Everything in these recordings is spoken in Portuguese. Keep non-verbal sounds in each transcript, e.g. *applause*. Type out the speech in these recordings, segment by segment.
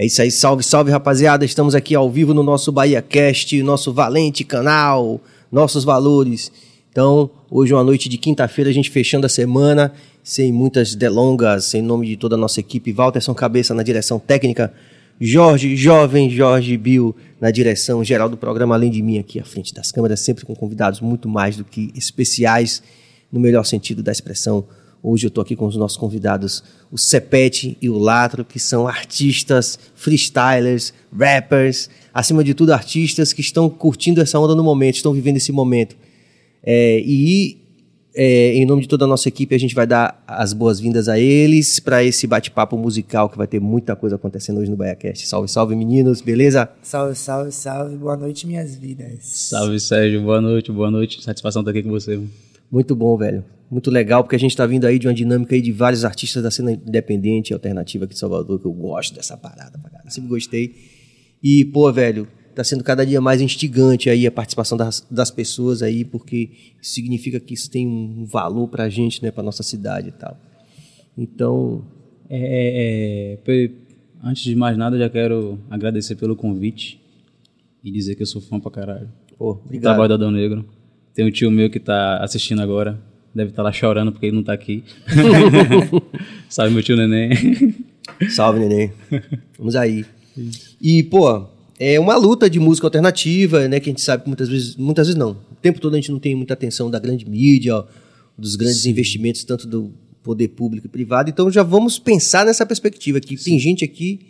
É isso aí, salve, salve rapaziada. Estamos aqui ao vivo no nosso Bahia Cast, nosso valente canal, nossos valores. Então, hoje é uma noite de quinta-feira, a gente fechando a semana, sem muitas delongas, em nome de toda a nossa equipe. Walterson Cabeça na direção técnica, Jorge, jovem Jorge Bill na direção geral do programa, além de mim aqui à frente das câmeras, sempre com convidados muito mais do que especiais, no melhor sentido da expressão. Hoje eu estou aqui com os nossos convidados, o Sepete e o Latro, que são artistas, freestylers, rappers, acima de tudo artistas que estão curtindo essa onda no momento, estão vivendo esse momento. É, e é, em nome de toda a nossa equipe, a gente vai dar as boas-vindas a eles para esse bate-papo musical que vai ter muita coisa acontecendo hoje no BaiaCast. Salve, salve, meninos, beleza? Salve, salve, salve. Boa noite, minhas vidas. Salve, Sérgio. Boa noite, boa noite. Satisfação estar aqui com você. Muito bom, velho. Muito legal, porque a gente está vindo aí de uma dinâmica aí de vários artistas da cena independente e alternativa aqui de Salvador, que eu gosto dessa parada, pra Sempre gostei. E, pô, velho, está sendo cada dia mais instigante aí a participação das, das pessoas aí, porque isso significa que isso tem um valor para a gente, né, para nossa cidade e tal. Então, é, é, é, antes de mais nada, já quero agradecer pelo convite e dizer que eu sou fã pra caralho. Pô, do obrigado. trabalho da Adão Negro. Tem um tio meu que tá assistindo agora, deve estar lá chorando porque ele não tá aqui. *laughs* Salve meu tio Neném. Salve, neném. *laughs* Vamos aí. E, pô, é uma luta de música alternativa, né? Que a gente sabe que muitas vezes, muitas vezes não. O tempo todo a gente não tem muita atenção da grande mídia, ó, dos grandes investimentos, tanto do poder público e privado. Então já vamos pensar nessa perspectiva que tem gente aqui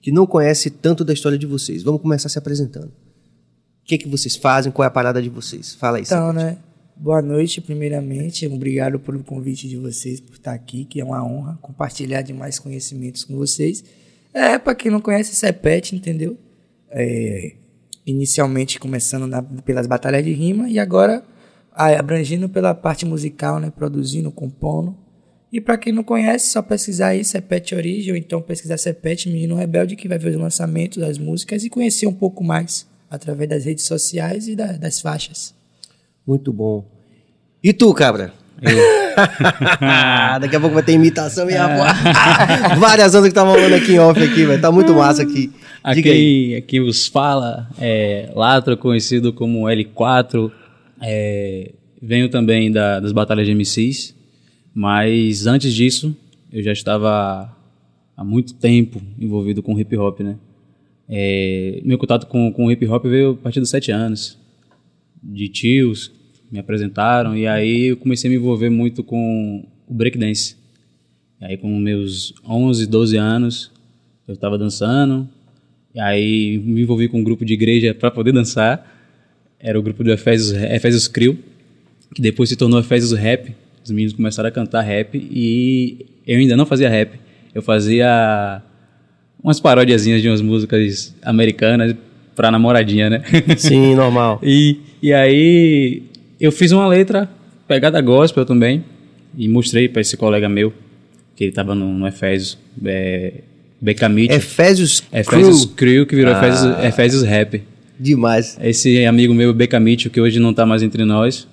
que não conhece tanto da história de vocês. Vamos começar se apresentando. O que, que vocês fazem? Qual é a parada de vocês? Fala aí, Então, né? Boa noite, primeiramente. Obrigado pelo convite de vocês por estar aqui, que é uma honra compartilhar de mais conhecimentos com vocês. É, para quem não conhece, Sepete, entendeu? É, inicialmente começando na- pelas batalhas de rima e agora abrangindo pela parte musical, né? Produzindo, compondo. E para quem não conhece, só pesquisar aí Sepete Origem, ou então pesquisar Sepete Menino Rebelde, que vai ver os lançamentos das músicas e conhecer um pouco mais através das redes sociais e da- das faixas. Muito bom. E tu, cabra? *laughs* Daqui a pouco vai ter imitação e a *laughs* Várias ondas que estavam rolando aqui em off aqui, vai tá muito massa aqui. Diga aí. Aqui, aqui os fala, é, Latro, conhecido como L4, é, venho também da- das batalhas de MCs, mas antes disso eu já estava há muito tempo envolvido com hip hop, né? É, meu contato com, com hip hop veio a partir dos sete anos, de tios me apresentaram e aí eu comecei a me envolver muito com o breakdance. E aí com meus 11, 12 anos eu estava dançando, e aí me envolvi com um grupo de igreja para poder dançar. Era o grupo do Efésios, Efésios Crew, que depois se tornou Efésios Rap. Os meninos começaram a cantar rap e eu ainda não fazia rap. Eu fazia umas parodiazinhas de umas músicas americanas pra namoradinha, né? Sim, normal. *laughs* E, e aí eu fiz uma letra pegada gospel também e mostrei para esse colega meu, que ele tava no, no Efésios, é, Becamite. Efésios, Efésios Crew. Que virou Ah. Efésios, Efésios Rap. Demais. Esse amigo meu, Becamite, que hoje não tá mais entre nós,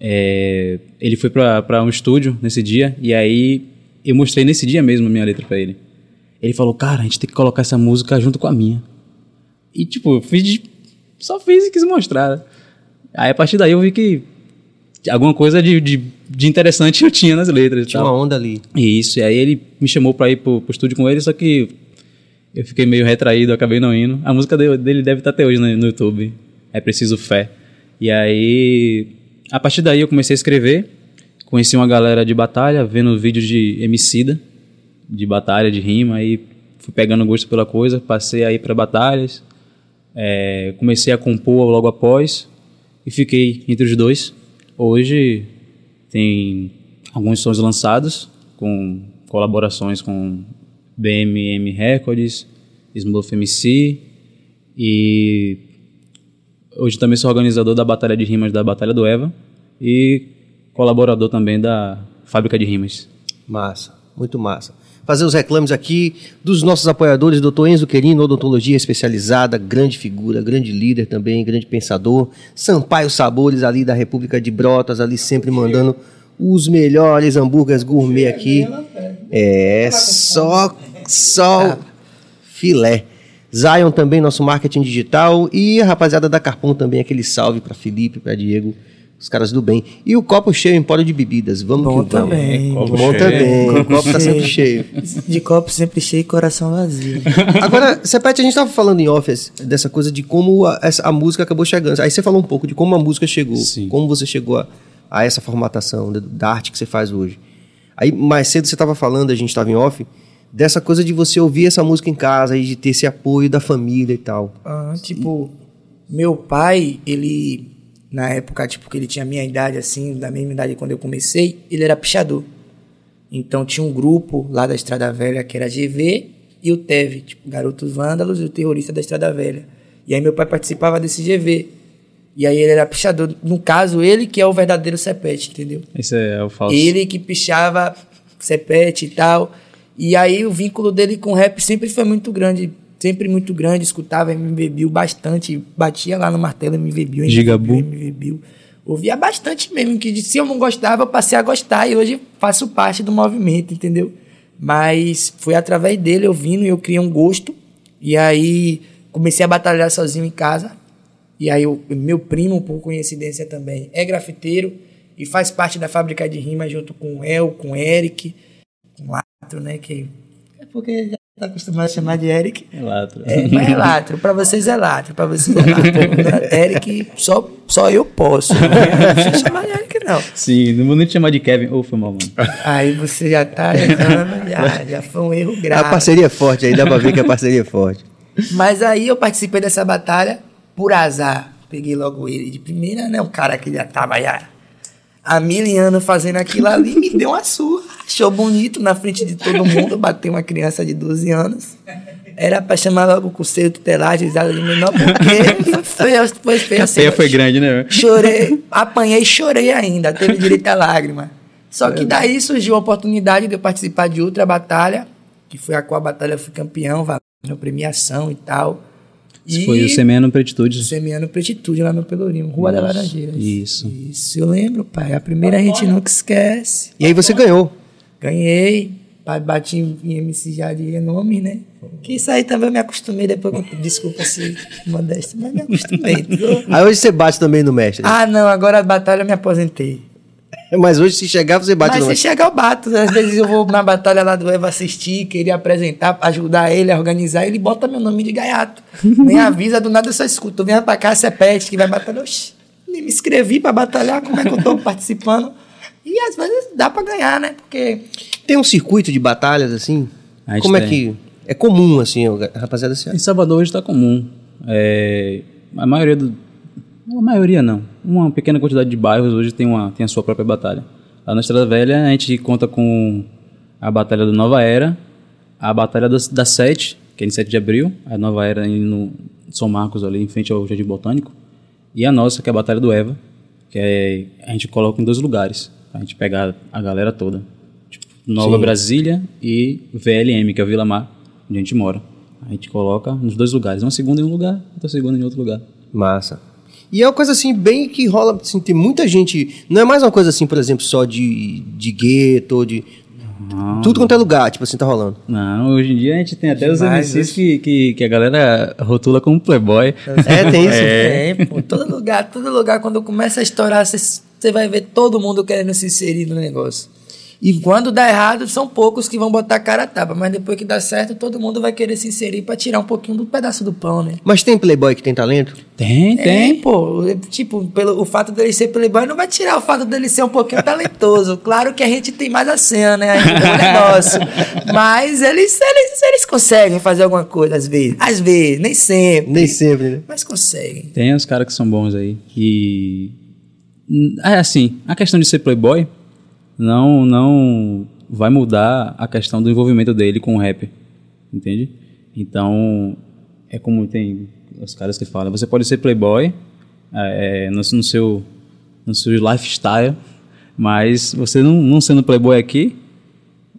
é, ele foi para um estúdio nesse dia e aí eu mostrei nesse dia mesmo a minha letra para ele. Ele falou, cara, a gente tem que colocar essa música junto com a minha. E tipo, eu fiz de- só fiz e quis mostrar. Aí a partir daí eu vi que alguma coisa de, de, de interessante *laughs* eu tinha nas letras Tinha uma onda ali. Isso, e aí ele me chamou pra ir pro, pro estúdio com ele, só que eu fiquei meio retraído, acabei não indo. A música dele, dele deve estar até hoje no, no YouTube. É Preciso Fé. E aí, a partir daí eu comecei a escrever, conheci uma galera de batalha, vendo vídeos de Emicida, de batalha, de rima, aí fui pegando gosto pela coisa, passei aí para batalhas, é, comecei a compor logo após e fiquei entre os dois. Hoje tem alguns sons lançados com colaborações com BMM Records, Smooth MC e hoje também sou organizador da Batalha de Rimas da Batalha do Eva e colaborador também da Fábrica de Rimas. Massa, muito massa. Fazer os reclames aqui dos nossos apoiadores, Dr. Enzo Querino, odontologia especializada, grande figura, grande líder também, grande pensador. Sampaio Sabores, ali da República de Brotas, ali sempre mandando os melhores hambúrgueres gourmet aqui. É, só, só filé. Zion também, nosso marketing digital. E a rapaziada da Carpon também, aquele salve para Felipe, para Diego, os caras do bem. E o copo cheio, empório de bebidas. Vamos Bom que vamos. também. Bom Copo cheio. também. O copo tá sempre cheio. De copo sempre cheio e coração vazio. *laughs* Agora, Sepete, a gente tava falando em off esse- dessa coisa de como a, essa- a música acabou chegando. Aí você falou um pouco de como a música chegou, Sim. como você chegou a, a essa formatação da, da arte que você faz hoje. Aí mais cedo você tava falando, a gente tava em off, dessa coisa de você ouvir essa música em casa e de ter esse apoio da família e tal. Ah, tipo, meu pai, ele, na época, tipo, que ele tinha a minha idade, assim, da mesma idade quando eu comecei, ele era pichador. Então tinha um grupo lá da Estrada Velha que era GV e o TEV, tipo, Garotos Vândalos e o Terrorista da Estrada Velha. E aí meu pai participava desse GV. E aí ele era pichador. No caso, ele que é o verdadeiro Cepete, entendeu? Esse é o falso. Ele que pichava Cepete e tal. E aí o vínculo dele com o rap sempre foi muito grande. Sempre muito grande. Escutava MV Bill bastante. Batia lá no martelo MV Bill. Gigabu. MV Bill. Ouvia bastante mesmo. Que se eu não gostava, eu passei a gostar. E hoje faço parte do movimento, entendeu? Mas foi através dele ouvindo e eu criei um gosto. E aí comecei a batalhar sozinho em casa. E aí o meu primo, por coincidência também, é grafiteiro e faz parte da fábrica de rima junto com o El, com o Eric, com o Latro, né? Que é porque tá acostumado a chamar de Eric. É Latro. É, mas é Latro, pra vocês é Latro, pra vocês é Latro. *laughs* Eric, só, só eu posso. Não precisa chamar de Eric, não. Sim, não vou nem te chamar de Kevin. Ô, foi mal, mano. Aí você já tá já, já foi um erro A grave. parceria é forte, aí dá pra ver que a parceria é forte. Mas aí eu participei dessa batalha por azar. Peguei logo ele de primeira, né? O cara que já tava já há mil anos fazendo aquilo ali, me deu uma surra. Achou bonito na frente de todo mundo, bateu uma criança de 12 anos. Era pra chamar logo o conselho tutelar, risada de menor, porque foi foi feio. A peia foi grande, né? Chorei, apanhei e chorei ainda, teve direito a lágrima. Só que daí surgiu a oportunidade de eu participar de outra batalha, que foi a qual a batalha eu fui campeão, valendo premiação e tal. Isso foi o Semeando Pretitude. Semiano Pretitude lá no Pelourinho, Rua da Laranjeira. Isso. Isso, eu lembro, pai. A primeira a gente nunca esquece. E aí você ganhou. Ganhei, bati em MC já de renome, né? Que isso aí também eu me acostumei depois, desculpa se modesto, mas me acostumei. Aí hoje você bate também no mestre. ah, não, agora a batalha eu me aposentei. Mas hoje se chegar, você bate Mas no se mestre. chegar, eu bato. Às vezes eu vou na batalha lá do Eva assistir, querer apresentar, ajudar ele a organizar. Ele bota meu nome de gaiato. Nem avisa, do nada eu só escuto. Vem pra cá, você é pet, que vai batalhar. Oxi, nem me inscrevi pra batalhar, como é que eu tô participando? E às vezes dá pra ganhar, né? Porque Tem um circuito de batalhas assim? Como é tem. que. É comum, assim, rapaziada. Assim, Em Salvador hoje está comum. É, a maioria do. A maioria não. Uma pequena quantidade de bairros hoje tem, uma, tem a sua própria batalha. Lá na Estrada Velha a gente conta com a Batalha do Nova Era, a Batalha das, da Sete, que é em 7 de abril, a Nova Era no São Marcos, ali em frente ao Jardim Botânico, e a nossa, que é a Batalha do Eva, que é, a gente coloca em dois lugares, a gente pegar a galera toda. Tipo, Nova Sim. Brasília e VLM, que é o Vila Mar, onde a gente mora. A gente coloca nos dois lugares, uma segunda em um lugar, outra segunda em outro lugar. Massa. E é uma coisa assim, bem que rola, assim, tem muita gente. Não é mais uma coisa assim, por exemplo, só de, de gueto, ou de. Tudo quanto é lugar, tipo assim, tá rolando. Não, hoje em dia a gente tem até os Demais, MCs que, que, que a galera rotula como playboy. É, tem isso. *laughs* É, pô, todo lugar, todo lugar, quando começa a estourar, você vai ver todo mundo querendo se inserir no negócio. E quando dá errado, são poucos que vão botar a cara a tapa, mas depois que dá certo, todo mundo vai querer se inserir pra tirar um pouquinho do pedaço do pão, né? Mas tem playboy que tem talento? Tem, Tem, pô. Tipo, pelo, o fato dele ser playboy não vai tirar o fato dele ser um pouquinho talentoso. Claro que a gente tem mais a cena, né? A gente tem um negócio. Mas eles, eles, eles conseguem fazer alguma coisa, às vezes. Às vezes, nem sempre. Nem sempre, né? Mas conseguem. Tem os caras que são bons aí. E. É assim, a questão de ser playboy não, não vai mudar a questão do envolvimento dele com o rap. Entende? Então, é como tem os caras que falam: você pode ser playboy é, no, no seu, no seu lifestyle, mas você não, não sendo playboy aqui,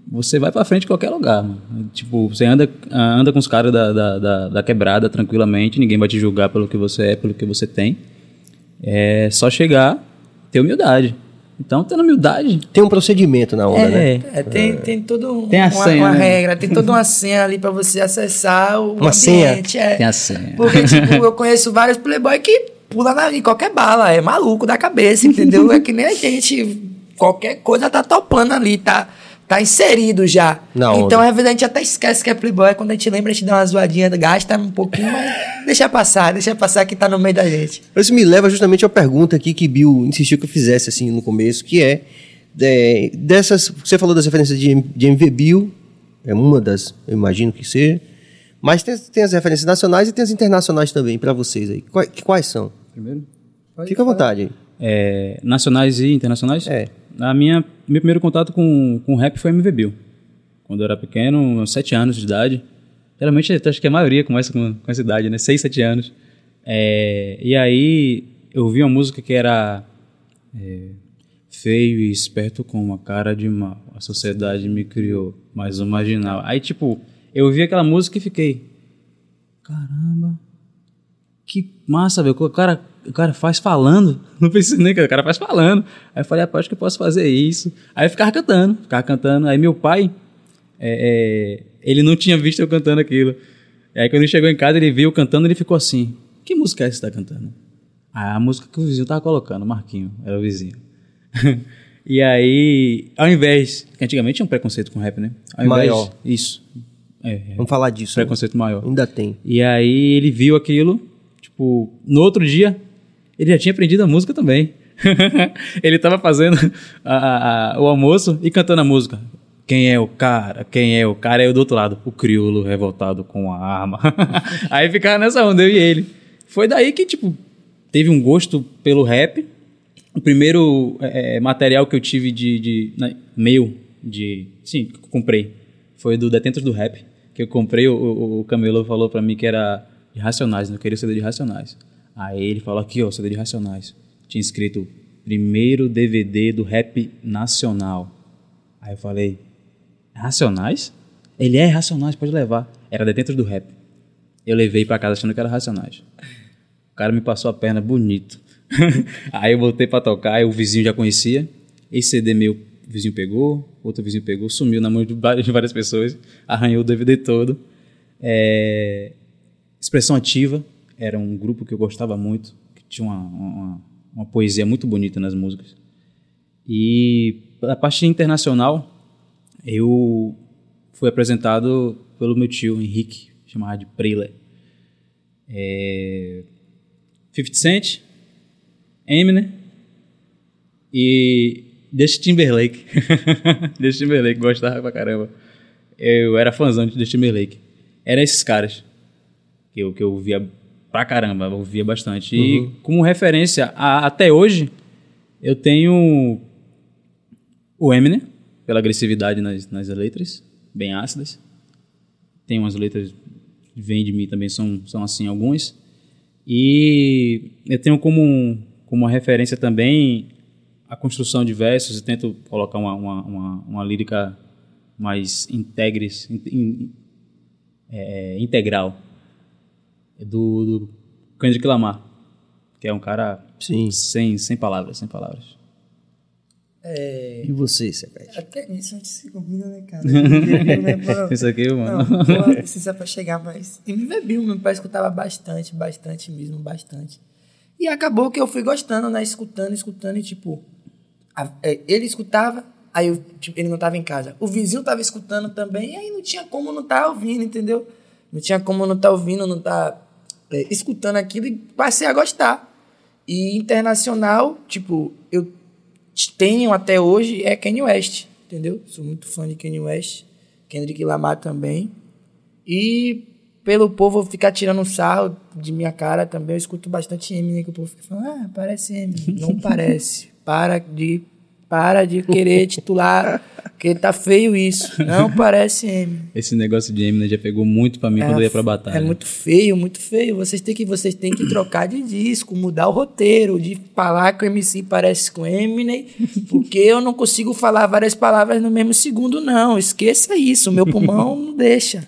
você vai pra frente em qualquer lugar. Tipo, você anda, anda com os caras da, da, da, da quebrada tranquilamente, ninguém vai te julgar pelo que você é, pelo que você tem. É só chegar, ter humildade. Então, tendo humildade. Tem um procedimento na onda, né? É. É, tem, tem todo um, Tem a uma, senha, uma né? regra, tem toda uma senha ali pra você acessar o Uma senha? ambiente. É. Tem a senha. Porque, *laughs* tipo, eu conheço vários playboy que pula na, em qualquer bala, é maluco da cabeça, entendeu? É que nem a gente, qualquer coisa tá topando ali, tá, tá inserido já. Na então, às vezes, a gente até esquece que é playboy, quando a gente lembra, a gente dá uma zoadinha, gasta um pouquinho, mas *laughs* deixa passar, deixa passar que tá no meio da gente. Isso me leva justamente à pergunta aqui que Bill insistiu que eu fizesse assim no começo, que é, é, dessas. Você falou das referências de, de MV Bill, é uma das, eu imagino que seja. Mas tem, tem as referências nacionais e tem as internacionais também para vocês aí. Quais, quais são? Primeiro. Fica à vontade aí. É, nacionais e internacionais? É. A minha, meu primeiro contato com, com rap foi MV Bill. Quando eu era pequeno, 7 anos de idade. Geralmente, acho que a maioria começa com, com essa idade, né? 6, 7 anos. É, e aí, eu ouvi uma música que era... é, Feio e esperto com uma cara de mal. A sociedade me criou, mais um marginal. Aí, tipo, eu ouvi aquela música e fiquei... Caramba, que massa, velho. O cara, o cara faz falando. *laughs* Não pensei nem que o cara faz falando. Aí eu falei, rapaz, acho que eu posso fazer isso. Aí eu ficava cantando, ficava cantando. Aí meu pai, é, é, ele não tinha visto eu cantando aquilo. Aí quando ele chegou em casa, ele viu eu cantando, ele ficou assim: Que música é essa que você tá cantando? Ah, a música que o vizinho tava colocando, o Marquinho, era o vizinho. *laughs* e aí, ao invés. Que antigamente tinha um preconceito com rap, né? Ao invés, Maior. Isso. É, é, Vamos falar disso. né? preconceito maior. Ainda tem. E aí ele viu aquilo, tipo, no outro dia, ele já tinha aprendido a música também. *laughs* ele tava fazendo a- a- o almoço e cantando a música. Quem é o cara? Quem é o cara? Eu do outro lado, o crioulo revoltado com a arma. *laughs* aí ficava nessa onda, eu e ele. Foi daí que, tipo, teve um gosto pelo rap. O primeiro é, é, material que eu tive de, de né, meu, de, sim, que eu comprei, foi do Detentos do Rap, que eu comprei, o, o, o Camelo falou pra mim que era de Racionais, não queria o CD de Racionais. Aí ele falou aqui, ó, CD de Racionais. Tinha escrito, primeiro DVD do rap nacional. Aí eu falei, Racionais? Ele é Racionais, pode levar. Era Detentos do Rap. Eu levei pra casa achando que era Racionais. O cara me passou a perna bonito. *laughs* aí eu voltei pra tocar, aí o vizinho já conhecia. Esse CD meu, vizinho pegou, outro vizinho pegou, sumiu na mão de várias pessoas, arranhou o DVD todo. É, Expressão Ativa era um grupo que eu gostava muito, que tinha uma, uma, uma poesia muito bonita nas músicas. E a parte internacional, eu fui apresentado pelo meu tio Henrique, chamado de Preyle. É, 50 Cent, Eminem e Justin Timberlake. *laughs* Justin Timberlake, gostava pra caramba. Eu era fãzão de Justin Timberlake. Eram esses caras que eu, que eu via pra caramba, eu ouvia bastante. E como referência, a- até hoje, eu tenho o Eminem, pela agressividade nas, nas letras, bem ácidas. Tem umas letras que vêm de mim também, são, são assim algumas. E eu tenho como, como uma referência também a construção de versos, eu tento colocar uma, uma, uma, uma lírica mais integres, in- in- é, integral do, do Kendrick Lamar, que é um cara Sim. sem, sem palavras, sem palavras. E você, Sepete? Até nisso a gente se combina, né, cara? *laughs* Né? *laughs* Isso aqui, mano. Não, precisa pra chegar, mas. E me bebi, meu pai escutava bastante, bastante mesmo, bastante. E acabou que eu fui gostando, né? Escutando, escutando, e tipo. a- é, ele escutava, aí eu, tipo, ele não tava em casa. O vizinho tava escutando também, e aí não tinha como não tá ouvindo, entendeu? Não tinha como não tá ouvindo, não tá é, escutando aquilo e passei a gostar. E internacional, tipo, eu tenho até hoje é Kanye West, entendeu? Sou muito fã de Kanye West, Kendrick Lamar também. E pelo povo ficar tirando sarro de minha cara também, eu escuto bastante Eminem, que o povo fica falando, ah, parece Eminem. Não parece. Para de, para de querer titular, que tá feio isso. Não parece Eminem. Esse negócio de Eminem já pegou muito pra mim quando eu ia pra batalha. É muito feio, muito feio. Vocês têm que, vocês têm que trocar de disco, mudar o roteiro, de falar que o MC parece com Eminem, porque eu não consigo falar várias palavras no mesmo segundo, não. Esqueça isso, o meu pulmão não deixa.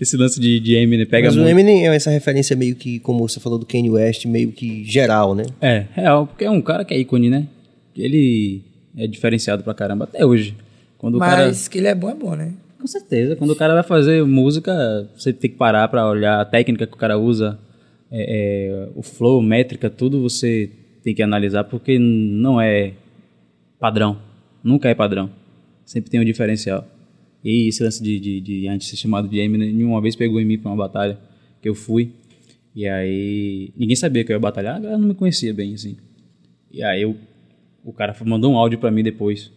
Esse lance de, de Eminem pega Mas o muito. Eminem é essa referência meio que, como você falou do Kanye West, meio que geral, né? É, real, porque é um cara que é ícone, né? Ele é diferenciado pra caramba até hoje. Quando o cara Mas que ele é bom, é bom, né? com certeza. Quando o cara vai fazer música, você tem que parar pra olhar a técnica que o cara usa, é, é, o flow, métrica, tudo você tem que analisar porque não é padrão. Nunca é padrão. Sempre tem um diferencial. E esse lance de, de, de antes ser chamado de Eminem, uma vez pegou em mim pra uma batalha que eu fui. E aí, ninguém sabia que eu ia batalhar, a galera não me conhecia bem, assim. E aí, eu, o cara mandou um áudio pra mim depois.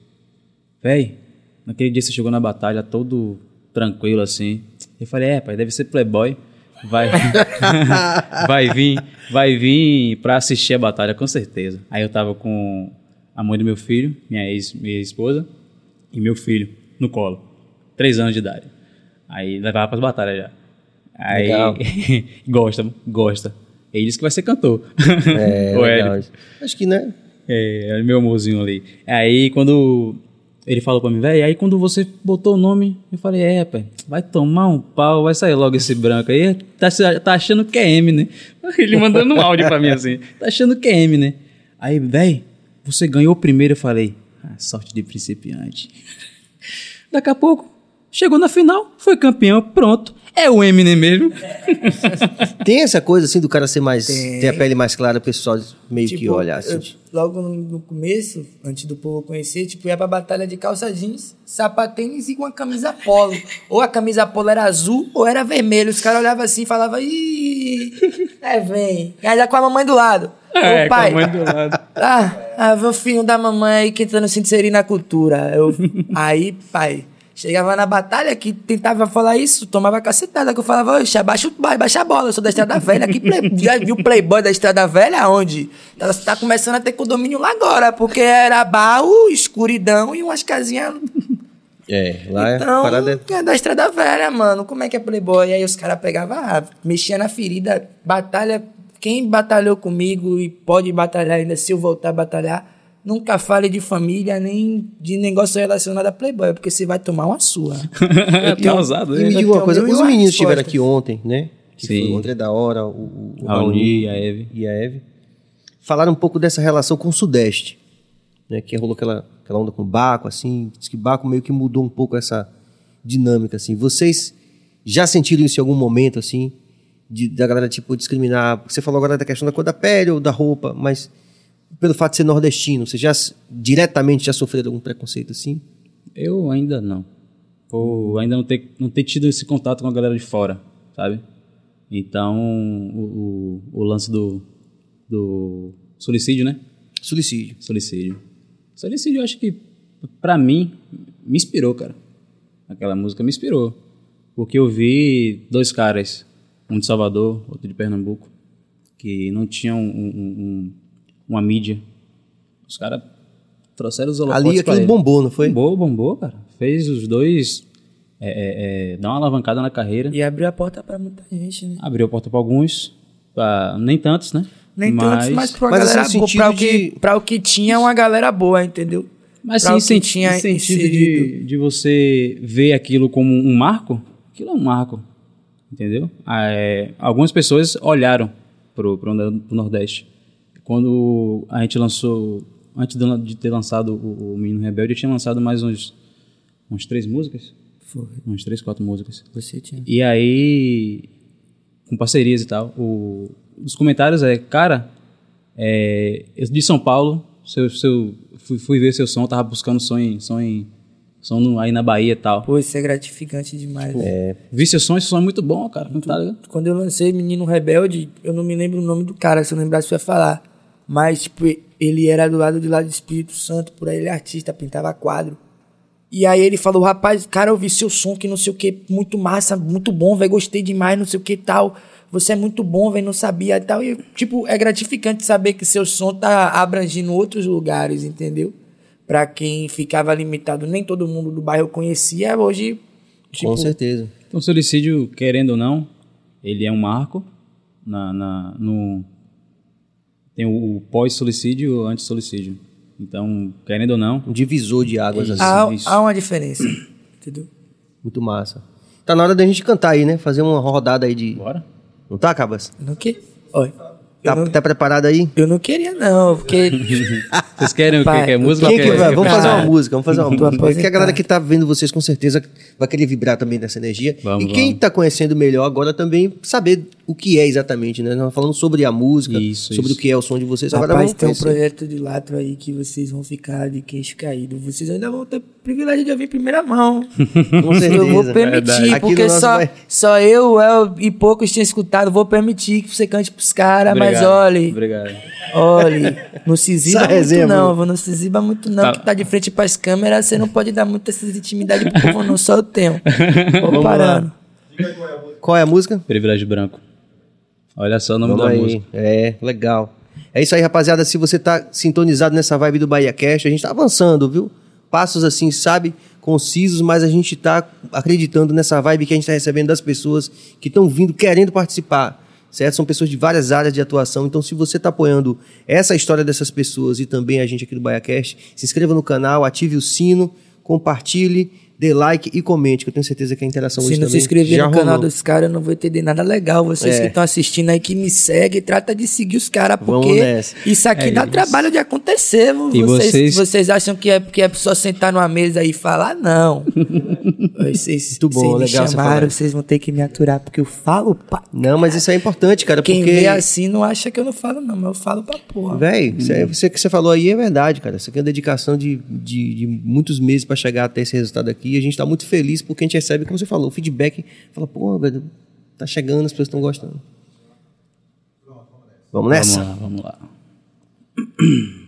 Véi, naquele dia você chegou na batalha todo tranquilo assim. Eu falei, é, pai, deve ser playboy. Vai, *laughs* vai vir, vai vir pra assistir a batalha, com certeza. Aí eu tava com a mãe do meu filho, minha ex, minha esposa, e meu filho no colo. Três anos de idade. Aí levava pras batalhas já. Aí Legal. *laughs* gosta, gosta. Ele disse que vai ser cantor. É, *laughs* O legal. Acho que, né? É, é meu amorzinho ali. Aí quando ele falou pra mim, velho, aí quando você botou o nome, eu falei, é, pai, vai tomar um pau, vai sair logo esse branco aí. Tá, tá achando que é M, né? *laughs* Ele mandando um áudio pra mim assim, tá achando que é M, né? Aí, velho, você ganhou o primeiro, eu falei, ah, sorte de principiante. *laughs* Daqui a pouco, chegou na final, foi campeão, pronto. É o Eminem mesmo. *laughs* Tem essa coisa assim do cara ser mais. Tem. ter a pele mais clara, o pessoal meio que Tipo, olha assim. eu- logo no, no começo, antes do povo conhecer, tipo, ia pra batalha de calça jeans, sapatênis e com uma camisa polo. ou a camisa polo era azul ou era vermelho. Os caras olhavam assim e falavam, ih, é, vem. E aí já com a mamãe do lado. É, Ô, pai, com a mãe do lado. *laughs* Ah, ah, vê o filho da mamãe aí tentando se inserir na cultura. Eu, *laughs* aí, pai, chegava na batalha que tentava falar isso, tomava cacetada, que eu falava, oxe, abaixa, o- baixa a bola, eu sou da Estrada Velha. Aqui, play, *laughs* já viu o Playboy da Estrada Velha? Onde? Tá, tá começando a ter condomínio lá agora, porque era baú, escuridão e umas casinhas. É, lá é Então, parada. é da Estrada Velha, mano. Como é que é Playboy? E aí os caras pegavam, ah, mexia na ferida, batalha. Quem batalhou comigo e pode batalhar ainda, se eu voltar a batalhar, nunca fale de família nem de negócio relacionado a Playboy, porque você vai tomar uma sua. *laughs* tá ousado, E né? me eu diga uma tenho coisa, os e meninos estiveram aqui ontem, né? Que Sim. foi o André da Hora, o, o, o Raoni, a Eve. e a Eve. Falaram um pouco dessa relação com o Sudeste, né? Que rolou aquela, aquela onda com o Baco, assim. Diz que Baco meio que mudou um pouco essa dinâmica, assim. Vocês já sentiram isso em algum momento, assim? De, da galera, tipo, discriminar? Você falou agora da questão da cor da pele ou da roupa, mas pelo fato de ser nordestino, vocês já diretamente já sofreram algum preconceito, assim? Eu ainda não. Por ainda não ter, não ter tido esse contato com a galera de fora, sabe? Então, o, o, o lance do, do solicídio, né? Suicídio. Solicídio. Solicídio, eu acho que, pra mim, me inspirou, cara. Aquela música me inspirou. Porque eu vi dois caras, um de Salvador, outro de Pernambuco, que não tinham um- um- um- uma mídia. Os caras trouxeram os holofotes Ali aquilo ele. bombou, não foi? Bombou, bombou, cara. Fez os dois é, é, é, dar uma alavancada na carreira. E abriu a porta pra muita gente, né? Abriu a porta pra alguns, pra, nem tantos, né? Nem tantos, mas pra uma Mas, assim, galera boa. Pra o, sentido que, de- pra o que tinha, uma galera boa, entendeu? Mas Pra sim, senti tinha sentido de, de você ver aquilo como um marco, aquilo é um marco, entendeu? Ah, é, algumas pessoas olharam pro, pro, pro Nordeste. Quando a gente lançou, antes de, ter lançado o, o Menino Rebelde, eu tinha lançado mais uns, uns três músicas, Foi. uns três, quatro músicas. Você tinha. E aí, com parcerias e tal, o, os comentários é, cara, é, eu de São Paulo, seu, seu, fui, fui ver seu som, tava buscando som, em, som, em, som no- aí na Bahia e tal. Pô, isso é gratificante demais. né? Vi seu som, esse som é muito bom, cara. Tá ligado? Quando eu lancei Menino Rebelde, eu não me lembro o nome do cara, se eu lembrasse eu ia falar. Mas, tipo, ele era do lado de lá do Espírito Santo, por aí ele é artista, pintava quadro. E aí ele falou, rapaz, cara, eu vi seu som que não sei o que, muito massa, muito bom, velho, gostei demais, não sei o que tal. Você é muito bom, velho, não sabia e tal. E, tipo, é gratificante saber que seu som tá abrangindo outros lugares, entendeu? Pra quem ficava limitado, nem todo mundo do bairro conhecia, hoje, tipo, Com certeza. Então, o suicídio, querendo ou não, ele é um marco na, na- no... Tem o, o pós-suicídio e o anti-suicídio. Então, querendo ou não, Um divisor de águas assim. há, há uma diferença, *clears throat* entendeu? Muito massa. Tá na hora da gente cantar aí, né? Fazer uma rodada aí de. bora. Não tá, Cabas? Não que... Olha, Tá, não, tá preparado aí? eu não queria não, porque *laughs* Vocês querem o quê? Pai, Quer música? Quem ou que quer- vai? Vamos fazer uma música, vamos fazer uma música. Porque a galera que tá vendo vocês com certeza vai querer vibrar também dessa energia. Vamos, e quem vamos. tá conhecendo melhor agora também saber o que é exatamente, né? Nós falando sobre a música, Isso, sobre isso. o que é o som de vocês. Agora Rapaz, vamos tem um projeto de latro aí que vocês vão ficar de queixo caído. Vocês ainda vão ter privilégio de ouvir em primeira mão. *laughs* Com certeza. Eu vou permitir, porque só, vai- só eu, o El e poucos tinham escutado. Vou permitir que você cante pros caras, mas olhe, Obrigado. olhe, não se exiba muito não, vou não se exiba muito não, Tá. que tá de frente pras câmeras, você não pode dar muita intimidade pro povo não, só eu tenho. *laughs* Vou Vamos parando. Qual é a música? Privilégio branco. Olha só o nome Vamos da aí. música. É, legal. É isso aí, rapaziada. Se você tá sintonizado nessa vibe do Bahia Cash, a gente tá avançando, viu? Passos assim, sabe? Concisos, mas a gente tá acreditando nessa vibe que a gente tá recebendo das pessoas que estão vindo querendo participar. Certo? São pessoas de várias áreas de atuação. Então, se você está apoiando essa história dessas pessoas e também a gente aqui do BaiaCast, se inscreva no canal, ative o sino, compartilhe, dê like e comente, que eu tenho certeza que a interação Se hoje não se inscrever no canal rolou. dos caras, eu não vou entender nada legal. Vocês É. que estão assistindo aí, que me seguem, trata de seguir os caras, porque isso aqui É dá isso. trabalho de acontecer. E vocês, vocês- vocês acham que é, que é só sentar numa mesa e falar? Não. *laughs* vocês, Muito bom, vocês me legal você chamaram, falar. vocês vão ter que me aturar, porque eu falo pra... Não, mas isso é importante, cara, Quem porque... vê assim não acha que eu não falo, não, mas eu falo pra porra. Véi, aí, você que você falou aí é verdade, cara. Isso aqui é uma dedicação de, de, de muitos meses para chegar até esse resultado aqui. E a gente tá muito feliz porque a gente recebe, como você falou, o feedback. Fala, pô, velho, tá chegando, as pessoas estão gostando. Vamos nessa? Vamos lá, vamos lá. *clears throat*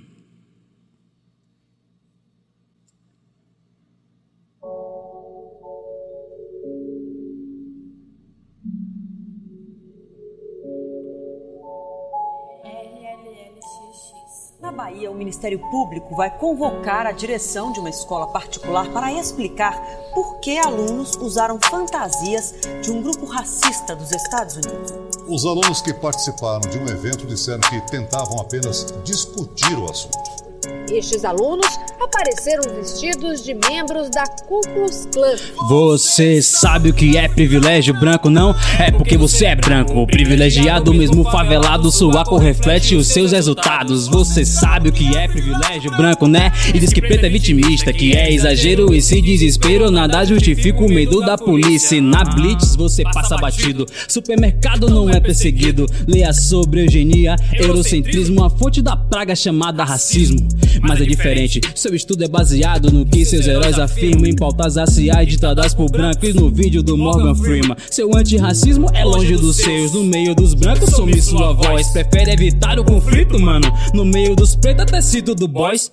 Bahia, o Ministério Público vai convocar a direção de uma escola particular para explicar por que alunos usaram fantasias de um grupo racista dos Estados Unidos. Os alunos que participaram de um evento disseram que tentavam apenas discutir o assunto. Estes alunos apareceram vestidos de membros da Ku Klux Klan. Você sabe o que é privilégio branco, não? É porque você é branco. Privilegiado, mesmo favelado, sua cor reflete os seus resultados. Você sabe o que é privilégio branco, né? E diz que preto é vitimista, que é exagero. Esse desespero nada justifica o medo da polícia. E na Blitz você passa batido. Supermercado não é perseguido. Leia sobre eugenia, eurocentrismo, a fonte da praga chamada racismo. Mas é diferente, seu estudo é baseado no que seus heróis afirmam. Em pautas raciais ditadas por brancos no vídeo do Morgan Freeman. Seu antirracismo é longe dos seus, no meio dos brancos some sua voz. Prefere evitar o conflito, mano. No meio dos pretos até cito do boys.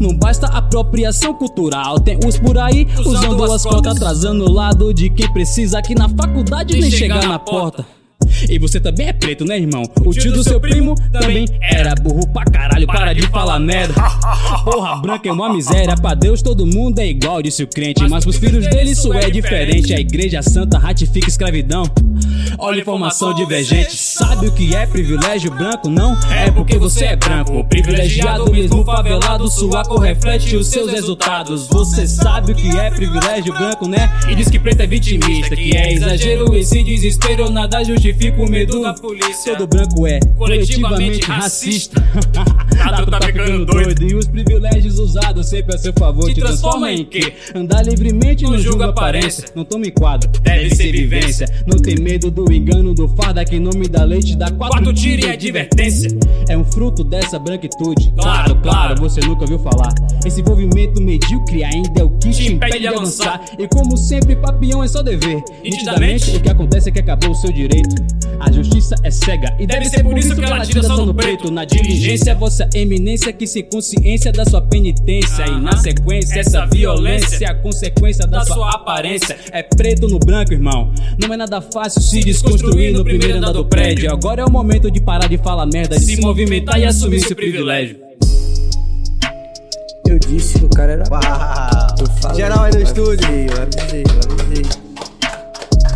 Não basta apropriação cultural, tem os por aí usando as cotas, atrasando o lado de quem precisa aqui na faculdade nem chegar na porta. E você também é preto, né, irmão? O tio do seu primo também era burro pra caralho, para de falar merda. Porra, branca é uma miséria, pra Deus todo mundo é igual, disse o crente. Mas pros filhos dele isso é diferente. A igreja santa ratifica escravidão. Olha informação divergente. Sabe o que é privilégio branco? Não é porque você é branco. Privilegiado, mesmo favelado, sua cor reflete os seus resultados. Você sabe o que é privilégio branco, né? E diz que preto é vitimista, que é exagero. Esse desespero nada justifica o medo da polícia. Todo branco é coletivamente racista. *laughs* Nada tá ficando doido. E os privilégios usados sempre a seu favor te transforma em quê? Andar livremente não julga aparência. Não tome quadro, deve ser vivência. Não tem medo do engano do farda que não me dá leite, dá quatro tiros e advertência. É um fruto dessa branquitude. Claro, claro, você nunca ouviu falar. Esse envolvimento medíocre ainda é o que te impede de avançar. E como sempre, papião é só dever. Nitidamente, o que acontece é que acabou o seu direito. A justiça é cega e deve ser por isso que ela tira só no preto. Na diligência, vossa eminência que se consciência da sua penitência. E na sequência, essa violência é a consequência da sua aparência. É preto no branco, irmão. Não é nada fácil se desconstruir no primeiro andar do prédio. Agora é o momento de parar de falar merda, de se movimentar e assumir seu privilégio. Eu disse que o cara era Uau. Geral aí no estúdio. Eu avisei, eu avisei.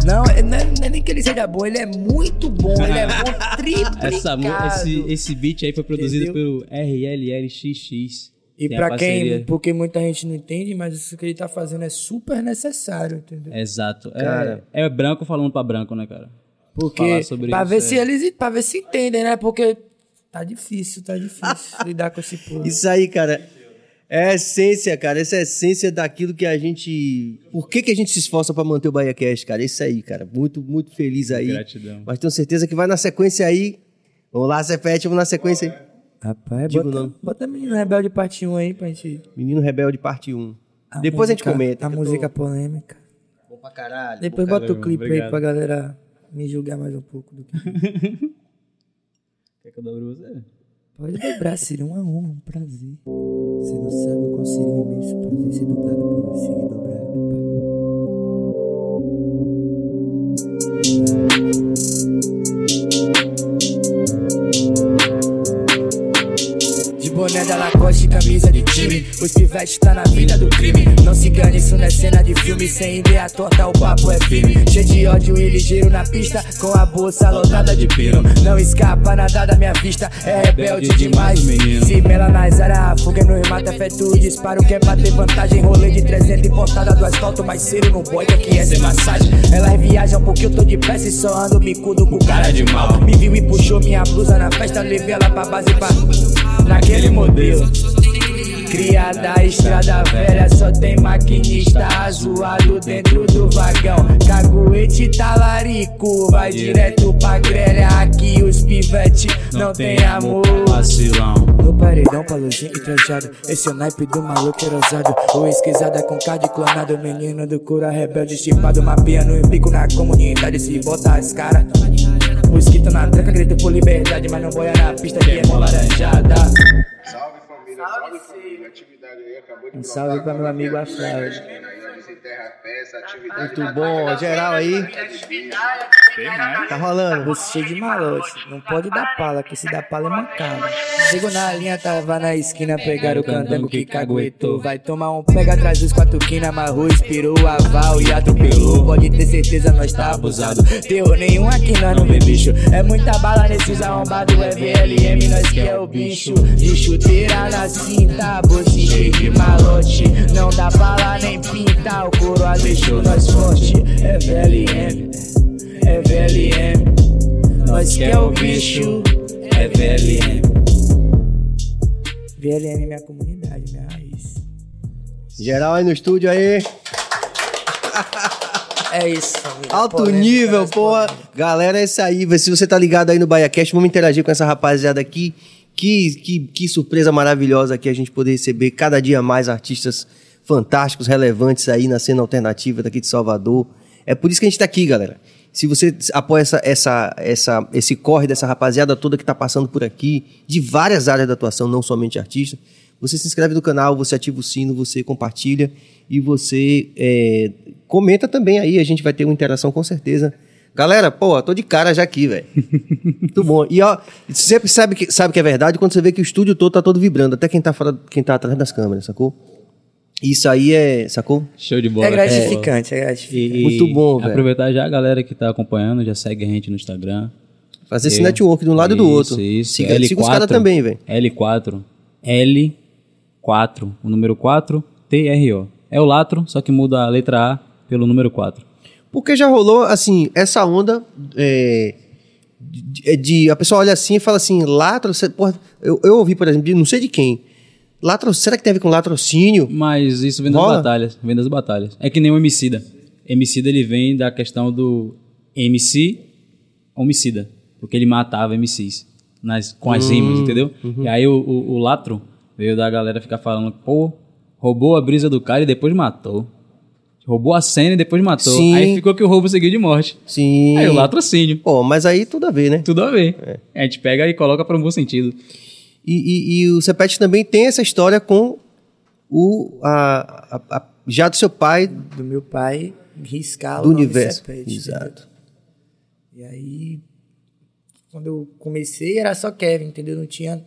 Não, é- não é, não é nem que ele seja bom, ele é muito bom, ele é bom *laughs* triplicado. Essa, esse, esse beat aí foi produzido Entendeu? pelo RLLXX. E Tem a pra quem, porque muita gente não entende, mas isso que ele tá fazendo é super necessário, entendeu? Exato. É- Cara. É, branco falando pra branco, né, cara? Porque falar sobre pra isso, ver é. se eles para ver se entendem, né? Porque Tá difícil, tá difícil *laughs* lidar com esse povo. Isso aí, cara. É a essência, cara. Essa é a essência daquilo que a gente. Por que, que a gente se esforça pra manter o Bahia Cast, cara? Isso aí, cara. Muito, muito feliz aí. Gratidão. Mas tenho certeza que vai na sequência aí. Vamos lá, Cepete, vamos na sequência aí. Rapaz, Digo bota, não. bota Menino Rebelde parte 1 aí pra gente. Menino Rebelde, parte 1. Depois a gente música- comenta. A eu tô- música polêmica. Bom pra caralho. Depois bota o caramba, clipe aí obrigado. pra galera me julgar mais um pouco do que. *laughs* Quer que eu dobre você? Pode dobrar, seria uma honra, um prazer. Você não sabe o qual seria um imenso prazer ser dobrado por você e dobrado, pai. Boné da Lacoste e camisa de time Os pivetes tá na vida do crime Não se engane, isso não é cena de filme Sem ideia torta, o papo é firme Cheio de ódio e ligeiro na pista Com a bolsa lotada de pino Não escapa nada da minha vista É rebelde demais Se mela nas áreas, a fuga nos mata Fé tu disparo, quer bater vantagem Rolê de 300 importada do asfalto Mais cedo no boi que é ser massagem Elas viajam porque eu tô de pressa E só ando bicudo com cara de mal. Me viu e puxou minha blusa na festa Levei ela pra base pra... Naquele modelo Criada a estrada velha, só tem maquinista zoado dentro do vagão. Caguete talarico, vai direto pra grelha. Aqui os pivete não, tem amor. Vacilão. No paredão, paluzinho e trajado. Esse é o naipe do maluco erosado. O esquisada com card clonado. Menino do cura rebelde, chipado. Mapia no bico na comunidade. Se bota as caras. Mosquito na tranca, grito por liberdade. Mas não boia na pista que é mó laranjada. Salve família, salve família. Atividade aí acabou de Um salve pra meu amigo Aflávio. Aí, ó, desenterra a peça, atividade. Muito bom, geral aí. Tá rolando. Você cheio de malote, não pode dar pala, que se dá pala é mancada. Chegou na linha, tava na esquina, pegaram o candango que caguetou. Vai tomar um pega atrás dos quatro quina, amarrou, inspirou o aval e atropelou. Pode ter certeza, nós tá abusado. Terror nenhum aqui, nós não vê bicho. É muita bala nesses arrombados, é VLM, nós que é o bicho. De chuteira na cinta, bolsinho cheio de malote. Não dá bala nem pinta, o coroa deixou nós forte. É VLM, é VLM. Nós que é o bicho, é VLM. VLM, minha comunidade, minha raiz. Geral aí no estúdio aí. É isso, família. Alto Polêmica, nível, mas porra. polêmica. Galera, é isso aí. Se você tá ligado aí no BaiaCast, vamos interagir com essa rapaziada aqui. Que, que, que surpresa maravilhosa aqui a gente poder receber cada dia mais artistas fantásticos, relevantes aí na cena alternativa daqui de Salvador. É por isso que a gente tá aqui, galera. Se você apoia essa, essa, essa, esse corre dessa rapaziada toda que tá passando por aqui, de várias áreas da atuação, não somente artista, você se inscreve no canal, você ativa o sino, você compartilha e você é, comenta também aí. A gente vai ter uma interação com certeza. Galera, pô, tô de cara já aqui, velho. *laughs* Muito bom. E ó, você sempre sabe que, sabe que é verdade quando você vê que o estúdio todo tá todo vibrando, até quem tá fora, quem tá atrás das câmeras, sacou? Isso aí é, sacou? Show de bola. É gratificante, é gratificante. E- Muito bom, velho. Aproveitar já a galera que tá acompanhando, já segue a gente no Instagram. Fazer esse Eu- network de um lado e do Isso, outro. Isso, Siga, L4, siga os caras também, velho. L4. L4. O número 4, T-R-O. É o Latro, só que muda a letra A pelo número 4. Porque já rolou, assim, essa onda é, de, de- A pessoa olha assim e fala assim, latro, você, porra, eu, eu ouvi, por exemplo, de não sei de quem. Latro, será que tem a ver com latrocínio? Mas isso vem das Rola? batalhas. Vem das batalhas. É que nem o homicida. Homicida ele vem da questão do MC homicida. Porque ele matava MCs nas, com as rimas, entendeu? E aí o, o, o Latro veio da galera ficar falando, pô, roubou a brisa do cara e depois matou. Roubou a cena e depois matou. Sim. Aí ficou que o roubo seguiu de morte. Sim. Aí o latrocínio. Pô, mas aí tudo a ver, né? Tudo a ver. A gente pega e coloca para um bom sentido. E, e- e o Cepete também tem essa história com o. A, a- a- já do seu pai Do meu pai, riscar do o universo. Cepete, Exato. entendeu? E aí, quando eu comecei, era só Kevin, entendeu? Não tinha.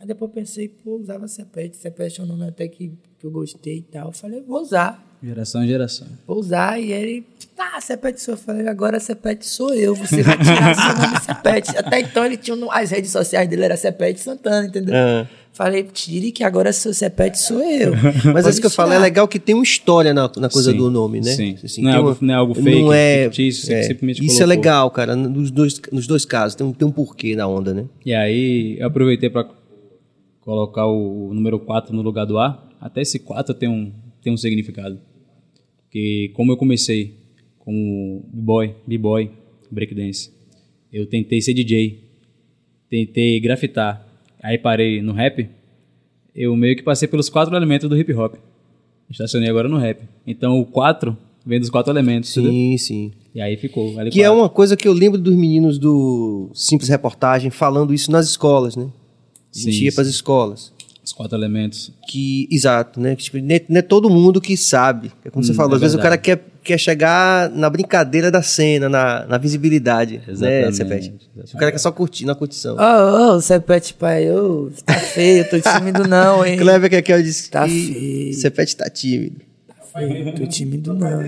Aí depois eu pensei, pô, usava Cepete. Cepete é um nome até que, que eu gostei e tal. Eu falei, vou usar. Geração em geração. Vou usar. E ele, ah, Cepete sou eu. Falei, agora Cepete sou eu. Você vai tirar seu nome Cepete. *laughs* Até então ele tinha. um- As redes sociais dele era Cepete Santana, entendeu? Ah. Falei, tire que agora seu Sepete sou eu. *laughs* Mas é isso que eu falo, é tirar. legal que tem uma história na, na coisa Sim, do nome, né? sim. Assim, Não é algo- não é algo fake, não é, fictício, você é. simplesmente Isso é colocou. legal, cara, nos dois, nos dois casos, tem um, tem um porquê na onda, né? E aí eu aproveitei para colocar o, o número 4 no lugar do A. Até esse 4 tem um, tem um significado. Porque como eu comecei como b-boy, b-boy, breakdance, eu tentei ser DJ, tentei grafitar, aí parei no rap, eu meio que passei pelos quatro elementos do hip hop. Estacionei agora no rap. Então o 4 vem dos quatro elementos, entendeu? Sim, sim. E aí ficou. L4. Que é uma coisa que eu lembro dos meninos do Simples Reportagem falando isso nas escolas, né? A gente Sim, ia para as sim. escolas. Os quatro elementos. Que, exato, né? Que, tipo, não, é, não é todo mundo que sabe. É como você Hum, falou, é às vezes o cara verdade. quer, quer chegar na brincadeira da cena, na, na visibilidade, né, Exatamente, Cepete? exatamente. O cara quer só curtir na curtição. Ô, ô, Sepete, pai, ô, tá feio, tô tímido não, hein? *laughs* Kleber que aqui eu disse Tá que feio. Cepete tá tímido. Feio, tô tímido não.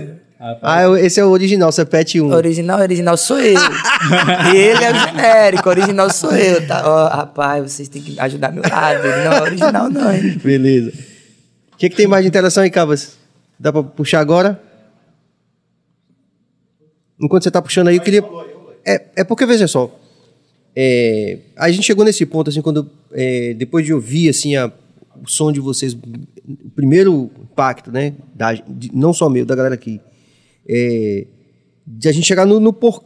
Ah, esse é o original, Cepete 1. Original, original sou eu. *laughs* Ele é o genérico, original sou eu, tá? Ó, rapaz, vocês têm que ajudar meu lado. Ele não é original, não, hein? Beleza. O que, que tem mais de interação aí, Cabas? Dá pra puxar agora? Enquanto você tá puxando aí, eu queria. É, é porque, veja só. é, a gente chegou nesse ponto, assim, quando. é, depois de ouvir, assim, a- o som de vocês, o primeiro impacto, né? da- de- não só meu, da galera aqui. É, de a gente chegar no, no, por-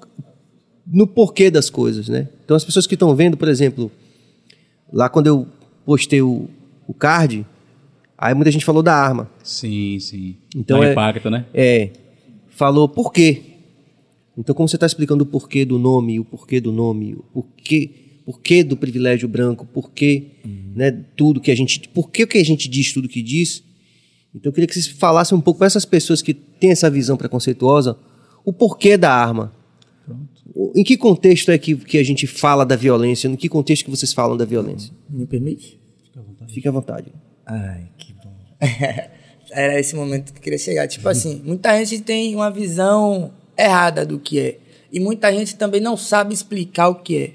no porquê das coisas, né? Então, as pessoas que estão vendo, por exemplo, lá quando eu postei o, o card, aí muita gente falou da arma. Sim, sim. Então é- impacto, né? É, falou por quê. Então, como você está explicando o porquê do nome, o porquê do nome, o porquê, porquê do privilégio branco, porquê, né, tudo que a gente, por que que a gente diz tudo que diz? Então, eu queria que vocês falassem um pouco para essas pessoas que têm essa visão preconceituosa, o porquê da arma. O- Em que contexto é que, que a gente fala da violência? Em que contexto que vocês falam da violência? Me permite? Fique à vontade. Ai, que bom. *laughs* Era esse momento que eu queria chegar. Tipo assim, muita gente tem uma visão errada do que é. E muita gente também não sabe explicar o que é.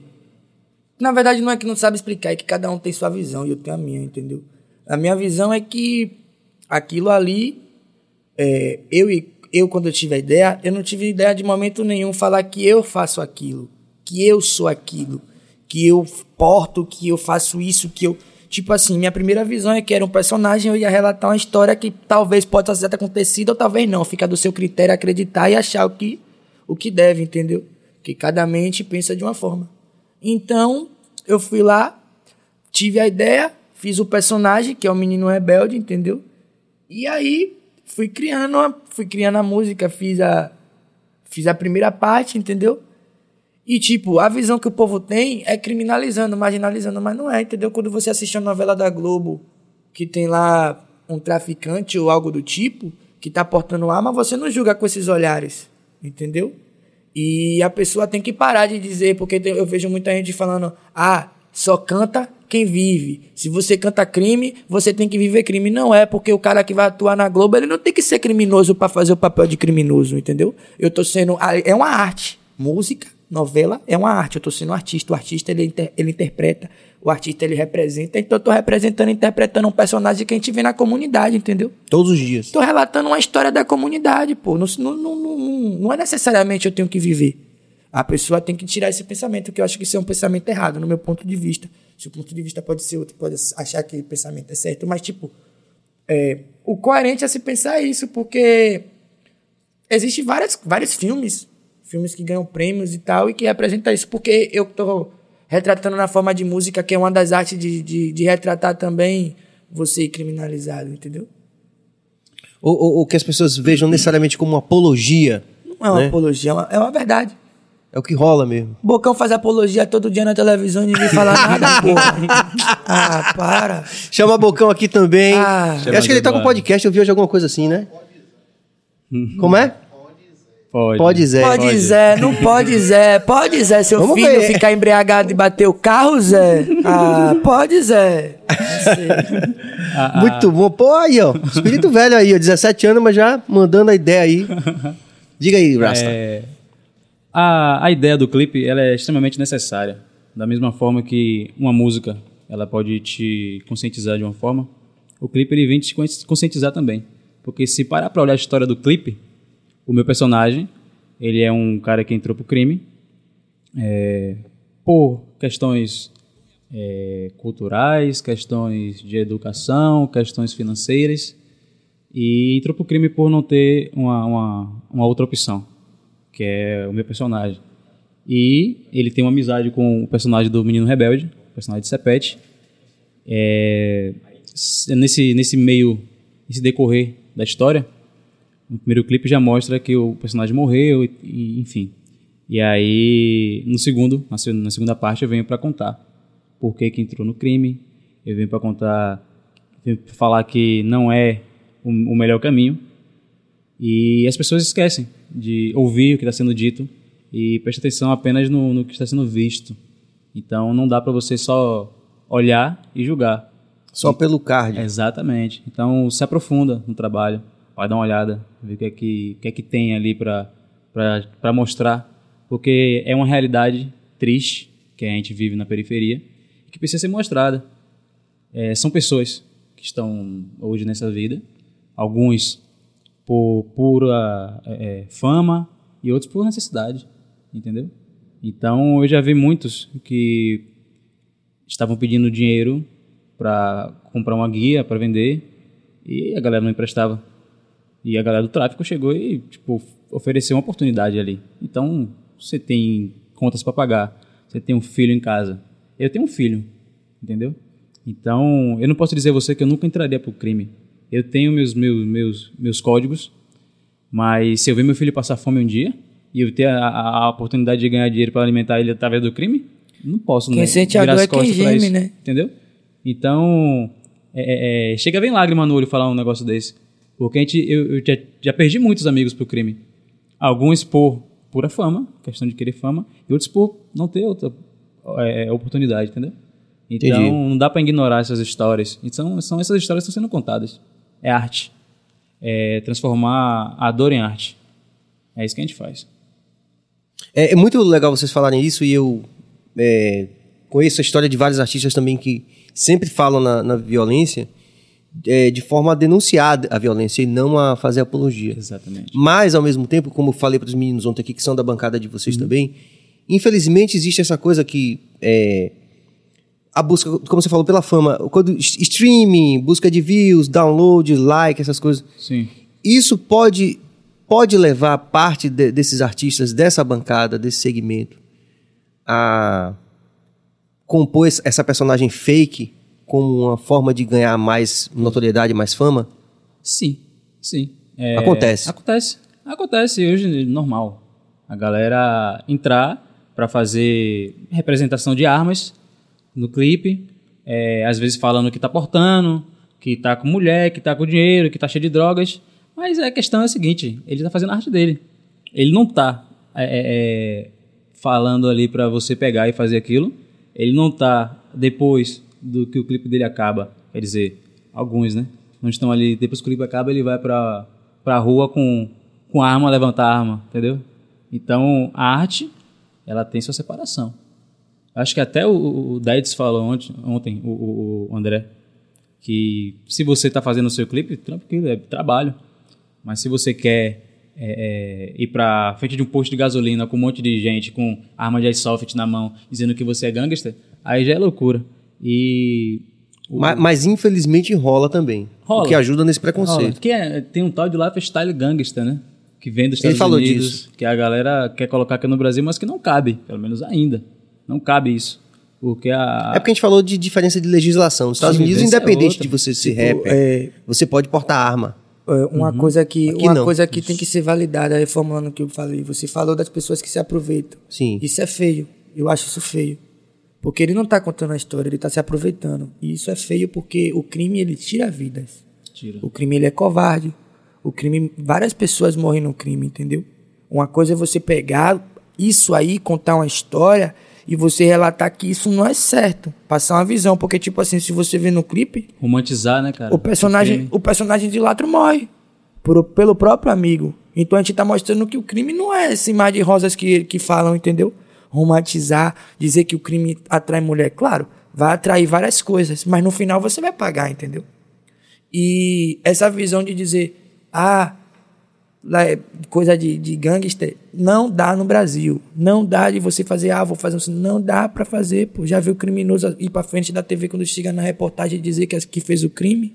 Na verdade, não é que não sabe explicar, é que cada um tem sua visão e eu tenho a minha, entendeu? A minha visão é que aquilo ali, é, eu, eu quando eu tive a ideia, eu não tive ideia de momento nenhum falar que eu faço aquilo, que eu sou aquilo, que eu porto, que eu faço isso, que eu. Tipo assim, minha primeira visão é que era um personagem, eu ia relatar uma história que talvez possa ter acontecido ou talvez não. Fica do seu critério acreditar e achar o que, o que deve, entendeu? Que cada mente pensa de uma forma. Então, eu fui lá, tive a ideia, fiz o personagem, que é o menino rebelde, entendeu? E aí fui criando, a, fui criando a música, fiz a fiz a primeira parte, entendeu? E tipo, a visão que o povo tem é criminalizando, marginalizando, mas não é, entendeu? Quando você assiste a novela da Globo, que tem lá um traficante ou algo do tipo, que tá portando arma, você não julga com esses olhares, entendeu? E a pessoa tem que parar de dizer, porque eu vejo muita gente falando, ah, só canta quem vive. Se você canta crime, você tem que viver crime. Não é, porque o cara que vai atuar na Globo, ele não tem que ser criminoso para fazer o papel de criminoso, entendeu? Eu tô sendo. É uma arte. Música, novela, é uma arte. Eu tô sendo um artista. O artista, ele, inter- ele interpreta. O artista, ele representa. Então, eu tô representando, interpretando um personagem que a gente vê na comunidade, entendeu? Todos os dias. Tô relatando uma história da comunidade, pô. Não, não, não, não, não é necessariamente eu tenho que viver. A pessoa tem que tirar esse pensamento, que eu acho que isso é um pensamento errado, no meu ponto de vista. Seu ponto de vista pode ser outro, pode achar que o pensamento é certo, mas, tipo, é, o coerente é se pensar isso, porque existem várias, vários filmes, filmes que ganham prêmios e tal, e que representam isso, porque eu tô retratando na forma de música, que é uma das artes de, de, de retratar também você criminalizado, entendeu? Ou, ou- ou que as pessoas vejam necessariamente como uma apologia. Não é uma né? apologia, é uma, é uma verdade. É o que rola mesmo. Bocão faz apologia todo dia na televisão e ninguém fala *laughs* nada, porra. *laughs* Ah, para. Chama Bocão aqui também. Ah. eu acho que ele tá com podcast, eu vi hoje alguma coisa assim, né? Como é? Pode. Pode Zé. Pode, Zé, não pode, Zé. Pode, Zé, seu Vamos filho ver. ficar embriagado e bater o carro, Zé. Ah, pode, Zé. Não sei. Muito bom. Pô, aí, ó. Espírito velho aí, ó. 17 anos, mas já mandando a ideia aí. *laughs* Diga aí, Rasta. É, a, a ideia do clipe ela é extremamente necessária. Da mesma forma que uma música ela pode te conscientizar de uma forma, o clipe ele vem te consci- conscientizar também. Porque se parar pra olhar a história do clipe, o meu personagem, ele é um cara que entrou pro crime é, por questões é, culturais, questões de educação, questões financeiras e entrou pro crime por não ter uma, uma, uma outra opção, que é o meu personagem. E ele tem uma amizade com o personagem do Menino Rebelde, o personagem de Sepete. É, nesse, nesse meio, nesse decorrer da história, no primeiro clipe já mostra que o personagem morreu, e, e, enfim. E aí, no segundo, na, se- na segunda parte, eu venho para contar por que, que entrou no crime. Eu venho para contar, venho pra falar que não é o, o melhor caminho. E as pessoas esquecem de ouvir o que está sendo dito e prestar atenção apenas no, no que está sendo visto. Então, não dá para você só olhar e julgar. Só pelo card. Exatamente. Então se aprofunda no trabalho, vai dar uma olhada, ver o que é que, que, é que tem ali para mostrar, porque é uma realidade triste que a gente vive na periferia e que precisa ser mostrada. É, são pessoas que estão hoje nessa vida, alguns por pura é, é, fama e outros por necessidade, entendeu? Então eu já vi muitos que estavam pedindo dinheiro para comprar uma guia para vender e a galera não emprestava. E a galera do tráfico chegou e tipo ofereceu uma oportunidade ali. Então, você tem contas para pagar, você tem um filho em casa. Eu tenho um filho, entendeu? Então, eu não posso dizer a você que eu nunca entraria pro crime. Eu tenho meus meus meus meus códigos, mas se eu ver meu filho passar fome um dia e eu ter a, a- a oportunidade de ganhar dinheiro para alimentar ele através do crime, não posso Quem né, sente a dor as é quem geme, né? Entendeu? Então, é, é, é, chega a vir lágrima no olho falar um negócio desse. Porque a gente, eu, eu já, já perdi muitos amigos pro crime. Alguns por pura fama, questão de querer fama, e outros por não ter outra é, oportunidade, entendeu? Então, Entendi. não dá para ignorar essas histórias. Então, são essas histórias que estão sendo contadas. É arte. É transformar a dor em arte. É isso que a gente faz. É, é muito legal vocês falarem isso e eu é, conheço a história de vários artistas também que sempre falam na, na violência é, de forma a denunciar a violência e não a fazer apologia. Exatamente. Mas, ao mesmo tempo, como eu falei para os meninos ontem aqui, que são da bancada de vocês Uhum. também, infelizmente existe essa coisa que é, a busca, como você falou, pela fama, quando streaming, busca de views, download, like, essas coisas. Sim. Isso pode, pode levar parte de- desses artistas, dessa bancada, desse segmento, a compor essa personagem fake como uma forma de ganhar mais notoriedade, mais fama? Sim, sim. É, Acontece. Acontece. Acontece hoje, normal. A galera entrar para fazer representação de armas no clipe, é, às vezes falando que tá portando, que tá com mulher, que tá com dinheiro, que tá cheio de drogas. Mas a questão é a seguinte, ele tá fazendo a arte dele. Ele não tá é, é, é, falando ali para você pegar e fazer aquilo. Ele não tá depois do que o clipe dele acaba. Quer dizer, alguns, né? Não estão ali, depois que o clipe acaba, ele vai pra, pra rua com, com arma, levantar arma, entendeu? Então, a arte, ela tem sua separação. Acho que até o, o Deitz falou ontem, ontem o, o- o André, que se você está fazendo o seu clipe, tranquilo, é trabalho. Mas se você quer é, é, ir para frente de um posto de gasolina com um monte de gente com arma de airsoft na mão, dizendo que você é gangster, aí já é loucura. E Ma- Mas, infelizmente rola também. Rola. O que ajuda nesse Rola. preconceito. Que é- tem um tal de lifestyle gangster, né? Que vem dos Ele Estados falou Unidos, disso. que a galera quer colocar aqui no Brasil, mas que não cabe, pelo menos ainda. Não cabe isso. Porque a. É porque a gente falou de diferença de legislação. Nos Estados Sim, Unidos, é independente outra. de você ser Tipo, rapper, é- você pode portar arma. É, Uma coisa que, Uhum. Aqui uma não. coisa que tem que ser validada, reformulando o que eu falei. Você falou das pessoas que se aproveitam. Sim. Isso é feio. Eu acho isso feio. Porque ele não tá contando a história, ele tá se aproveitando. E isso é feio porque o crime ele tira vidas. Tira. O crime ele é covarde. O crime, várias pessoas morrem no crime, entendeu? Uma coisa é você pegar isso aí, contar uma história e você relatar que isso não é certo, passar uma visão, porque tipo assim, se você vê no clipe, Romantizar, né, cara? o personagem, crime. o personagem de Latro morre por, pelo próprio amigo. Então a gente tá mostrando que o crime não é esse mar de rosas que, que falam, entendeu? Romantizar, dizer que o crime atrai mulher. Claro, vai atrair várias coisas, mas no final você vai pagar, entendeu? E essa visão de dizer, ah, coisa de, de gangster, não dá no Brasil. Não dá de você fazer, ah, vou fazer um. Não dá pra fazer, pô. Já viu o criminoso ir pra frente da TV quando chega na reportagem e dizer que, que fez o crime?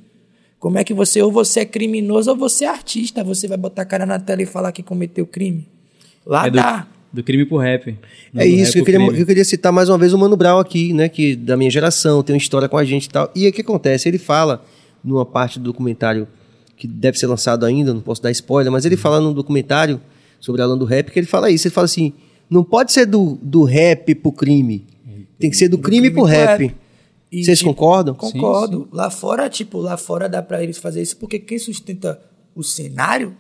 Como é que você, ou você é criminoso ou você é artista? Você vai botar a cara na tela e falar que cometeu crime? Lá É do, dá. do crime pro rap. Não É do isso rap que eu queria, crime. eu queria citar mais uma vez o Mano Brown aqui, né? Que da minha geração, tem uma história com a gente e tal. E aí o que acontece? Ele fala numa parte do documentário que deve ser lançado ainda, não posso dar spoiler, mas ele fala num documentário sobre a Alan do Rap que ele fala isso. Ele fala assim: não pode ser do, do rap pro crime. Tem que ser do, crime, pro rap. E, Vocês tipo, concordam? Concordo. Lá fora, tipo, lá fora dá pra eles fazer isso, porque quem sustenta o cenário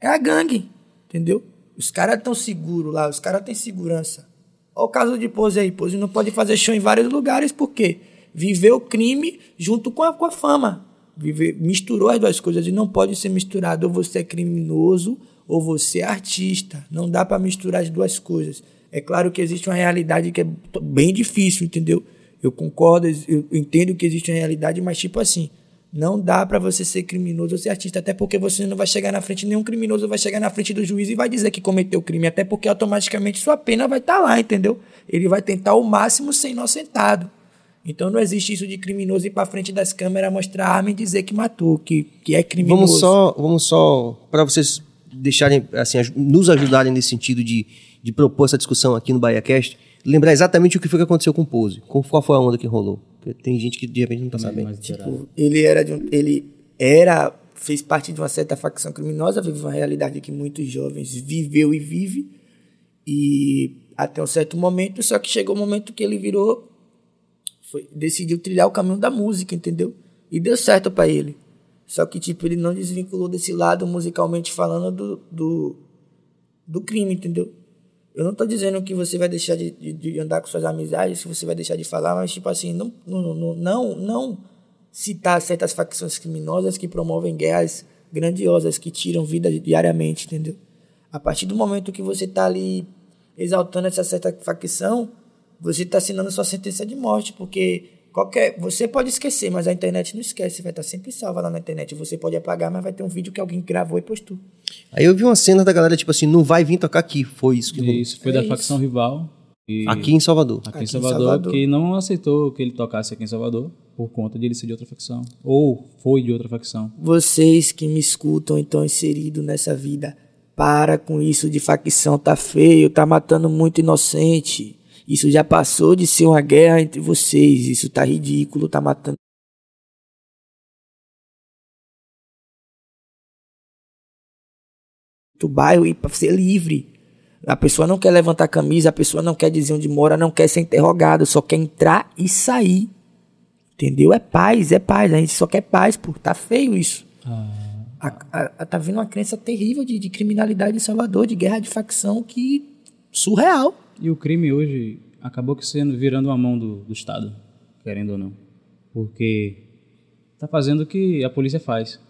é a gangue, entendeu? Os caras estão seguros lá, os caras têm segurança. Olha o caso de Pose aí. Pose não pode fazer show em vários lugares, por quê? Viveu o crime junto com a, com a fama. Vive, misturou as duas coisas e não pode ser misturado. Ou você é criminoso ou você é artista. Não dá pra misturar as duas coisas. É claro que existe uma realidade que é bem difícil, entendeu? Eu concordo, eu entendo que existe uma realidade, mas tipo assim, não dá pra você ser criminoso ou ser artista, até porque você não vai chegar na frente, nenhum criminoso vai chegar na frente do juiz e vai dizer que cometeu crime, até porque automaticamente sua pena vai estar lá, entendeu? Ele vai tentar o máximo ser inocentado. Então não existe isso de criminoso ir pra frente das câmeras, mostrar a arma e dizer que matou, que, que é criminoso. Vamos só, vamos só para vocês deixarem, assim, nos ajudarem nesse sentido de, de propor essa discussão aqui no BahiaCast, lembrar exatamente o que foi que aconteceu com o Pose. Qual foi a onda que rolou? Porque tem gente que de repente não tá sabendo. Tipo, ele era de um, ele era fez parte de uma certa facção criminosa, vive uma realidade que muitos jovens viveu e vive e até um certo momento, só que chegou o um momento que ele virou foi, decidiu trilhar o caminho da música, entendeu? E deu certo pra ele. Só que tipo, ele não desvinculou desse lado musicalmente falando do, do, do crime, entendeu? Eu não tô dizendo que você vai deixar de, de, de andar com suas amizades, que você vai deixar de falar, mas tipo assim, não, não, não, não, não citar certas facções criminosas que promovem guerras grandiosas, que tiram vida diariamente, entendeu? A partir do momento que você tá ali exaltando essa certa facção, você tá assinando sua sentença de morte, porque qualquer você pode esquecer, mas a internet não esquece, vai estar sempre salva lá na internet. Você pode apagar, mas vai ter um vídeo que alguém gravou e postou. Aí eu vi uma cena da galera, tipo assim, não vai vir tocar aqui. Foi isso que. Isso foi É da isso. facção rival. E Aqui em Salvador. aqui, Aqui em em Salvador, Salvador. que não aceitou que ele tocasse aqui em Salvador por conta de ele ser de outra facção. Ou foi de outra facção. Vocês que me escutam então inserido nessa vida, para com isso de facção, tá feio, tá matando muito inocente. Isso já passou de ser uma guerra entre vocês, isso tá ridículo, tá matando do bairro e para ser livre. A pessoa não quer levantar a camisa, a pessoa não quer dizer onde mora, não quer ser interrogado, só quer entrar e sair. Entendeu? É paz, é paz. A gente só quer paz, pô. Tá feio isso. A- a- a- tá vindo uma crença terrível de, de criminalidade em Salvador, de guerra de facção que. surreal. E o crime hoje acabou que sendo virando a mão do, do Estado, querendo ou não. Porque tá fazendo o que a polícia faz.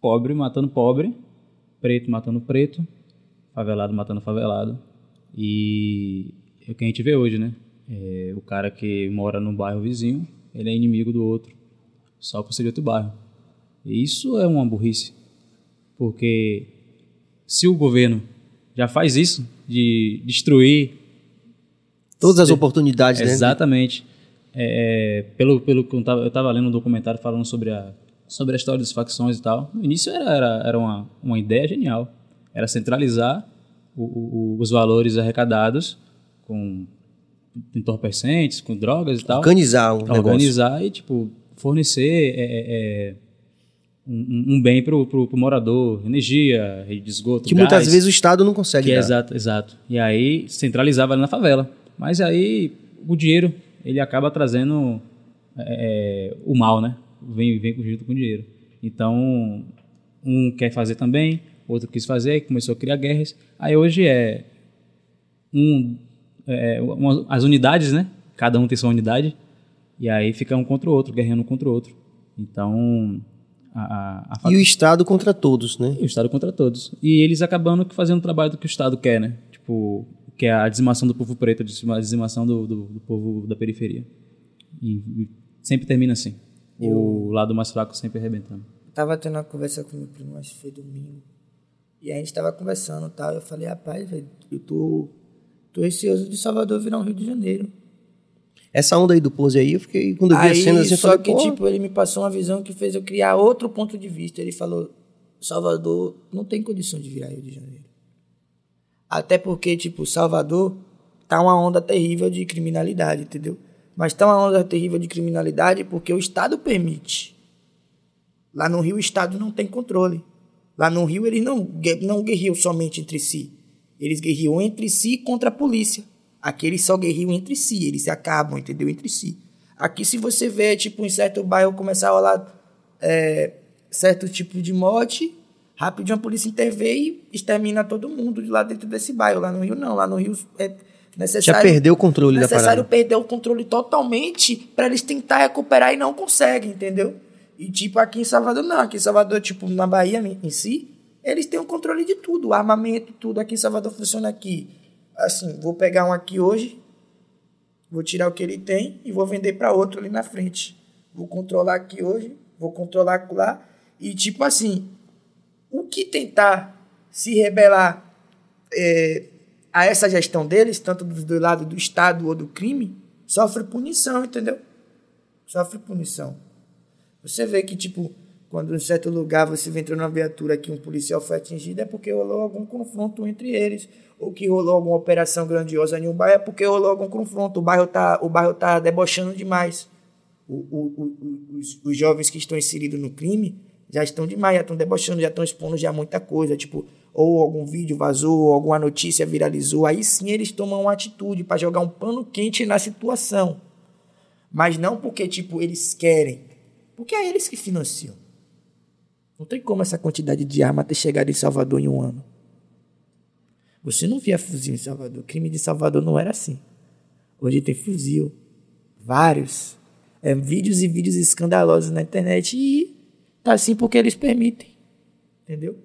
Pobre matando pobre, preto matando preto, favelado matando favelado. E é o que a gente vê hoje, né? É, o cara que mora no bairro vizinho, ele é inimigo do outro, só por ser de outro bairro. E isso é uma burrice. Porque se o governo já faz isso, de destruir Todas as oportunidades, né? Exatamente. É, é, pelo, pelo que eu tava, eu tava lendo um documentário falando sobre a, sobre a história das facções e tal. No início era, era, era uma, uma ideia genial. Era centralizar o- o- o- os valores arrecadados com entorpecentes, com drogas e tal. Organizar negócio. Organizar e, tipo, fornecer é, é, é, um, um bem pro, pro, pro morador. Energia, rede de esgoto, Que gás. muitas vezes o Estado não consegue é exato, exato. E aí centralizava ali na favela. Mas aí o dinheiro, ele acaba trazendo é, o mal, né? Vem, vem junto com o dinheiro. Então, um quer fazer também, outro quis fazer, começou a criar guerras. Aí hoje é um, é, uma- as unidades, né? Cada um tem sua unidade. E aí fica um contra o outro, guerreando um contra o outro. Então, a, a, a E o Estado contra todos, né? e o Estado contra todos. E eles acabando fazendo o trabalho do que o Estado quer, né? Tipo, que é a dizimação do povo preto, a dizima- a dizimação do, do, do povo da periferia. E, e sempre termina assim. O lado mais fraco sempre arrebentando. Tava tendo uma conversa com meu primo, acho que foi domingo. E a gente tava conversando e tal. Eu falei, rapaz, velho, eu tô, tô receoso de Salvador virar um Rio de Janeiro. Essa onda aí do pose aí, eu fiquei. Quando eu vi Aí, as cenas assim, eu só falei, que, pô, tipo, ele me passou uma visão que fez eu criar outro ponto de vista. Ele falou, Salvador não tem condição de virar Rio de Janeiro. Até porque, tipo, Salvador tá uma onda terrível de criminalidade, entendeu? Mas tá uma onda terrível de criminalidade porque o Estado permite. Lá no Rio, o Estado não tem controle. Lá no Rio, eles não, não guerriam somente entre si. Eles guerriam entre si contra a polícia. Aqui eles só guerriam entre si, eles se acabam, entendeu? Entre si. Aqui, se você vê, tipo, em certo bairro começar a rolar é, certo tipo de morte, rapidinho a polícia intervém e extermina todo mundo de lá dentro desse bairro. Lá no Rio, não. Lá no Rio é necessário... Já perdeu o controle da necessário parada. perder o controle totalmente para eles tentar recuperar e não conseguem, entendeu? E tipo, aqui em Salvador, não. Aqui em Salvador, tipo, na Bahia em em si, eles têm o controle de tudo, o armamento, tudo. Aqui em Salvador funciona aqui. Assim, vou pegar um aqui hoje, vou tirar o que ele tem e vou vender para outro ali na frente. Vou controlar aqui hoje, vou controlar lá. E tipo assim, o que tentar se rebelar é, a essa gestão deles, tanto do, do lado do Estado ou do crime, sofre punição, entendeu? Sofre punição. Você vê que, tipo, quando em certo lugar você entra numa viatura que um policial foi atingido, é porque rolou algum confronto entre eles. Ou que rolou alguma operação grandiosa em um bairro, é porque rolou algum confronto. O bairro tá, o bairro tá debochando demais. O- o- o- os, os jovens que estão inseridos no crime já estão demais, já estão debochando, já estão expondo já muita coisa. Tipo, ou algum vídeo vazou, ou alguma notícia viralizou. Aí sim eles tomam uma atitude para jogar um pano quente na situação. Mas não porque, tipo, eles querem. Porque é eles que financiam. Não tem como essa quantidade de arma ter chegado em Salvador em um ano. Você não via fuzil em Salvador. O crime de Salvador não era assim. Hoje tem fuzil. Vários. É, vídeos e vídeos escandalosos na internet. E tá assim porque eles permitem. Entendeu?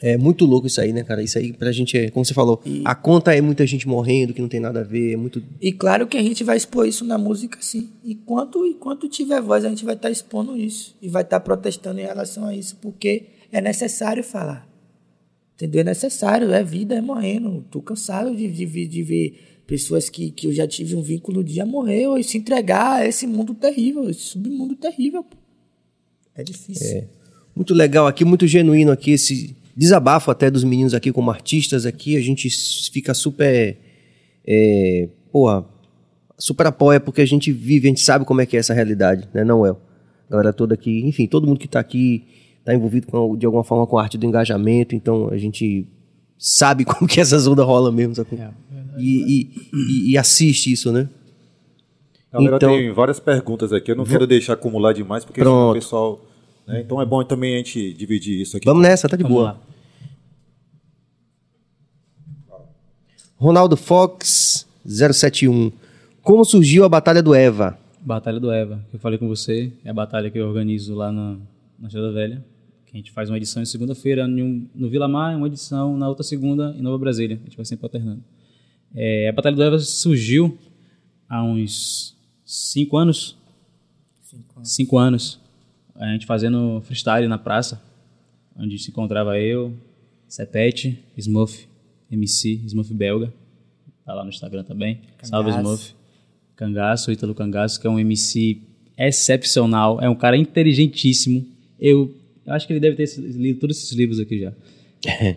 É muito louco isso aí, né, cara? Isso aí pra gente é, como você falou, a conta é muita gente morrendo, que não tem nada a ver, é muito. E claro que a gente vai expor isso na música, sim. Enquanto, enquanto tiver voz, a gente vai estar expondo isso. E vai estar protestando em relação a isso, porque é necessário falar. Entendeu? É necessário, é vida, é morrendo. Tô cansado de, de, de ver pessoas que, que eu já tive um vínculo de morrer ou se entregar a esse mundo terrível, esse submundo terrível. É difícil. Muito legal aqui, muito genuíno aqui, esse desabafo até dos meninos aqui como artistas aqui, a gente fica super. É, porra, super apoia porque a gente vive, a gente sabe como é que é essa realidade, né, não é? Galera toda aqui, enfim, todo mundo que tá aqui tá envolvido com, de alguma forma com a arte do engajamento, então a gente sabe *laughs* como que essas ondas rolam mesmo, sabe? e, e, e- e assiste isso, né? Galera, Então- tem várias perguntas aqui. Eu não quero deixar acumular demais, porque o pessoal. né, Então é bom também a gente dividir isso aqui. Vamos nessa, tá de Vamos boa. lá. Ronaldo Fox 071. Como surgiu a Batalha do Eva? Batalha do Eva, que eu falei com você, é a batalha que eu organizo lá na, na Estrada Velha. A gente faz uma edição em segunda-feira no Vila Mar, uma edição na outra segunda em Nova Brasília. A gente vai sempre alternando. É, a Batalha do Eva surgiu há uns cinco anos. Cinco anos. A gente fazendo freestyle na praça, onde se encontrava eu, Sepete, Smurf, MC, Smurf belga. Tá lá no Instagram também. Salve Cangaço. Smurf. Cangaço, Ítalo Cangaço, que é um MC excepcional, é um cara inteligentíssimo. Eu, eu acho que ele deve ter lido todos esses livros aqui já.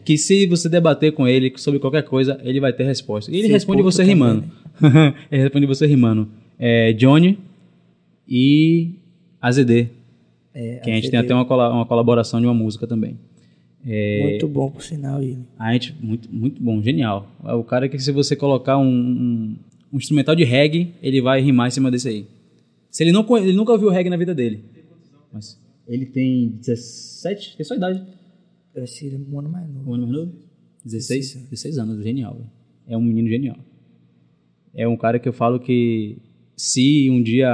que se você debater com ele sobre qualquer coisa, ele vai ter resposta. E ele Seu responde você também, rimando. *laughs* ele responde você rimando. É, Johnny e AZD. É, que a gente AZD. tem até uma, cola- uma colaboração de uma música também. É, Muito bom, por sinal, ele. a gente, muito, muito bom, genial. É o cara que se você colocar um, um, um instrumental de reggae, ele vai rimar em cima desse aí. Se ele, não, ele nunca ouviu reggae na vida dele. Mas ele tem 17, tem sua idade. Eu achei ele um ano mais novo. Um ano mais novo? 16? 16 anos, genial. É um menino genial. É um cara que eu falo que se um dia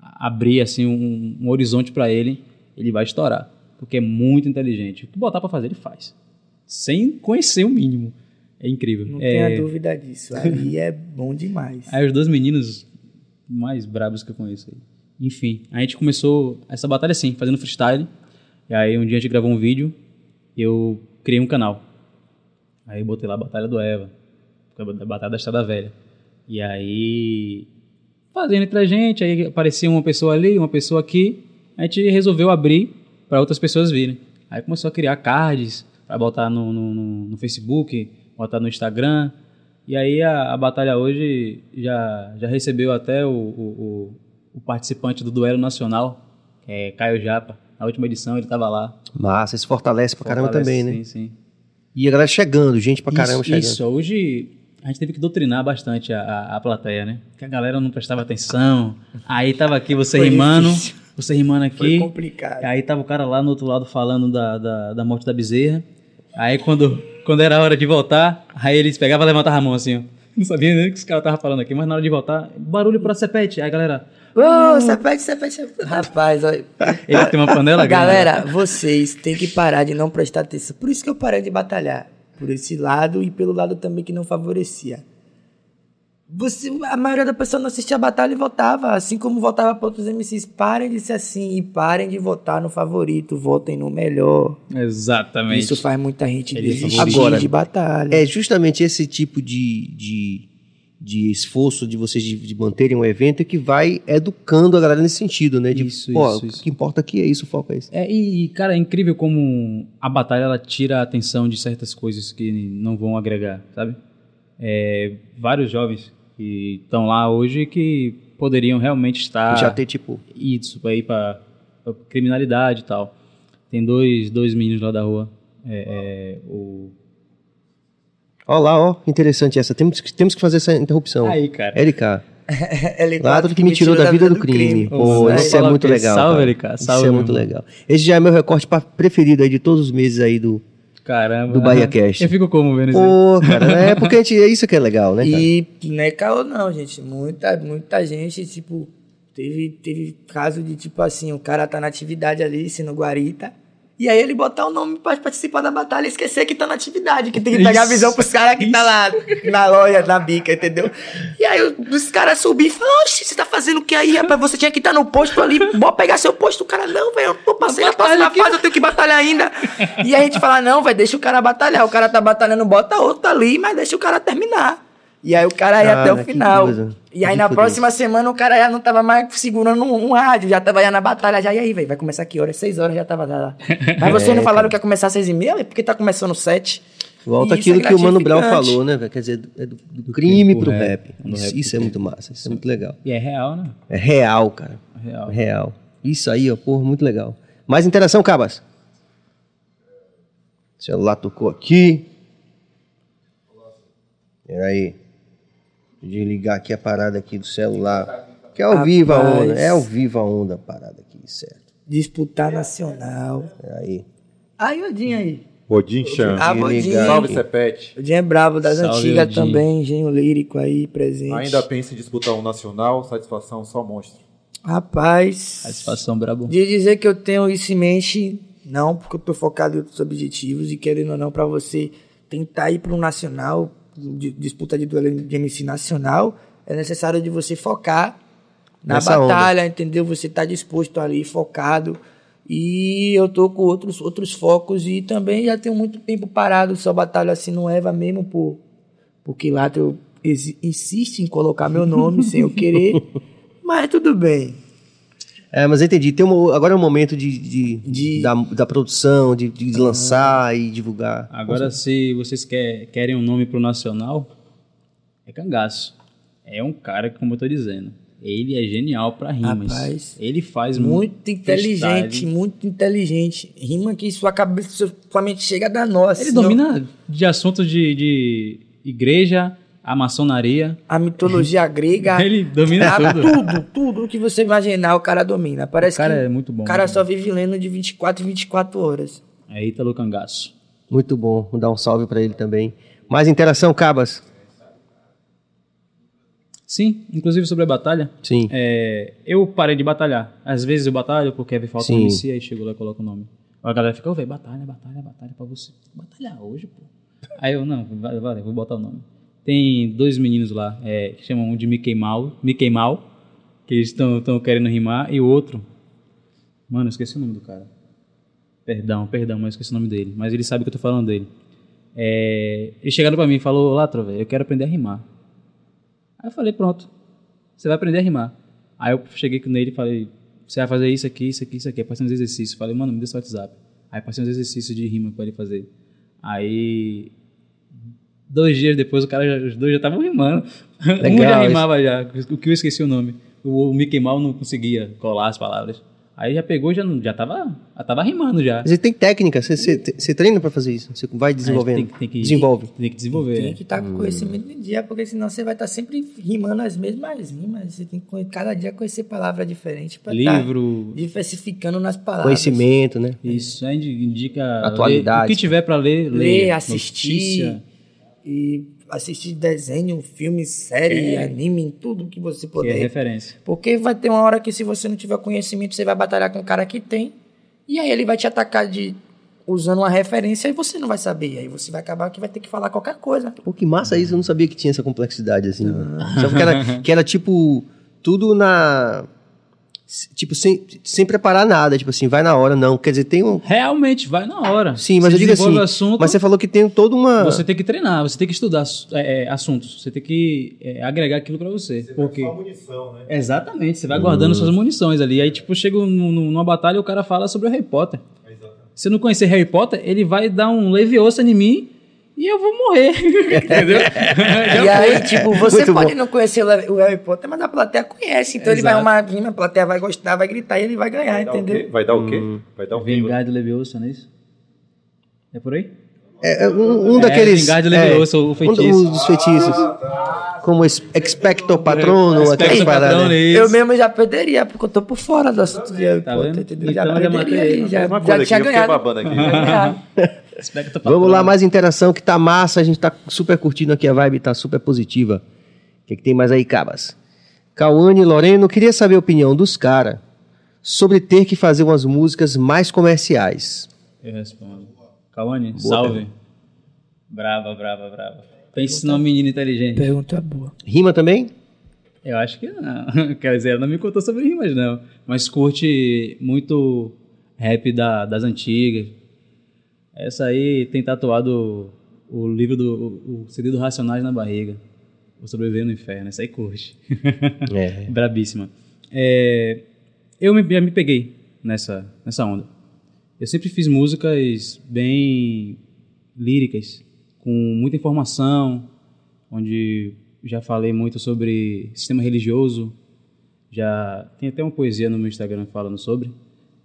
abrir assim um, um horizonte para ele, ele vai estourar, porque é muito inteligente. O que botar para fazer ele faz, sem conhecer o mínimo. É incrível. Não é, tenha dúvida disso. Ali *laughs* é bom demais. Aí os dois meninos mais brabos que eu conheço aí. Enfim, a gente começou essa batalha assim, fazendo freestyle. E aí um dia a gente gravou um vídeo e eu criei um canal. Aí botei lá a Batalha do Eva, a Batalha da Estrada Velha. E aí, fazendo entre a gente, aí aparecia uma pessoa ali, uma pessoa aqui. A gente resolveu abrir para outras pessoas virem. Aí começou a criar cards para botar no, no, no, Facebook, botar no Instagram. E aí a, a batalha hoje já, já recebeu até o, o, o participante do duelo nacional, que é Caio Japa. Na última edição ele estava lá. Massa, isso fortalece pra caramba Fortalece, também, né? Sim, sim. E a galera chegando, gente pra caramba isso, chegando. Isso, hoje a gente teve que doutrinar bastante a, a, a plateia, né? Que a galera não prestava atenção. Aí tava aqui você Foi rimando, difícil. você rimando aqui. Foi complicado. Aí tava o cara lá no outro lado falando da, da, da morte da bezerra. Aí quando, quando era a hora de voltar, aí eles pegavam e levantavam a mão assim, ó. Não sabia nem o que os caras estavam falando aqui, mas na hora de voltar, barulho pra Cepete. Aí a galera, Ô, Cepete, Cepete, Cepete. Rapaz, olha. ele tem uma panela grande. Galera, vocês têm que parar de não prestar atenção. Por isso que eu parei de batalhar. Por esse lado e pelo lado também que não favorecia. Você, a maioria da pessoa não assistia a batalha e votava, assim como votava para outros MCs. Parem de ser assim e parem de votar no favorito, votem no melhor. Exatamente. Isso faz muita gente Ele desistir Agora, de batalha. É justamente esse tipo de, de, de esforço de vocês de, de manterem um evento que vai educando a galera nesse sentido, né? De, Isso, pô, isso, o isso. que importa aqui é isso, o foco é isso. É, e, cara, é incrível como a batalha ela tira a atenção de certas coisas que não vão agregar, sabe? É, vários jovens que estão lá hoje que poderiam realmente estar Já ter, tipo, isso para ir para criminalidade e tal. Tem dois, dois meninos lá da rua. É, é, o... ó lá, ó, interessante essa. Temos, que- temos que fazer essa interrupção. Aí, cara. LK. *laughs* Ele Lá quase que me tirou da vida do crime. Pô, Isso, isso é muito legal. Salve, cara. LK, Isso salve, é muito legal. Esse já é meu recorte preferido aí de todos os meses aí do, Caramba. do Bahia *laughs* Cast. Eu fico como vendo isso. aí. Pô, cara, é porque a gente, é isso que é legal, né, cara? E não é caô não, gente. Muita, muita gente, tipo, teve, teve caso de, tipo assim, o cara tá na atividade ali, sendo guarita. E aí ele botar o nome pra participar da batalha e esquecer que tá na atividade, que tem que pegar a visão pros caras que tá lá na loja, na bica, entendeu? E aí os caras subir e falar, oxe, você tá fazendo o que aí, rapaz? Você tinha que estar no posto ali, bora pegar seu posto. O cara, não, velho, eu não passei na próxima fase, eu tenho que batalhar ainda. E aí a gente fala, não, velho, deixa o cara batalhar. O cara tá batalhando, bota outro ali, mas deixa o cara terminar. E aí o cara ia Cara, até o final. coisa. E aí Que na próxima semana o cara já não tava mais segurando um, um rádio, já tava já na batalha. Já, e aí, velho, vai começar que hora? Seis horas já tava lá. *laughs* Mas vocês É, não falaram cara. que ia começar às seis e meia? Porque tá começando sete. Volta E isso aquilo é que o Mano Brown falou, né, velho? Quer dizer, é do, do crime pro pro rap, rap. do Isso, rap isso é muito massa, isso é muito legal. E é real, né? É real, cara. Real. Real. Isso aí, ó, porra, muito legal. Mais interação, Cabas? O celular tocou aqui. Peraí. Deixa eu desligar aqui a parada aqui do celular. Que é ao vivo a onda. É ao vivo a onda a parada aqui, certo. Disputar nacional. Peraí. Aí, Odinho aí. Odin Chan. Ah. Salve, aqui. Sepete. Odinho é brabo, das Salve, antigas também, engenho lírico aí, presente. Ainda pensa em disputar um nacional, satisfação só monstro. Rapaz, Satisfação brabo. de dizer que eu tenho isso em mente, não, porque eu tô focado em outros objetivos e querendo ou não, pra você tentar ir para um nacional, de- disputa de duelo de MC nacional, é necessário de você focar na Nessa batalha, entendeu? Você tá disposto ali, focado. E eu tô com outros, outros focos e também já tenho muito tempo parado, só batalha assim no Eva mesmo, por, porque lá eu insiste em colocar meu nome sem eu querer, *laughs* mas tudo bem. É, mas eu entendi. Tem um, agora é o momento de, de, De- da, da produção, de, de lançar e divulgar. Agora, se vocês quer- querem um nome pro Nacional, é Cangaço. É um cara que, como eu tô dizendo, ele é genial pra rimas. Rapaz, ele faz Muito inteligente, muito inteligente. Rima que sua cabeça, sua mente chega da nossa. Ele senão- domina de assuntos de, de igreja, a maçonaria. a mitologia *laughs* grega. Ele domina a- tudo. tudo, tudo que você imaginar, o cara domina. Parece O cara que é muito bom, O cara muito só vive lendo de 24 em 24 horas. É Ítalo Cangaço. Muito bom. Vou dar um salve pra ele também. Mais interação, Cabas? Sim, inclusive sobre a batalha. Sim. É, eu parei de batalhar. Às vezes eu batalho porque aí falta um. MC, aí chego lá e coloco o nome. A galera fica, ô, velho, batalha, batalha, batalha pra você. Batalhar hoje, pô. Aí eu, não, vai, vai, vou botar o nome. Tem dois meninos lá, é, que chamam um de Mickey Mouse, Mickey Mouse, que eles estão querendo rimar, e o outro, mano, eu esqueci o nome do cara. Perdão, perdão, mas esqueci o nome dele. Mas ele sabe que eu tô falando dele. É, eles chegaram pra mim e falou, Latra, velho, eu quero aprender a rimar. Aí eu falei, pronto, você vai aprender a rimar. Aí eu cheguei nele e falei, você vai fazer isso aqui, isso aqui, isso aqui. Aí passei uns exercícios. Falei, mano, me dê seu WhatsApp. Aí passei uns exercícios de rima pra ele fazer. Aí, dois dias depois, o cara, já- os dois já estavam rimando. *laughs* um já Legal, rimava já, o que eu esqueci o nome. O, o Mickey Mouse não conseguia colar as palavras. Aí já pegou, já, não- já, tava, já tava rimando já. Mas ele tem técnica, você, treina pra fazer isso. Você vai desenvolvendo. Tem, tem que, Desenvolve. Tem que desenvolver. Tem que estar com conhecimento em dia, porque senão você vai estar sempre rimando as mesmas rimas. Você tem que cada dia conhecer palavra diferente para Livro, diversificando nas palavras. Conhecimento, né? isso aí indica Atualidades. ler- o que tiver pra ler, Ler, ler. assistir Notícia. E assistir desenho, filme, série, anime, tudo que você que é puder. referência. Porque vai ter uma hora que se você não tiver conhecimento, você vai batalhar com o cara que tem. E aí ele vai te atacar de usando uma referência e você não vai saber. E aí você vai acabar que vai ter que falar qualquer coisa. Pô, que massa isso, eu não sabia que tinha essa complexidade assim. Só que era, que era tipo, tudo na. Tipo, sem, sem preparar nada, tipo assim, vai na hora, não. Quer dizer, tem um. Realmente, vai na hora. Sim, mas Você eu digo assim. assunto, Mas você falou que tem toda uma. Você tem que treinar, você tem que estudar é, é, assuntos, você tem que é, agregar aquilo pra você. porque... munição, né? Exatamente, você vai guardando suas munições ali. Aí, tipo, chega num- num- numa batalha e o cara fala sobre o Harry Potter. Se eu não conhecer Harry Potter, ele vai dar um leviosa em mim e eu vou morrer. Entendeu? *laughs* e aí, tipo, você Muito pode bom. não conhecer o o Harry Potter, mas a plateia conhece. Então ele vai Exato. arrumar a rima, a plateia vai gostar, vai gritar e ele vai ganhar, entendeu? Vai dar o quê? Vai dar o quê? Vingar de Leviosa, não é isso? É por aí? É, é um, um É, daqueles. Vingar de Leviosa, o um feitiço. dos feitiços. Como ex- Expecto Patrono, Expecto aquelas paradas. Né? Eu mesmo já perderia, porque eu tô por fora do assunto de Harry Tá Potter, vendo? entendeu? Então já perderia já, já coisa tinha aqui, eu fiquei ganhado. babando aqui. *laughs* Já tinha ganhado. Vamos lá, mais interação que tá massa, a gente tá super curtindo aqui, a vibe tá super positiva. O que, que tem mais aí, Cabas? Cauane e Loreno, queria saber a opinião dos caras sobre ter que fazer umas músicas mais comerciais. Eu respondo. Cauane, salve. Brava, brava, brava. Pense numa menina inteligente. Pergunta boa. Rima também? Eu acho que não. *laughs* Quer dizer, ela não me contou sobre rimas, não. Mas curte muito rap da- das antigas. Essa aí tem tatuado o, o livro do o, o CD do Racionais na barriga. Vou sobreviver no inferno. Essa aí curte. É. *laughs* Brabíssima. É, eu me, já me peguei nessa, nessa onda. Eu sempre fiz músicas bem líricas, com muita informação, onde já falei muito sobre sistema religioso, já tem até uma poesia no meu Instagram falando sobre.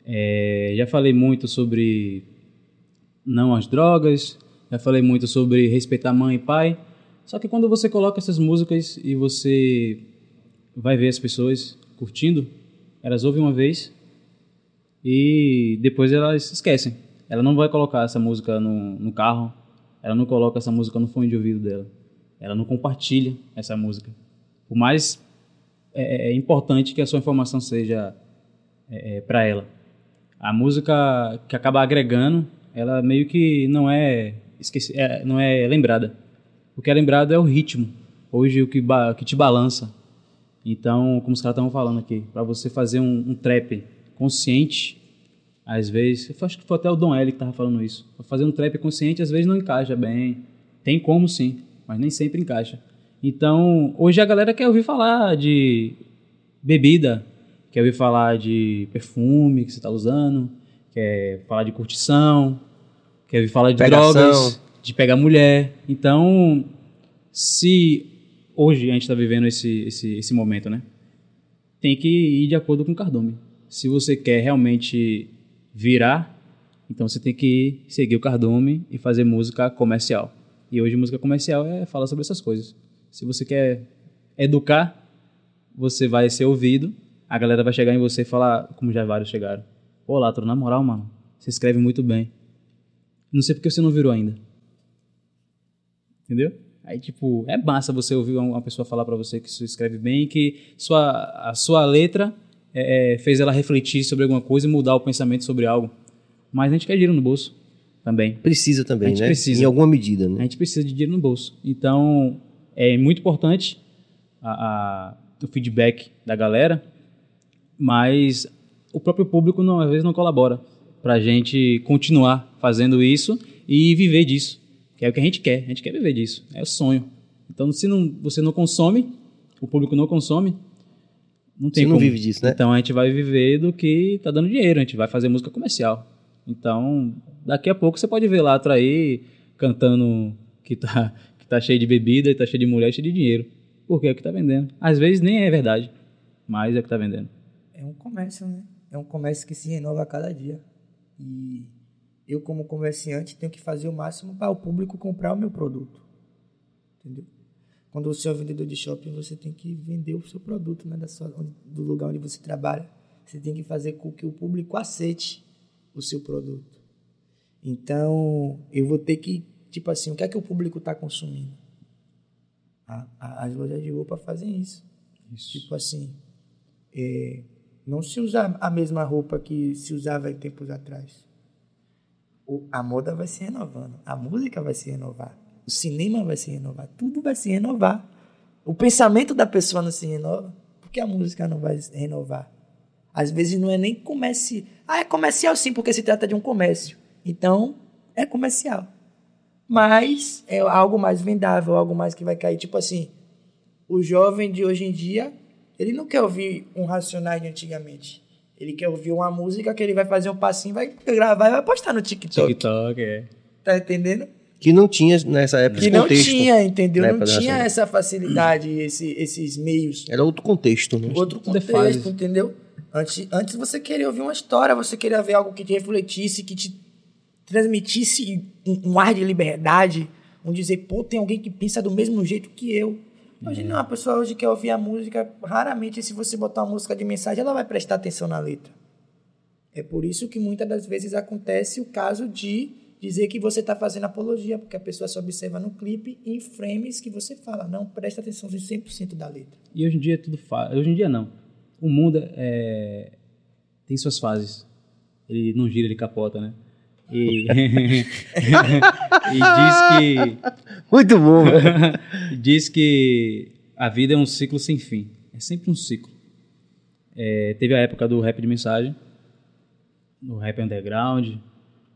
É, já falei muito sobre não às drogas, já falei muito sobre respeitar mãe e pai. Só que quando você coloca essas músicas e você vai ver as pessoas curtindo, elas ouvem uma vez e depois elas esquecem. Ela não vai colocar essa música no, no carro, ela não coloca essa música no fone de ouvido dela, ela não compartilha essa música. Por mais é, é importante que a sua informação seja é, para ela. A música que acaba agregando, ela meio que não é, esqueci, é, não é lembrada. O que é lembrado é o ritmo. Hoje o que, ba- que te balança. Então, como os caras estavam falando aqui, para você fazer um, um trap consciente, às vezes, acho que foi até o Dom L que tava falando isso. Pra fazer um trap consciente, às vezes não encaixa bem. Tem como sim, mas nem sempre encaixa. Então, hoje a galera quer ouvir falar de bebida, quer ouvir falar de perfume que você está usando, quer falar de curtição, quer falar de Pegação. drogas, de pegar mulher. Então, se hoje a gente está vivendo esse, esse, esse momento, né? Tem que ir de acordo com o cardume. Se você quer realmente virar, então você tem que seguir o cardume e fazer música comercial. E hoje música comercial é falar sobre essas coisas. Se você quer educar, você vai ser ouvido, a galera vai chegar em você e falar, como já vários chegaram. Pô, Latro, na moral, mano, você escreve muito bem. Não sei porque você não virou ainda. Entendeu? Aí, tipo, é massa você ouvir uma pessoa falar pra você que você escreve bem e que sua, a sua letra é, é, fez ela refletir sobre alguma coisa e mudar o pensamento sobre algo. Mas a gente quer dinheiro no bolso. também. Precisa também, A gente né? precisa. Em alguma medida, né? A gente precisa de dinheiro no bolso. Então, é muito importante a- a- o feedback da galera, mas o próprio público não, às vezes não colabora para a gente continuar fazendo isso e viver disso, que é o que a gente quer. A gente quer viver disso, é o sonho. Então, se não, você não consome, o público não consome, não tem Você não como. vive disso, né? Então, a gente vai viver do que tá dando dinheiro, a gente vai fazer música comercial. Então, daqui a pouco você pode ver lá atrair cantando que tá, que tá cheio de bebida e tá cheio de mulher, cheio de dinheiro. Porque é o que tá vendendo. Às vezes nem é verdade, mas é o que tá vendendo. É um comércio, né? É um comércio que se renova a cada dia. E eu, como comerciante, tenho que fazer o máximo para o público comprar o meu produto. Entendeu? Quando você é um vendedor de shopping, você tem que vender o seu produto, né? Da sua, onde- do lugar onde você trabalha. Você tem que fazer com que o público aceite o seu produto. Então, eu vou ter que, tipo assim, o que é que o público está consumindo? A- a- as lojas de roupa fazem isso. Tipo assim, é, não se usa a mesma roupa que se usava em tempos atrás. O- a moda vai se renovando, a música vai se renovar, o cinema vai se renovar, tudo vai se renovar. O pensamento da pessoa não se renova, porque a música não vai renovar. Às vezes não é nem comercial. Ah, é comercial sim, porque se trata de um comércio. Então, é comercial. Mas é algo mais vendável, algo mais que vai cair. Tipo assim, o jovem de hoje em dia, ele não quer ouvir um Racionais de antigamente. Ele quer ouvir uma música que ele vai fazer um passinho, vai gravar e vai postar no TikTok. TikTok, é. Tá entendendo? Que não tinha nessa época Que esse não contexto. tinha, entendeu? Não tinha essa facilidade, esse- esses meios. Era outro contexto, né? Outro contexto, entendeu? Antes, antes você queria ouvir uma história, você queria ver algo que te refletisse, que te transmitisse um, um ar de liberdade, um dizer, pô, tem alguém que pensa do mesmo jeito que eu. Hoje não, a pessoa hoje quer ouvir a música, raramente se você botar uma música de mensagem, ela vai prestar atenção na letra. É por isso que muitas das vezes acontece o caso de dizer que você está fazendo apologia, porque a pessoa só observa no clipe em frames que você fala, não presta atenção em 100% da letra. E hoje em dia é tudo fácil. Hoje em dia não. O mundo é... tem suas fases. Ele não gira, ele capota, né? E, *laughs* e diz que Muito bom, *laughs* diz que a vida é um ciclo sem fim. É sempre um ciclo. É, teve a época do rap de mensagem, do rap underground,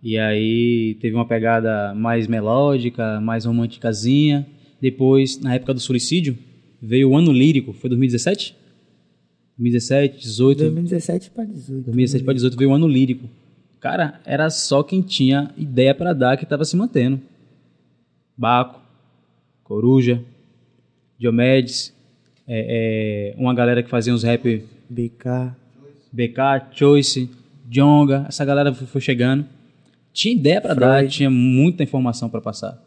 e aí teve uma pegada mais melódica, mais românticazinha. Depois, na época do suicídio, veio o ano lírico, foi 2017? 2017, 18, 2017 para 18. 2017 para 18 veio o ano lírico. Cara, era só quem tinha ideia pra dar que tava se mantendo. Baco, Coruja, Diomedes, é, é, uma galera que fazia uns rap BK. BK, Choice, Jonga, essa galera foi chegando. Tinha ideia pra dar, tinha muita informação pra passar.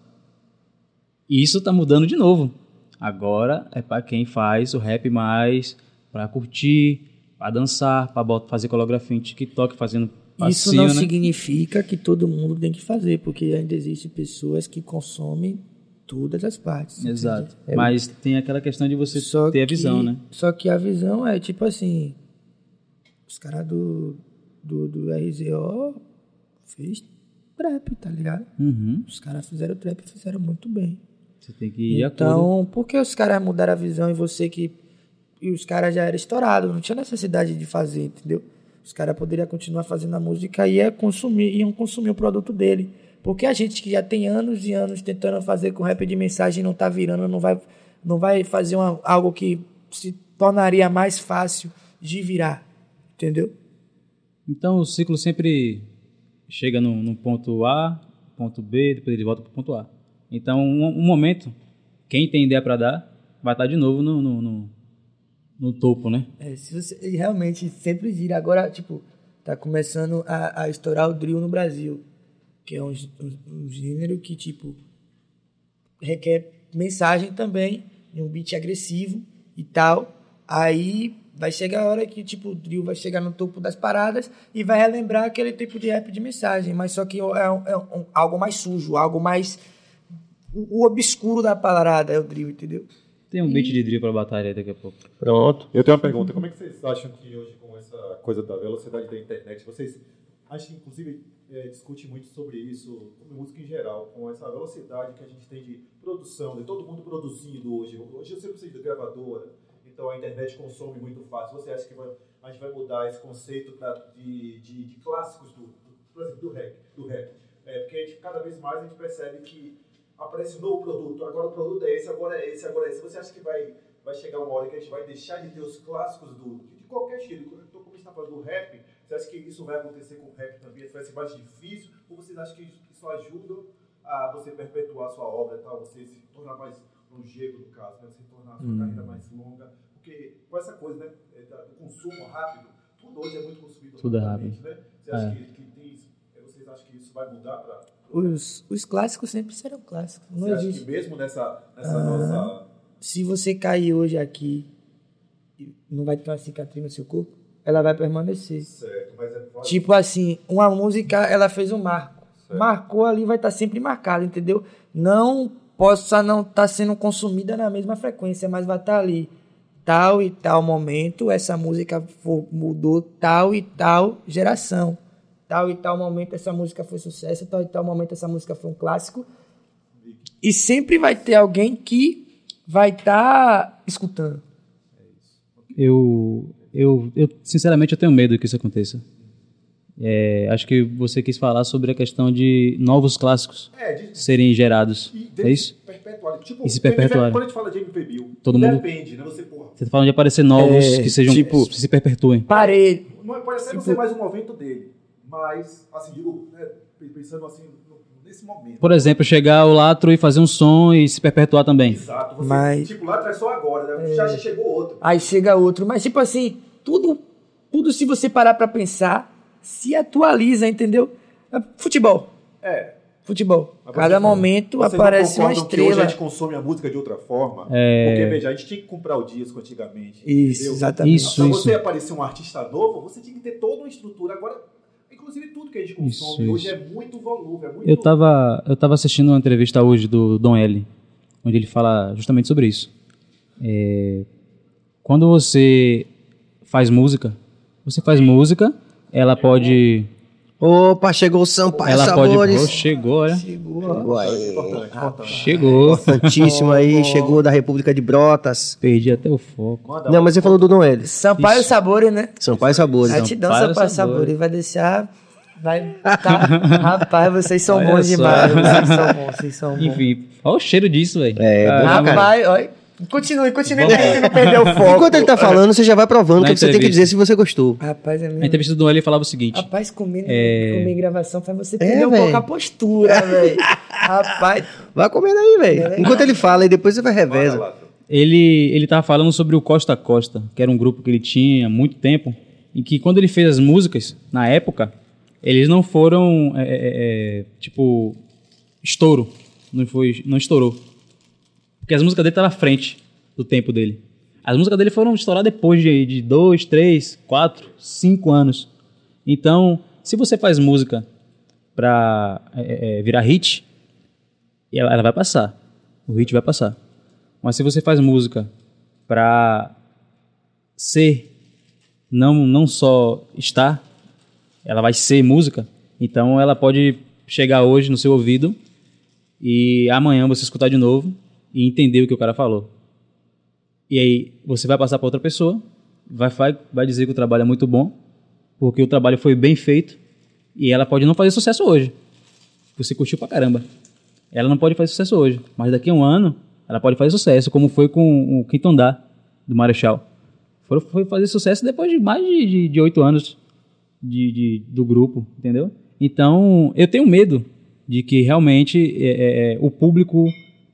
E isso tá mudando de novo. Agora é pra quem faz o rap mais pra curtir, pra dançar, bot- fazer coreografia em TikTok, fazendo Isso não né? significa que todo mundo tem que fazer, porque ainda existem pessoas que consomem todas as partes. Exato. É Mas tem aquela questão de você Só ter a que- visão, né? Só que a visão é tipo assim: os caras do, do, do RZO fez trap, tá ligado? Uhum. Os caras fizeram trap e fizeram muito bem. Você tem que ir. Então, por que os caras mudaram a visão e você que. E os caras já eram estourados, não tinha necessidade de fazer, entendeu? Os caras poderiam continuar fazendo a música e ia consumir, iam consumir o produto dele. Porque a gente que já tem anos e anos tentando fazer com rap de mensagem não tá virando, não vai, não vai fazer uma- algo que se tornaria mais fácil de virar, entendeu? Então o ciclo sempre chega no, no ponto A, ponto B, depois ele volta para o ponto A. Então, um, um momento, quem tem ideia para dar, vai estar de novo no, no, no, no topo, né? É, se você realmente sempre gira. Agora, tipo, tá começando a, a estourar o drill no Brasil, que é um, um, um gênero que, tipo, requer mensagem também, um beat agressivo e tal. Aí vai chegar a hora que, tipo, o drill vai chegar no topo das paradas e vai relembrar aquele tipo de rap de mensagem, mas só que é, um- é um- algo mais sujo, algo mais... O, o obscuro da parada é o drill, entendeu? Tem um beat de drill para batalha aí daqui a pouco. Pronto. Eu tenho uma pergunta. Como é que vocês acham que hoje, com essa coisa da velocidade da internet, vocês acham que, inclusive, eh, discute muito sobre isso, sobre música em geral, com essa velocidade que a gente tem de produção, de todo mundo produzindo hoje. Hoje você precisa de gravadora, então a internet consome muito fácil. Você acha que vai- a gente vai mudar esse conceito pra- de, de, de clássicos do, do, por exemplo, do rap? Do rap? É, porque a gente, cada vez mais a gente percebe que aparece um novo produto, agora o produto é esse, agora é esse, agora é esse. Você acha que vai, vai chegar uma hora que a gente vai deixar de ter os clássicos do, de qualquer estilo? Então, como a gente está falando do rap, você acha que isso vai acontecer com o rap também? Vai ser mais difícil? Ou vocês acham que isso, ajuda a você perpetuar a sua obra e tal, você se tornar mais longevo, no caso, né? você tornar a sua carreira mais longa? Porque com essa coisa né, é, do consumo rápido, tudo hoje é muito consumido Tudo é rapidamente, né? Você acha É. que, que tem isso? É, Vocês acham que isso vai mudar para Os, os clássicos sempre serão clássicos. Não Você acha existe. que mesmo nessa, nessa nossa. Se você cair hoje aqui e não vai ter uma cicatriz no seu corpo, ela vai permanecer. Certo, mas é fora- Tipo assim, uma música, ela fez um marco. Marcou ali, vai estar sempre marcado, entendeu? Não possa não estar sendo consumida na mesma frequência, mas vai estar ali. Tal e tal momento, essa música mudou tal e tal geração. Tal e tal momento, essa música foi sucesso. Tal e tal momento, essa música foi um clássico. E sempre vai ter alguém que vai estar escutando. Eu, eu, eu, sinceramente, eu tenho medo que isso aconteça. É, acho que você quis falar sobre a questão de novos clássicos É, de, serem gerados. e É isso? Perpetuar. Tipo, E se perpetuarem. Quando a gente fala de Bill, Todo mundo- depende, né? Você, porra, Você está falando de aparecer novos É, que sejam tipo- que se perpetuem. Parei. não pode até não ser mais um momento dele, mas, assim, digo, né, pensando assim, nesse momento. Por exemplo, chegar o Latro e fazer um som e se perpetuar também. Exato. Você, Mas- Tipo, lá atrás só agora, né? Já chegou outro. Aí chega outro. Mas, tipo assim, tudo, tudo se você parar pra pensar, se atualiza, entendeu? É Futebol. É. Futebol. Mas Cada momento aparece uma concordam que hoje a estrela. gente consome a música de outra forma? É. Porque, veja, a gente tinha que comprar o disco antigamente. Isso, entendeu? exatamente. Isso, Pra isso. você aparecer um artista novo, você tinha que ter toda uma estrutura. Agora, inclusive tudo que a gente consome Isso, hoje isso. é muito volume, é muito... Eu estava eu tava assistindo uma entrevista hoje do Dom L, onde ele fala justamente sobre isso. É, quando você faz música, você faz música, ela pode. Opa, chegou o Sampaio Ela pode. Sabores. Oh, chegou, olha. Chegou aí. Importante, importante. Chegou. Importantíssimo aí, chegou da República de Brotas. Perdi até o foco. Manda Não, mas você falou do Dom Elis. Sampaio Sabores, né? Sampaio Sabores. Gratidão, Sampaio Sampaio Sabores. Sabores. Vai deixar. Vai. Tá. *laughs* Rapaz, vocês são Olha bons só. demais. Vocês são bons, vocês são bons. Enfim, olha o cheiro disso, velho. É, Caramba. Rapaz, olha. Continue, continue pra gente não perder o foco. Enquanto ele tá falando, você já vai provando Na que você tem que dizer se você gostou. Rapaz, é A mesmo. entrevista do Dom L falava o seguinte: Rapaz, comer, É. comer em gravação faz você perder um velho. pouco a postura, velho. Rapaz, Vai comendo aí, velho. Enquanto ele fala, e depois você vai reveza. ele ele tava falando sobre o Costa a Costa, que era um grupo que ele tinha há muito tempo, e que quando ele fez as músicas, na época, eles não foram, é, é, é, tipo, estouro. Não, foi, não estourou. Porque as músicas dele estavam à frente do tempo dele. As músicas dele foram estourar depois de, de dois, três, quatro, cinco anos. Então, se você faz música pra é, é, virar hit, ela, ela vai passar. O hit vai passar. Mas se você faz música pra ser, não, não só estar, ela vai ser música, então ela pode chegar hoje no seu ouvido e amanhã você escutar de novo e entender o que o cara falou. E aí você vai passar para outra pessoa, vai, vai, vai dizer que o trabalho é muito bom, porque o trabalho foi bem feito e ela pode não fazer sucesso hoje. Você curtiu pra caramba. Ela não pode fazer sucesso hoje, mas daqui a um ano ela pode fazer sucesso, como foi com o Quinto Andar, do Marechal. Foi, foi fazer sucesso depois de mais de oito anos de, de- do grupo, entendeu? Então, eu tenho medo de que realmente é, é, é, o público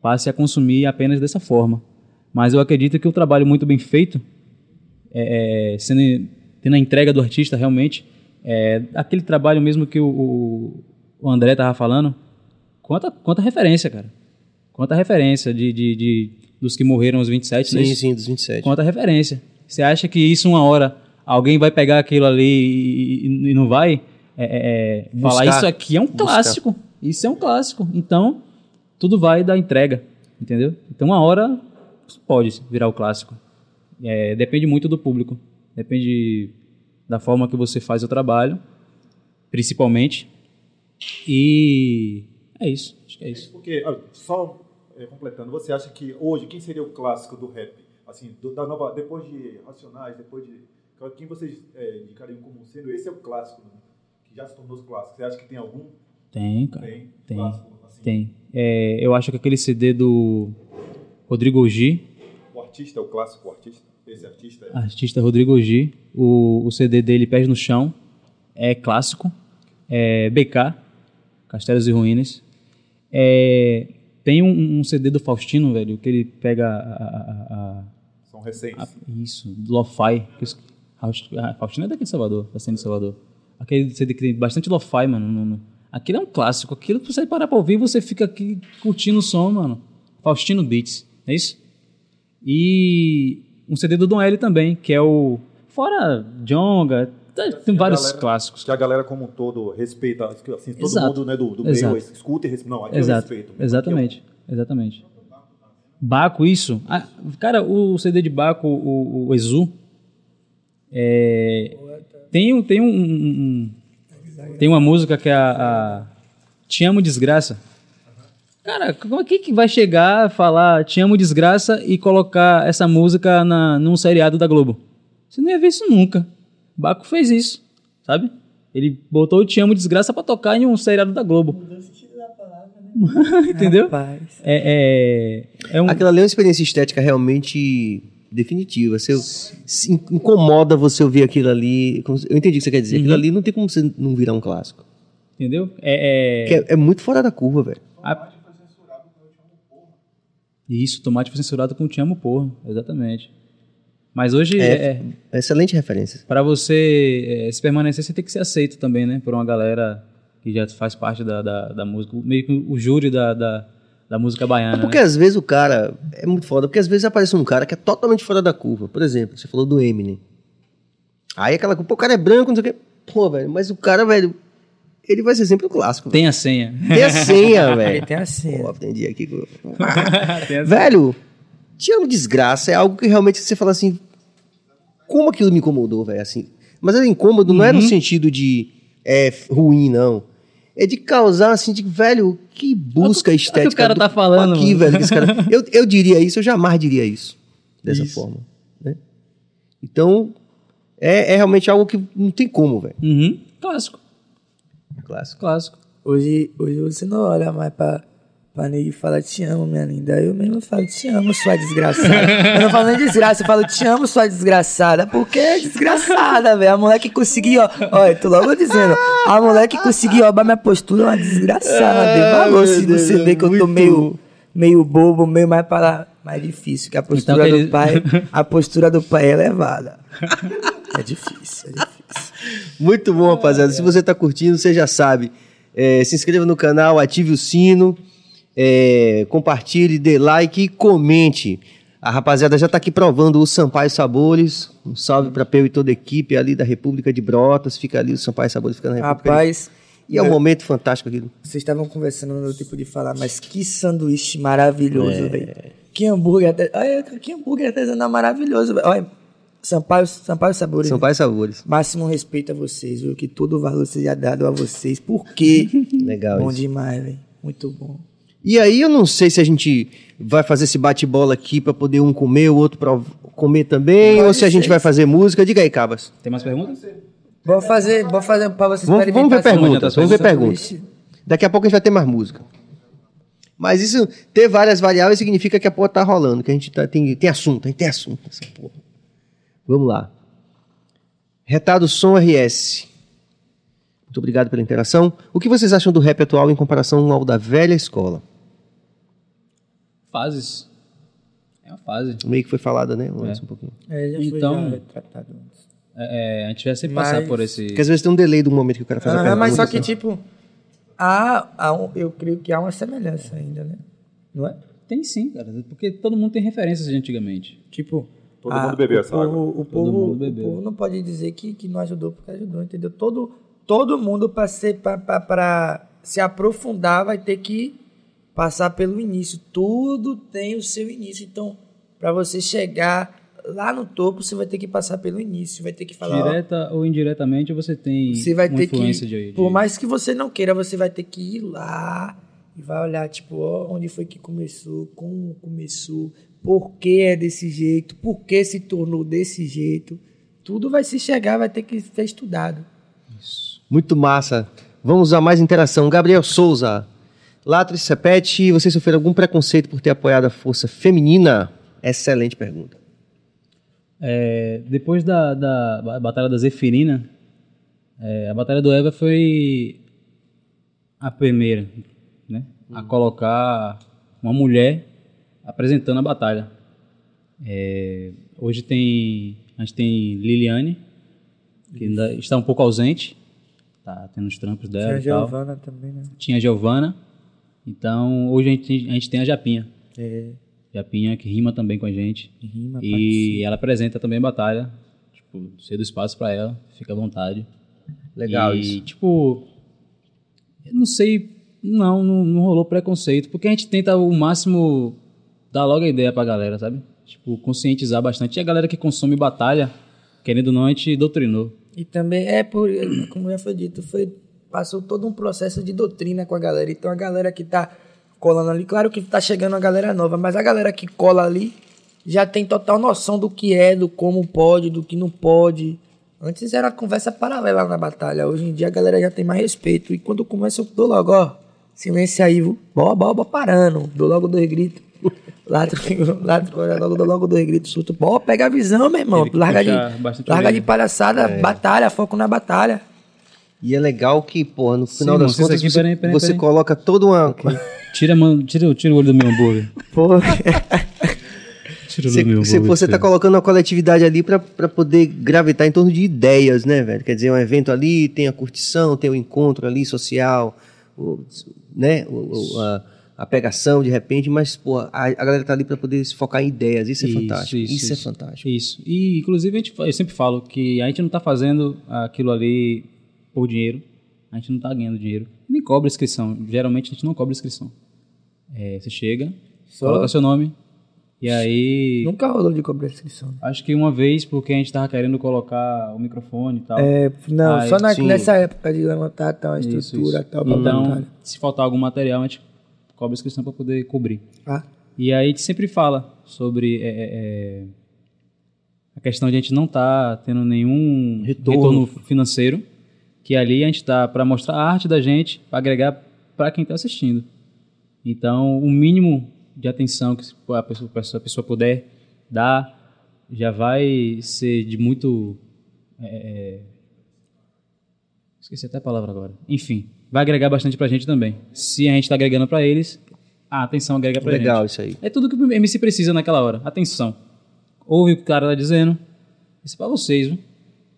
passe a consumir apenas dessa forma. Mas eu acredito que o trabalho muito bem feito, é, é, sendo, tendo a entrega do artista realmente, é, aquele trabalho mesmo que o, o, André estava falando, quanta, quanta referência, cara. Quanta referência de, de, de- dos que morreram aos 27, Sim, é isso? sim, dos 27. Quanta referência. Você acha que isso uma hora alguém vai pegar aquilo ali e, e- e não vai é, é, é, falar Buscar. isso aqui é um Buscar. clássico. Isso é um clássico. Então, tudo vai da entrega, entendeu? Então, uma hora pode virar o clássico. É, depende muito do público. Depende da forma que você faz o trabalho, principalmente. E é isso, acho que é isso. Porque, só é, completando, você acha que hoje, quem seria o clássico do rap? Assim, do- da nova, depois de Racionais, depois de... Quem vocês é, indicariam como sendo? Esse é o clássico, né? que já se tornou clássico. Você acha que tem algum? Tem, cara. Tem. Tem. Clássico, Tem. É, eu acho que aquele CD do Rodrigo G, O artista é o clássico, artista? Esse artista é... artista Rodrigo G, o, o CD dele Pés no Chão, é clássico. É BK, Castelos e Ruínas. É, tem um, um CD do Faustino, velho, que ele pega a- a- a- São recentes. a- isso, do Lo-Fi. que os- a Faustino é daqui de Salvador, da cena de Salvador. Aquele CD que tem bastante Lo-Fi, mano. no- no- Aquilo é um clássico. Aquilo, se você parar pra ouvir, você fica aqui curtindo o som, mano. Faustino Beats, não é isso? E um CD do Dom L também, que é o. Fora Jonga, tem vários galera- clássicos. Que a galera como um todo respeita, assim, todo Exato. mundo né, do, do meio escuta e respeita. Não, aqui Exato, eu respeito. exatamente, exatamente. Baco, isso. Ah, cara, o CD de Baco, o, o Exu, é, tem, tem um- um- tem uma música que é a, a Te Amo Desgraça. Cara, como é que, vai chegar a falar Te Amo Desgraça e colocar essa música na, num seriado da Globo? Você não ia ver isso nunca. Baco fez isso, sabe? Ele botou o Te Amo Desgraça pra tocar em um seriado da Globo. *laughs* Entendeu? Rapaz. É, é, é um. Aquela ali é uma experiência estética realmente definitiva. Se in- incomoda você ouvir aquilo ali. se- Eu entendi o que você quer dizer. Uhum. Aquilo ali não tem como você não virar um clássico. Entendeu? É, é- é, é muito fora da curva, velho. a- Isso, tomate foi censurado com Te Amo Porra, exatamente. Mas hoje, É, é, Excelente referência. para você é, se permanecer, você tem que ser aceito também, né? Por uma galera que já faz parte da, da, da música, meio que o júri da, da, da música baiana. É porque né? às vezes o cara. É muito foda, porque às vezes aparece um cara que é totalmente fora da curva. Por exemplo, você falou do Eminem. Aí aquela pô, o cara é branco, não sei o quê. Pô, velho, mas o cara, velho, ele vai ser sempre o clássico. Tem a senha. Tem a senha, *laughs* velho. Tem a senha. Pô, aprendi aqui. com- *laughs* Tem a senha. velho, te amo desgraça é algo que realmente você fala assim. Como aquilo me incomodou, velho? Assim. Mas é incômodo não é Uhum. no sentido de é, ruim, não. É de causar, assim, de, velho, que busca Olha o que o estética. cara do- tá falando, Aqui, mano. velho, que esse cara. *laughs* Eu, eu diria isso, eu jamais diria isso. Dessa forma. Né? Então, é, é realmente algo que não tem como, velho. Uhum. Clássico, Clássico. clássico. Hoje, hoje você não olha mais pra, pra nego e fala te amo, minha linda. Eu mesmo falo te amo, sua desgraçada. eu não falo nem desgraça, eu falo te amo, sua desgraçada. Porque é desgraçada, velho. A mulher que conseguiu, ó. Olha, eu tô logo dizendo. A mulher que conseguiu roubar minha postura é uma desgraçada. Ah, Valor, se Deus, você é vê que eu tô meio, meio bobo, meio mais para lá. Mais difícil, que a postura Então que ele- do pai. A postura do pai é elevada. É difícil, é difícil. Muito bom, rapaziada. Se você tá curtindo, você já sabe. É, se inscreva no canal, ative o sino, é, compartilhe, dê like e comente. A rapaziada já tá aqui provando o Sampaio Sabores. Um salve pra Peu e toda a equipe ali da República de Brotas. Fica ali o Sampaio Sabores, fica na República. Rapaz. E é um momento fantástico aquilo. Vocês estavam conversando no tipo de falar, mas que sanduíche maravilhoso, velho. Que hambúrguer, olha, que hambúrguer artesanal maravilhoso, velho. Olha, Sampaio, Sampaio Sabores. Sampaio Sabores. Máximo respeito a vocês, viu? Que todo o valor seja dado a vocês. Por quê? *laughs* Legal bom isso. demais, velho. Muito bom. E aí eu não sei se a gente vai fazer esse bate-bola aqui pra poder um comer, o outro pra comer também, ou se a gente vai fazer música. Diga aí, Cabas. Tem mais perguntas? Vou fazer, vou fazer pra vocês Vamos- vamos ver perguntas, vamos ver sanduíche. Daqui a pouco a gente vai ter mais música. Mas isso, ter várias variáveis significa que a porra tá rolando, que a gente tá- tem, tem assunto, a gente tem assunto nessa porra. Vamos lá. Retado Som RS. Muito obrigado pela interação. O que vocês acham do rap atual em comparação ao da velha escola? Fases. É uma fase. Meio que foi falada, né? Antes um pouquinho. É, já foi Então- já retratado antes. É, é, a gente vai sempre Mas- passar por esse. Porque às vezes tem um delay do momento que o cara faz a Ah, pergunta. mas só que, sabe? tipo, há, há um- eu creio que há uma semelhança ainda, né? Não é? Tem sim, cara. Porque todo mundo tem referências de antigamente. Tipo, Todo ah, mundo bebeu o essa povo, água. O povo, mundo o povo não pode dizer que, que não ajudou porque ajudou, entendeu? Todo, todo mundo para se aprofundar vai ter que passar pelo início. Tudo tem o seu início. Então, para você chegar lá no topo, você vai ter que passar pelo início, vai ter que falar. ó, Direta ou indiretamente você tem você vai uma ter influência que. de, de Por mais que você não queira, você vai ter que ir lá e vai olhar, tipo, ó, onde foi que começou, como começou, por que é desse jeito, por que se tornou desse jeito. Tudo vai se chegar, vai ter que ser estudado. Muito massa. Vamos a mais interação. Gabriel Souza. Latro e Sepete, vocês sofreram algum preconceito por ter apoiado a força feminina? Excelente pergunta. É, depois da, da ba- Batalha da Zefirina, é, a Batalha do Eva foi a primeira né, a colocar uma mulher apresentando a batalha. É, hoje tem a gente tem Liliane, que ainda está um pouco ausente, tá tendo os trampos dela Tinha a. Giovana também, né? Tinha a Giovana, então hoje a gente, a gente tem a Japinha. É, Japinha que rima também com a gente. rima, E ela apresenta também a batalha. Tipo, cedo espaço pra ela, fica à vontade. Legal e, isso. tipo, eu não sei, não, não, não rolou preconceito, porque a gente tenta o máximo dar logo a ideia pra galera, sabe? Tipo, conscientizar bastante. E a galera que consome batalha, querendo ou não, a gente doutrinou. E também é por, como já foi dito, foi passou todo um processo de doutrina com a galera. Então a galera que tá colando ali, claro que tá chegando a galera nova, mas a galera que cola ali já tem total noção do que é, do como pode, do que não pode. Antes era conversa paralela na batalha. Hoje em dia a galera já tem mais respeito. E quando começa, eu dou logo, ó, silêncio aí, boa, boa, parando. Dou logo dois gritos. *laughs* Lá, lá logo, logo dois gritos. Surto. Bora, pega a visão, meu irmão. Larga de, larga de palhaçada, batalha, foco na batalha. E é legal que, porra, no final Sim, das isso contas, aqui, você, peraí, peraí, você peraí. coloca toda uma. Tira, a mão- tira, o- tira o olho do meu hambúrguer. *laughs* Pô, *laughs* Tira o olho do meu hambúrguer. você tá colocando uma coletividade ali pra poder gravitar em torno de ideias, né, velho? Quer dizer, um evento ali, tem a curtição, tem o encontro ali social, o, né? O, o- a, a pegação de repente, mas, pô, a, a galera tá ali pra poder se focar em ideias. Isso é fantástico. Isso, é fantástico. Isso. E, inclusive, a gente, eu sempre falo que a gente não tá fazendo aquilo ali por dinheiro. A gente não tá ganhando dinheiro. Nem cobra inscrição. Geralmente, a gente não cobra inscrição. É, você chega, Só- coloca seu nome, e aí... nunca rolou de cobrar inscrição. Acho que uma vez, porque a gente tava querendo colocar o microfone e tal. É, não, Aí, só na- nessa época de levantar tal, a Isso, estrutura isso. tal, Então, se faltar algum material, a gente cobra inscrição para poder cobrir. Ah, E aí a gente sempre fala sobre é, é, é, a questão de a gente não estar tendo nenhum Retorno. retorno. financeiro, que ali a gente está para mostrar a arte da gente, para agregar para quem está assistindo. Então, o mínimo de atenção que a pessoa, a pessoa puder dar já vai ser de muito. é, é, esqueci até a palavra agora. Enfim, vai agregar bastante para a gente também. Se a gente está agregando para eles, a atenção agrega para gente. Legal isso aí. É tudo que o MC precisa naquela hora. Atenção. Ouve o que o cara tá dizendo. Isso é pra vocês, viu?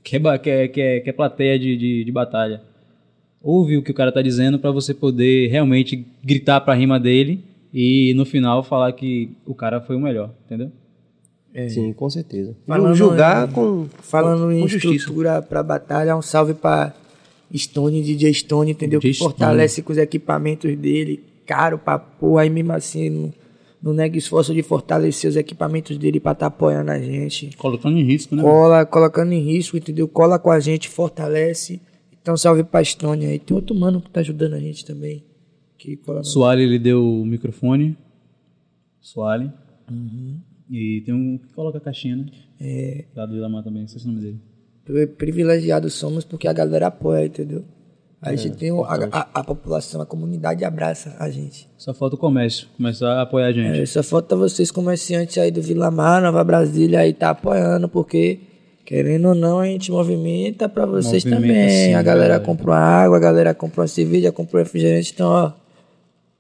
Que é, que é, que é, que é plateia de, de, de batalha. Ouve o que o cara tá dizendo pra você poder realmente gritar pra rima dele e no final falar que o cara foi o melhor, entendeu? Sim, com certeza. Falando Julgar em- com. Falando em com justiça. estrutura pra batalha, um salve pra Stone, DJ Stone, entendeu? DJ que fortalece com os equipamentos dele, caro pra porra, aí mesmo assim não, nega esforço de fortalecer os equipamentos dele pra estar apoiando a gente. Colocando em risco, né? Cola, colocando em risco, entendeu? Cola com a gente, fortalece. Então salve pra aí. Tem outro mano que tá ajudando a gente também. Que cola Soale, ele deu o microfone. Soale. Uhum. E tem um que coloca a caixinha, né? É. Lá do Ilamar também, não sei se é o nome dele. Pri- privilegiados somos porque a galera apoia, entendeu? A É, gente tem o- a, a, a população, a comunidade abraça a gente. Só falta o comércio começar a apoiar a gente. É, só falta vocês, comerciantes aí do Vila Mar, Nova Brasília, aí tá apoiando, porque querendo ou não, a gente movimenta pra vocês Movimenta, também. sim, a galera compra uma água, a galera compra uma cerveja, compra um refrigerante. Então, ó,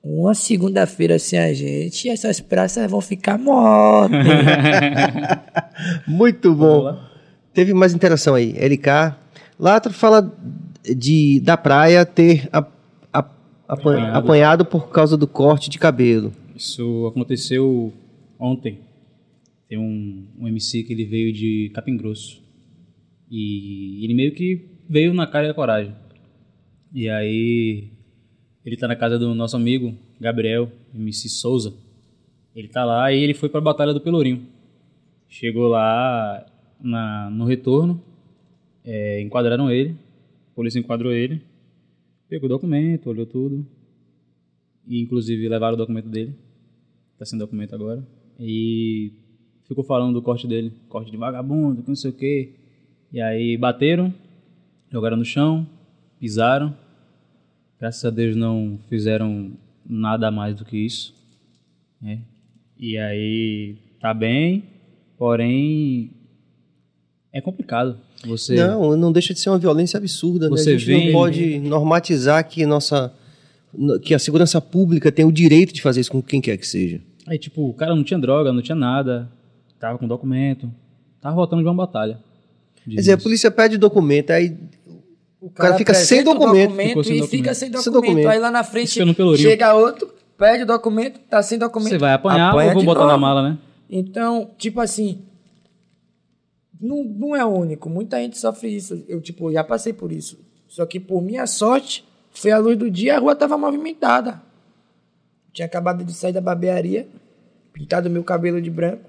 uma segunda-feira sem a gente, essas praças vão ficar mortas. *laughs* Muito bom. Teve mais interação aí. LK. Latro fala de, da praia ter a- a- apan- Apanhado. apanhado por causa do corte de cabelo. Isso aconteceu ontem. Tem um, um MC que ele veio de Capim Grosso. E ele meio que veio na cara e a coragem. E aí ele tá na casa do nosso amigo Gabriel, MC Souza. Ele tá lá e ele foi pra Batalha do Pelourinho. Chegou lá na, no retorno, é, enquadraram ele, a polícia enquadrou ele, pegou o documento, olhou tudo, e inclusive levaram o documento dele, tá sem documento agora, e ficou falando do corte dele, corte de vagabundo, que não sei o quê. E aí bateram, jogaram no chão, pisaram. Graças a Deus não fizeram nada mais do que isso. né? E aí tá bem, porém é complicado. Você Não, não deixa de ser uma violência absurda, né? Você A gente vê- não pode normatizar que nossa que a segurança pública tem o direito de fazer isso com quem quer que seja. Aí, tipo, o cara não tinha droga, não tinha nada, tava com documento, tava voltando de uma batalha. Quer dizer, a polícia pede documento, aí O cara fica sem documento. Ficou sem e documento. fica sem Sem documento. documento. Aí lá na frente pelourinho. chega outro, pede o documento, tá sem documento. Você vai apanhar apanha ou vou botar na novo. mala, né? Então, tipo assim, não, não é único. Muita gente sofre isso. Eu, tipo, já passei por isso. Só que, por minha sorte, foi a luz do dia a rua tava movimentada. Tinha acabado de sair da barbearia, pintado meu cabelo de branco.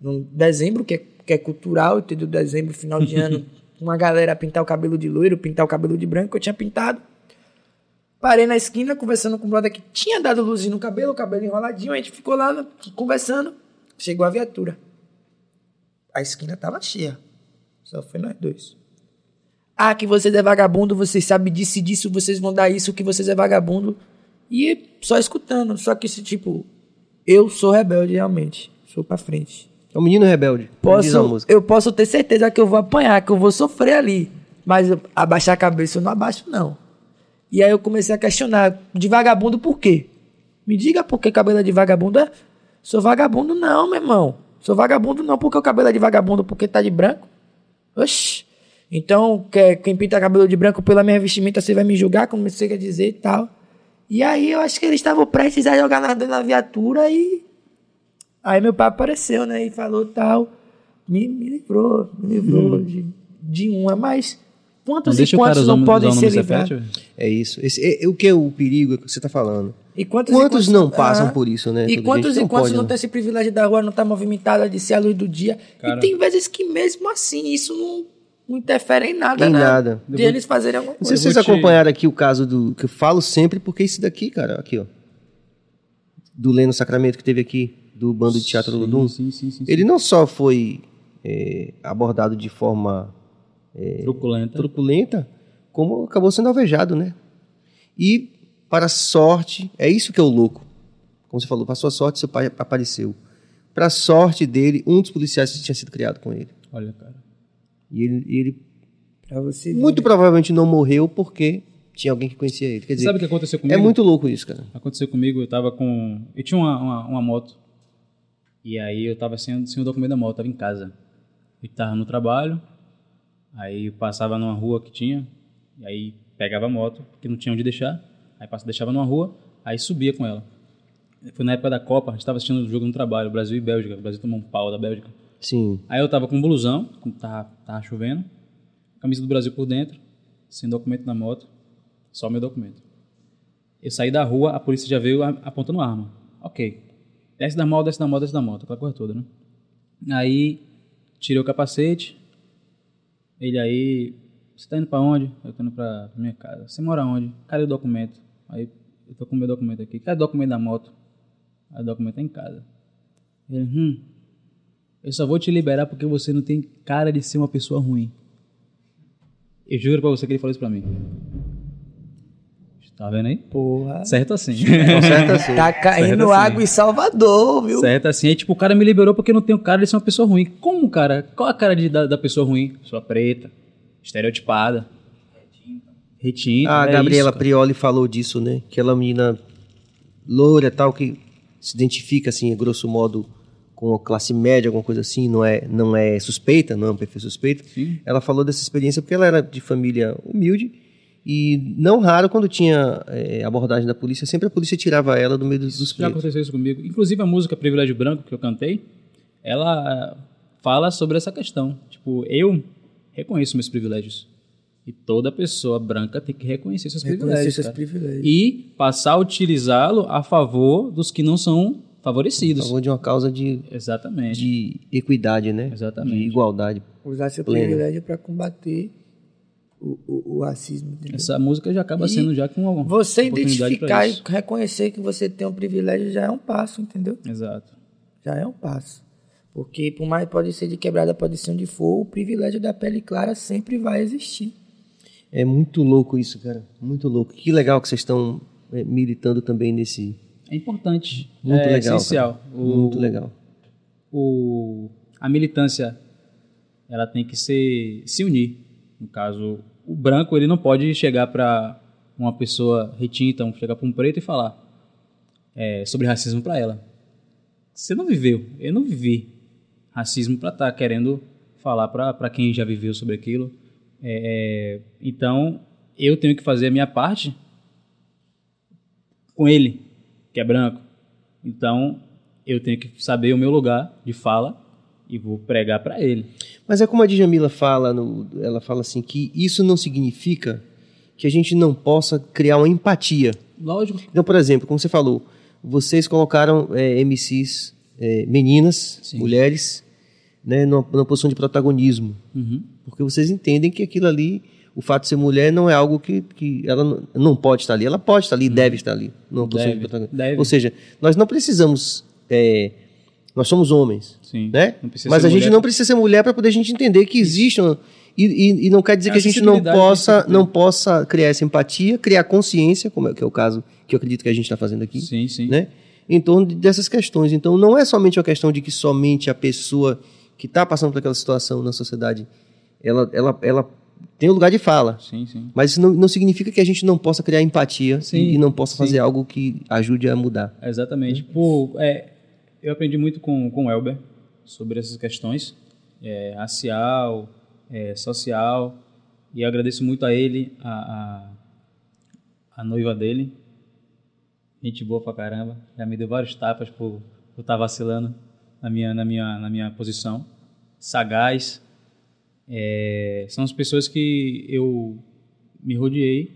No dezembro, que é, que é cultural, entendeu? Dezembro, final de ano, *laughs* uma galera pintar o cabelo de loiro, pintar o cabelo de branco, eu tinha pintado. Parei na esquina conversando com o brother que tinha dado luz no cabelo, o cabelo enroladinho, a gente ficou lá conversando. Chegou a viatura. A esquina tava cheia. Só foi nós dois. Ah, que vocês é vagabundo, vocês sabem disso e disso, vocês vão dar isso, que vocês é vagabundo. E só escutando. Só que esse tipo, eu sou rebelde realmente. Sou pra frente. É um menino rebelde. como diz a Posso, música. eu posso ter certeza que eu vou apanhar, que eu vou sofrer ali. Mas eu- abaixar a cabeça eu não abaixo, não. E aí eu comecei a questionar, de vagabundo por quê? Me diga por que cabelo é de vagabundo é? Sou vagabundo não, meu irmão. Sou vagabundo não, porque o cabelo é de vagabundo porque tá de branco. Oxi. Então, que- quem pinta cabelo de branco pela minha vestimenta, você vai me julgar, como você quer dizer e tal. E aí eu acho que eles estavam prestes a jogar na, na viatura e Aí meu pai apareceu, né? E falou tal. Me, me livrou, me livrou de, de uma. Mas Não quantos e deixa o cara quantos não podem ser livrados? É isso. Esse, é, é o que é o perigo é que você está falando. E quantos, Quantos e não passam Ah, por isso, né? E Todo quantos e não quantos pode, não tem esse privilégio da rua não estar movimentada de ser a luz do dia? Cara. E tem vezes que mesmo assim isso não, não interfere em nada, Em né? nada. De eles fazerem alguma Não sei coisa. se vocês te- acompanharam aqui o caso do. que eu falo sempre, porque esse daqui, cara, aqui, ó. Do Leno Sacramento que teve aqui, do bando de teatro Ludum. Sim, sim, sim. sim. Ele não só foi é, abordado de forma Truculenta. truculenta, como acabou sendo alvejado, né? E, para sorte, é isso que é o louco. Como você falou, para sua sorte, seu pai apareceu. Para sorte dele, um dos policiais tinha sido criado com ele. Olha, cara. E ele, e ele Pra você ver, muito né? provavelmente não morreu porque tinha alguém que conhecia ele. Quer dizer, sabe o que aconteceu comigo? é muito louco isso, cara. Aconteceu comigo, eu tava com. Eu tinha uma, uma, uma moto. E aí eu tava sem, sem o documento da moto, tava em casa. Eu tava no trabalho, aí eu passava numa rua que tinha, e aí pegava a moto, porque não tinha onde deixar. Aí passava, deixava numa rua, aí subia com ela. Foi na época da Copa, a gente tava assistindo o jogo no trabalho, Brasil e Bélgica. O Brasil tomou um pau da Bélgica. Sim. Aí eu tava com um blusão, tava, tava chovendo, camisa do Brasil por dentro, sem documento na moto, só meu documento. Eu saí da rua, a polícia já veio apontando arma. Ok. Desce da moto, desce da moto, desce da moto, aquela coisa toda, né? Aí, tirei o capacete. Ele aí, você tá indo pra onde? Eu tô indo pra minha casa. Você mora onde? Cadê o documento? Aí, eu tô com o meu documento aqui. Cadê o documento da moto? Aí o documento tá em casa. Ele, hum, eu só vou te liberar porque você não tem cara de ser uma pessoa ruim. Eu juro pra você que ele falou isso pra mim. Tá vendo aí? Porra. Certo assim. *laughs* Então, certo assim. Tá caindo Certo assim. água em Salvador, viu? certo assim. Aí, tipo, o cara me liberou porque eu não tenho cara de ser uma pessoa ruim. Como, cara? Qual a cara de, da, da pessoa ruim? Pessoa preta, estereotipada. Retinta. A é Gabriela isso. Prioli falou disso, né? Aquela menina loura tal, que se identifica, assim, grosso modo, com a classe média, alguma coisa assim, não é, não é suspeita, não é um perfil suspeito. Sim. Ela falou dessa experiência porque ela era de família humilde e não raro, quando tinha eh, abordagem da polícia, sempre a polícia tirava ela do meio dos, dos Já aconteceu isso comigo. Inclusive a música Privilégio Branco que eu cantei, ela fala sobre essa questão. Tipo, eu reconheço meus privilégios. E toda pessoa branca tem que reconhecer seus Reconhecer privilégios. seus privilégios. E passar a utilizá-lo a favor dos que não são A favorecidos. favor de uma causa de, Exatamente. de equidade, né? Exatamente. De igualdade. Usar seu Pleno. privilégio para combater o, o, o racismo. Entendeu? Essa música já acaba E sendo já com uma Você identificar e reconhecer que você tem um privilégio já é um passo, entendeu? Exato. Já é um passo. Porque por mais pode ser de quebrada, pode ser onde for, o privilégio da pele clara sempre vai existir. É muito louco isso, cara. Muito louco. Que legal que vocês estão é, militando também nesse. É importante. Muito é legal. essencial. O- Muito legal. o, a militância ela tem que ser, se unir. No caso, o branco ele não pode chegar para uma pessoa retinta, um- chegar para um preto e falar é, sobre racismo para ela. Você não viveu, eu não vivi racismo para estar querendo falar para quem já viveu sobre aquilo. É, então, eu tenho que fazer a minha parte com ele, que é branco. Então, eu tenho que saber o meu lugar de fala e vou pregar para ele. Mas é como a Djamila fala, no- ela fala assim, que isso não significa que a gente não possa criar uma empatia. Lógico. Então, por exemplo, como você falou, vocês colocaram é, MCs, é, meninas, Sim. mulheres, né, numa, numa posição de protagonismo. Uhum. Porque vocês entendem que aquilo ali, o fato de ser mulher, não é algo que, que ela não, não pode estar ali. Ela pode estar ali, deve estar ali. Numa posição de protagonismo. deve. Ou seja, nós não precisamos. é, nós somos homens. Sim. Né? Mas a gente não precisa ser mulher para poder a gente entender que existe. uma- e, e- e não quer dizer É que a gente não acessibilidade possa, não possa criar essa empatia, criar consciência, como é, que é o caso que eu acredito que a gente está fazendo aqui Sim, sim. né? Em torno de- dessas questões. Então, não é somente uma questão de que somente a pessoa que está passando por aquela situação na sociedade, ela, ela, ela tem um lugar de fala. Sim, sim. Mas isso não, não significa que a gente não possa criar empatia e, e não possa fazer algo que ajude a mudar. Exatamente. Por, é, eu aprendi muito com, com o Elber sobre essas questões é, racial, é, social, e eu agradeço muito a ele, a, a, a noiva dele. Gente boa pra caramba. Já me deu vários tapas por por estar vacilando na minha, na minha, na minha posição. Sagaz. É, são as pessoas que eu me rodeei,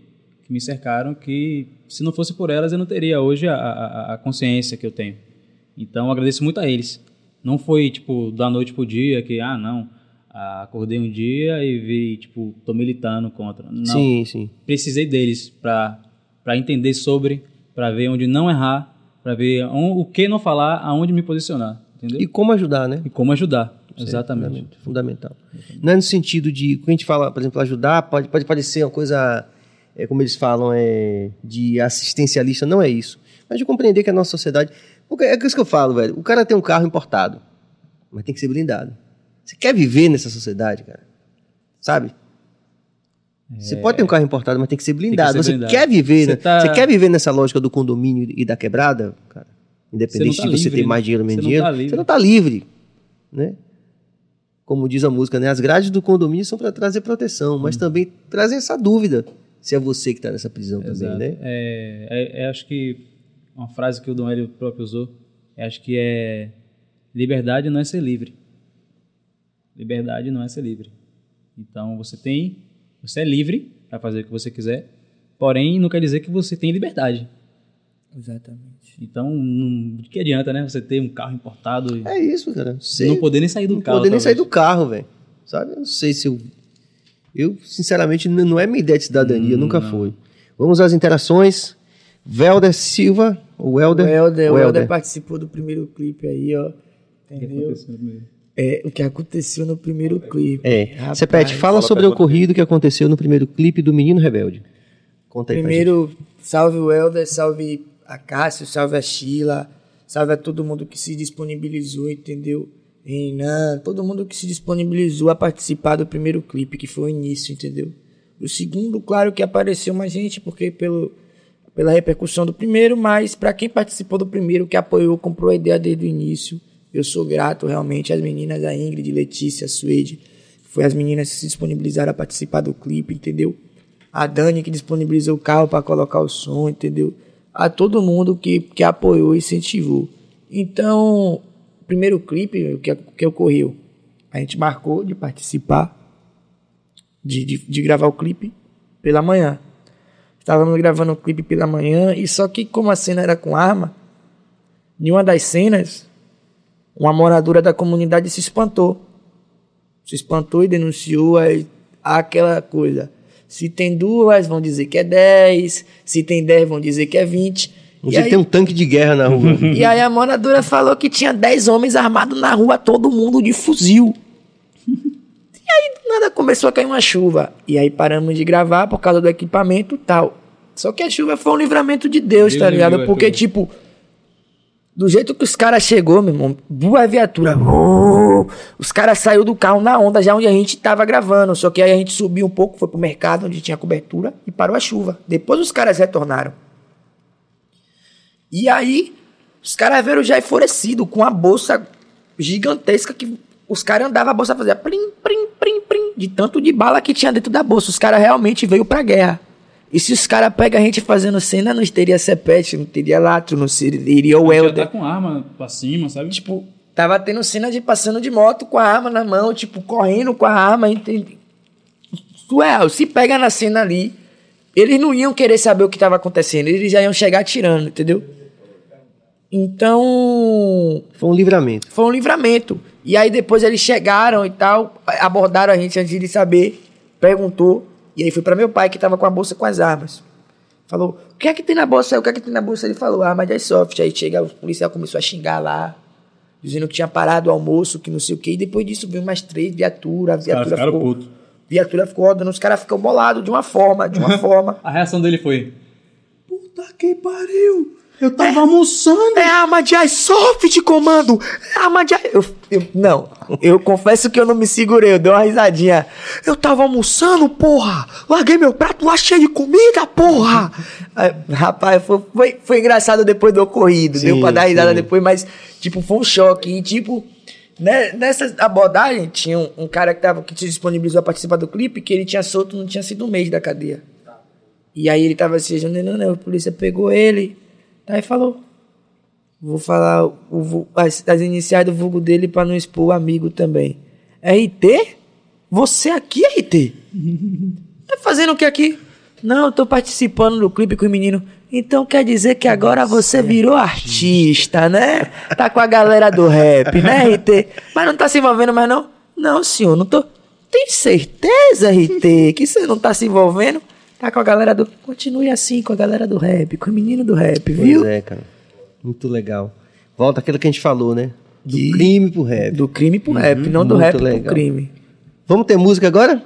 que me cercaram, que se não fosse por elas eu não teria hoje a, a, a consciência que eu tenho. Então eu agradeço muito a eles. Não foi tipo da noite pro dia que, ah, não, acordei um dia e vi, tipo, tô militando contra. Não, Sim, sim. precisei deles para para entender sobre, para ver onde não errar, para ver on- o que não falar, aonde me posicionar, entendeu? E como ajudar, né? E como ajudar. Isso é Exatamente. fundamental. Não é no sentido de, quando a gente fala, por exemplo, ajudar, pode, pode parecer uma coisa, é, como eles falam, é, de assistencialista, não é isso. Mas de compreender que a nossa sociedade. Porque é isso que eu falo, velho. O cara tem um carro importado, mas tem que ser blindado. Você quer viver nessa sociedade, cara? Sabe? Você pode ter um carro importado, mas tem que ser blindado. ser você blindado. quer viver, Você né? tá- Você quer viver nessa lógica do condomínio e da quebrada, cara? Independente Você não tá de você livre, ter mais né? dinheiro ou menos Você não dinheiro, tá livre. você não tá livre, né? Como diz a música, né? As grades do condomínio são para trazer proteção, Hum. mas também trazer essa dúvida se é você que está nessa prisão Exato. também, né? É, é- é, acho que uma frase que o Dom Hélio próprio usou, é, acho que é liberdade não é ser livre. Liberdade não é ser livre. Então você tem, você é livre para fazer o que você quiser, porém não quer dizer que você tem liberdade. Exatamente. Então, não, de que adianta, né? Você ter um carro importado e É isso, cara. Você não poder nem sair do não carro. poder nem sair do carro, velho. Sabe? Eu não sei se eu. Eu, sinceramente, não é minha ideia de cidadania, Hum, nunca não. foi. Vamos às interações. Velder Silva, o Helder. O Helder, o Helder. Participou do primeiro clipe aí, ó. O que Entendeu? É, o que aconteceu no primeiro clipe. É. Rapaz, Sepete, fala sobre o ocorrido que aconteceu no primeiro clipe do Menino Rebelde. Conta aí pra gente. Primeiro, salve o Helder, salve a Cássio, salve a Sheila, salve a todo mundo que se disponibilizou, entendeu? Renan, todo mundo que se disponibilizou a participar do primeiro clipe, que foi o início, entendeu? O segundo, claro que apareceu mais gente, porque pelo, pela repercussão do primeiro, mas para quem participou do primeiro, que apoiou, comprou a ideia desde o início, eu sou grato realmente às meninas, a Ingrid, Letícia, a Suede, foi as meninas que se disponibilizaram a participar do clipe, entendeu? A Dani que disponibilizou o carro para colocar o som, entendeu? A todo mundo que, que apoiou e incentivou. Então, o primeiro clipe, que, que ocorreu? A gente marcou de participar, de, de, de gravar o clipe pela manhã. Estávamos gravando o clipe pela manhã, e só que como a cena era com arma, Em uma das cenas, uma moradora da comunidade se espantou. Se espantou e denunciou aí aquela coisa. Se tem duas, vão dizer que é 10. Se tem 10, vão dizer que é 20. E Você aí, tem um tanque de guerra na rua. *laughs* e aí a moradora falou que tinha 10 homens armados na rua, todo mundo de fuzil. E aí do nada começou a cair uma chuva. E aí paramos de gravar por causa do equipamento e tal. Só que a chuva foi um livramento de Deus, Deus tá ligado? Porque, tipo, do jeito que os caras chegou, meu irmão, duas viaturas. os caras saiu do carro na onda já onde a gente tava gravando. Só que aí a gente subiu um pouco, foi pro mercado onde tinha cobertura e parou a chuva. Depois os caras retornaram. E aí, os caras viram já enfurecido com a bolsa gigantesca que os caras andavam, a bolsa fazia plim, plim, plim, plim, de tanto de bala que tinha dentro da bolsa. Os caras realmente veio pra guerra. E se os caras pegam a gente fazendo cena, não teria Cepete, não teria Latro, não seria o Helder. tá com arma pra cima, sabe? Tipo, tava tendo cena de passando de moto com a arma na mão, tipo, correndo com a arma. Entende? Surreal. Se pega na cena ali, eles não iam querer saber o que tava acontecendo, eles já iam chegar atirando, entendeu? Então, Foi um livramento. foi um livramento. E aí depois eles chegaram e tal, abordaram a gente antes de saber, perguntou. E aí foi pra meu pai que tava com a bolsa com as armas. Falou, o que é que tem na bolsa? O que é que tem na bolsa? Ele falou, arma de airsoft. Aí chega, o policial começou a xingar lá, dizendo que tinha parado o almoço, que não sei o quê. E depois disso veio mais três viaturas. A viatura ficaram ficou, putos. viatura ficou rodando, os caras ficam bolados de uma forma, de uma *laughs* forma. A reação dele foi: Puta que pariu! Eu tava almoçando! É arma de comando! É arma de eu, eu Não, eu confesso que eu não me segurei, eu dei uma risadinha. Eu tava almoçando, porra! Larguei meu prato lá cheio de comida, porra! Aí, rapaz, foi, foi, foi engraçado depois do ocorrido, Sim, deu pra dar risada sim. depois, mas, tipo, foi um choque. E, tipo, né, nessa abordagem, tinha um, um cara que, tava, que se disponibilizou a participar do clipe, que ele tinha solto, não tinha sido um mês da cadeia. E aí ele tava se não, não, a polícia pegou ele. Aí falou. Vou falar o as, as iniciais do vulgo dele pra não expor o amigo também. RT? Você aqui, RT? *laughs* Tá fazendo o que aqui? Não, eu tô participando do clipe com o menino. Então quer dizer que agora você virou artista, né? Tá com a galera do rap, né, RT? Mas não tá se envolvendo mais, não? Não, senhor, não tô. Tem certeza, RT, que você não tá se envolvendo? Tá com a galera do. Continue assim com a galera do rap, com o menino do rap, viu? Pois é, cara. Muito legal. Volta aquilo que a gente falou, né? Do De- crime pro rap. Do crime pro rap, não do rap pro legal. crime. Vamos ter música agora?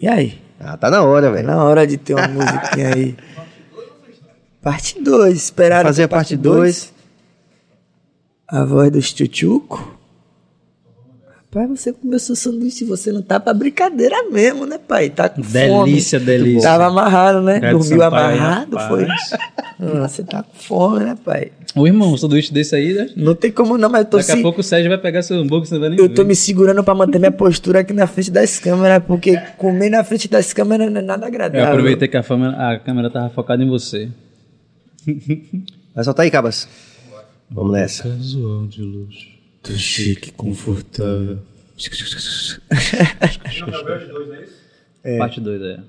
E aí? Ah, tá na hora, velho. na hora de ter uma musiquinha aí. *laughs* Parte 2. Esperaram Fazer a parte 2. A voz do Chuchuco. Rapaz, você comeu seu sanduíche e você não tá pra brincadeira mesmo, né, pai? Tá com Delícia, fome. delícia. Tava amarrado, né? Do Dormiu amarrado, foi? Ah, você tá com fome, né, pai? Ô irmão, um sanduíche desse aí, né? Não tem como não, mas eu tô, Daqui a se... pouco o Sérgio vai pegar seu hambúrguer, você não vai nem eu tô ver. me segurando pra manter minha postura aqui na frente das câmeras, porque comer na frente das câmeras não é nada Eu agradável. aproveitei que a, fama- a câmera tava focada em você. Vai soltar aí, Cabas. Vamos nessa. Casual de luxo. Tô chique, confortável. Parte 2, é.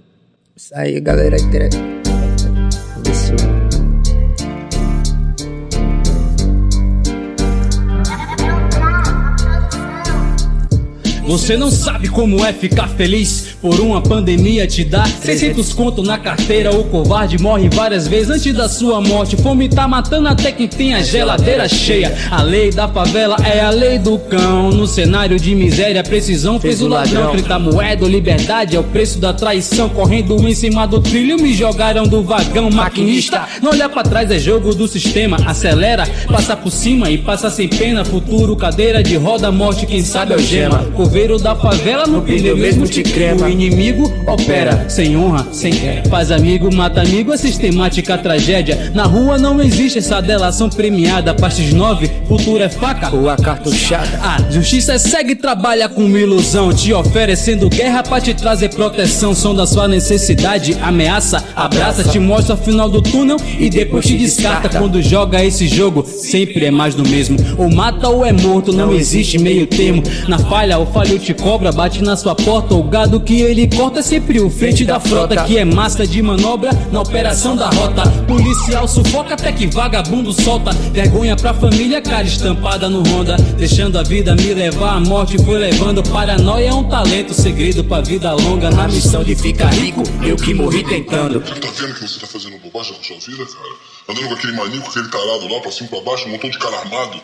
Isso aí, galera. Isso. Você não sabe como é ficar feliz por uma pandemia te dá 600 conto na carteira, o covarde morre várias vezes antes da sua morte. Fome tá matando até quem tem a geladeira cheia. A lei da favela é a lei do cão. No cenário de miséria, precisão fez o ladrão. 30 moeda, ou liberdade é o preço da traição. Correndo em cima do trilho, me jogaram do vagão. Maquinista, não olhar pra trás é jogo do sistema. Acelera, passa por cima e passa sem pena. Futuro, cadeira de roda, morte, quem sabe é o gema. Coveiro da favela no pneu mesmo te crema. O inimigo opera sem honra, sem faz amigo, mata amigo, é sistemática tragédia. Na rua não existe essa delação premiada. Partes 9, futuro é faca. Ou a cartuchada. A justiça é segue e trabalha com ilusão, te oferecendo guerra pra te trazer proteção. Som da sua necessidade, ameaça, abraça, te mostra o final do túnel e depois te descarta. Quando joga esse jogo, sempre é mais do mesmo. Ou mata ou é morto, não existe meio termo. Na falha, o falho te cobra, bate na sua porta. O gado que ele corta sempre o frente da frota, que é massa de manobra na operação da rota. Policial sufoca até que vagabundo solta. Vergonha pra família, cara estampada no Honda. Deixando a vida me levar, a morte foi levando. Paranoia é um talento, segredo pra vida longa. Na missão de ficar rico, eu que morri tentando. Você tá vendo que você tá fazendo bobagem com sua vida, cara? Andando com aquele maníaco, aquele tarado lá, pra cima e pra baixo, um montão de cara armado.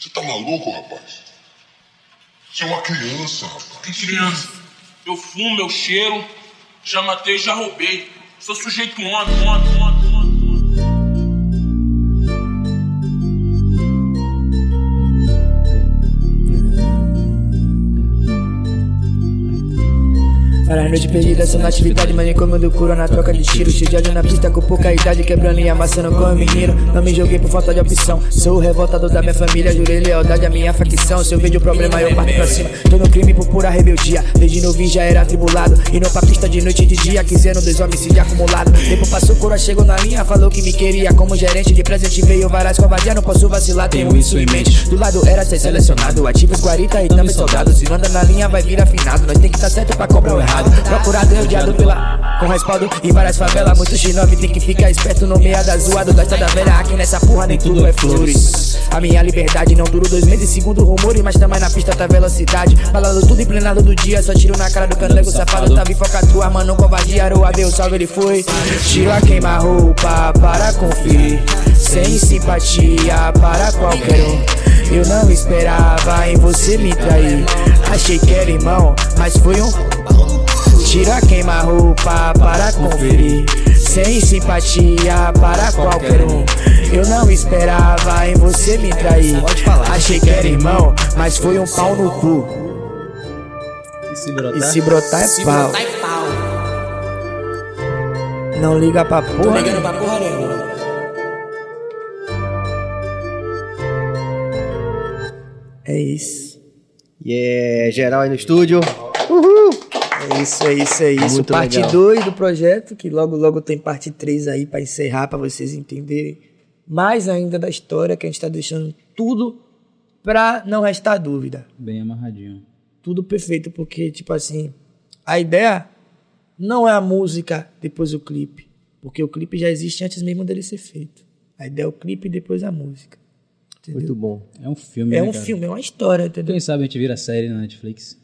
Você tá maluco, rapaz? Você é uma criança, rapaz. Que criança? Eu fumo, eu cheiro, já matei, já roubei. Sou sujeito homem, homem, homem. Para a noite perdida, sou na atividade, manicômio do cura na troca de tiro. Cheio de ódio na pista, com pouca idade, quebrando e amassando com o menino. Não me joguei por falta de opção. Sou o revoltado da minha família, jurei lealdade à minha facção. Se eu vejo o problema, eu parto pra cima. Tô no crime por pura rebeldia. Desde novinho já era atribulado. E não pra pista de noite e de dia, quiseram dois homicídios acumulados. Tempo passou, cura chegou na linha, falou que me queria. Como gerente de presente, veio várias covardias, não posso vacilar, tenho isso em mente. Do lado era ser selecionado, ativos, guarita e também soldados. Se não anda na linha, vai vir afinado. Nós tem que estar certo pra cobrar o errado. Procurado e odiado pela. Com respaldo em várias favelas, muito X9 tem que ficar esperto no zoado da estrada velha. Aqui nessa porra nem tudo é flores. A minha liberdade não durou dois meses, segundo rumores, mas também na pista tá velocidade. Falando tudo emplenado do dia, só tiro na cara do candango safado. Tava enfocado, armando covardia, aroa, deu salve, ele foi. Tiro a queima-roupa para conferir, sem simpatia para qualquer um. Eu não esperava em você me trair. Achei que era irmão, mas foi um. Tira queima-roupa para conferir. Sem simpatia para qualquer um. Eu não esperava em você me trair. Achei que era irmão, mas foi um pau no cu. E se brotar? Brotar é pau. Não liga pra porra. Nenhuma. É isso. E é geral aí no estúdio. Uhul! É isso, é isso, é isso. Muito parte legal. 2 do projeto, que logo, logo tem parte 3 aí pra encerrar, pra vocês entenderem mais ainda da história, que a gente tá deixando tudo pra não restar dúvida. Bem amarradinho. Tudo perfeito, porque, tipo assim, a ideia não é a música depois o clipe, porque o clipe já existe antes mesmo dele ser feito. A ideia é o clipe e depois a música. Entendeu? Muito bom. É um filme, É né, um cara? filme, é uma história, entendeu? Quem sabe a gente vira série na Netflix.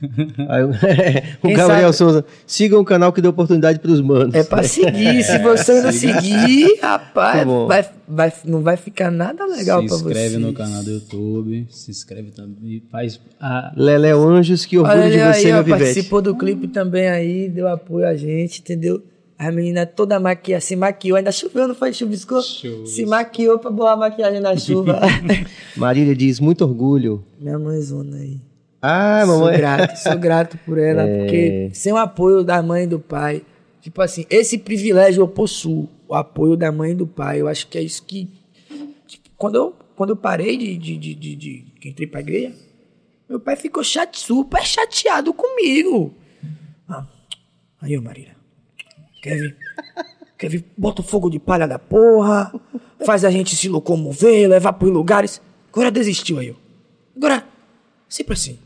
*laughs* Aí, *laughs* o- Quem Gabriel sabe- Souza, sigam o canal que deu oportunidade pros manos. É pra seguir. Se você não seguir, *laughs* rapaz, vai, vai, não vai ficar nada legal se pra você. inscreve no canal do YouTube, se inscreve também, faz a... Anjos, que orgulho Olha de você, aí, ó, meu Vivete. participou do clipe também aí, deu apoio a gente, entendeu? A menina toda maquiada, se maquiou, ainda choveu, não foi? Chuviscou? Se maquiou pra bolar a maquiagem na chuva. Marília diz, muito orgulho. Minha mãezona aí. Ah, Sou mamãe. grato, sou grato por ela, *laughs* É. porque sem o apoio da mãe e do pai, tipo assim, esse privilégio eu possuo, o apoio da mãe e do pai. Eu acho que é isso que. tipo, quando, eu, quando eu parei de, de, de, de, de- que entrei pra igreja, meu pai ficou chate, super chateado comigo. Ah, aí, ô Marília, Kevin, Kevin, bota o fogo de palha da porra, faz a gente se locomover, levar pros lugares. Agora desistiu aí, ó. Agora, sempre assim.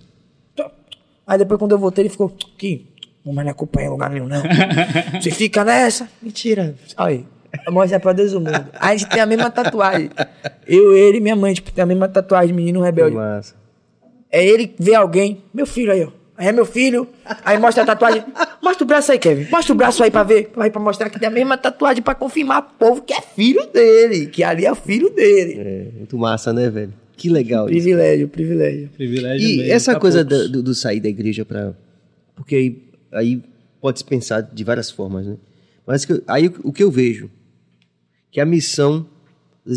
Aí depois quando eu voltei, ele ficou, que não vai me acompanhar em lugar nenhum, não. *laughs* Você fica nessa? Mentira. Aí, mostra pra Deus o mundo. Aí a gente tem a mesma tatuagem. Eu, ele e minha mãe, tipo, tem a mesma tatuagem, menino rebelde. Massa. É ele ver alguém, meu filho aí, ó. Aí é meu filho. Aí mostra a tatuagem. Mostra o braço aí, Kevin. Mostra o braço aí pra ver. Aí pra mostrar que tem a mesma tatuagem pra confirmar pro povo que é filho dele. Que ali é o filho dele. É, muito massa, né, velho? Que legal isso. Privilégio, privilégio. Privilégio E mesmo, essa pra coisa do, do- do sair da igreja para Porque aí, aí pode se pensar de várias formas, né? Mas que aí o- o que eu vejo, que a missão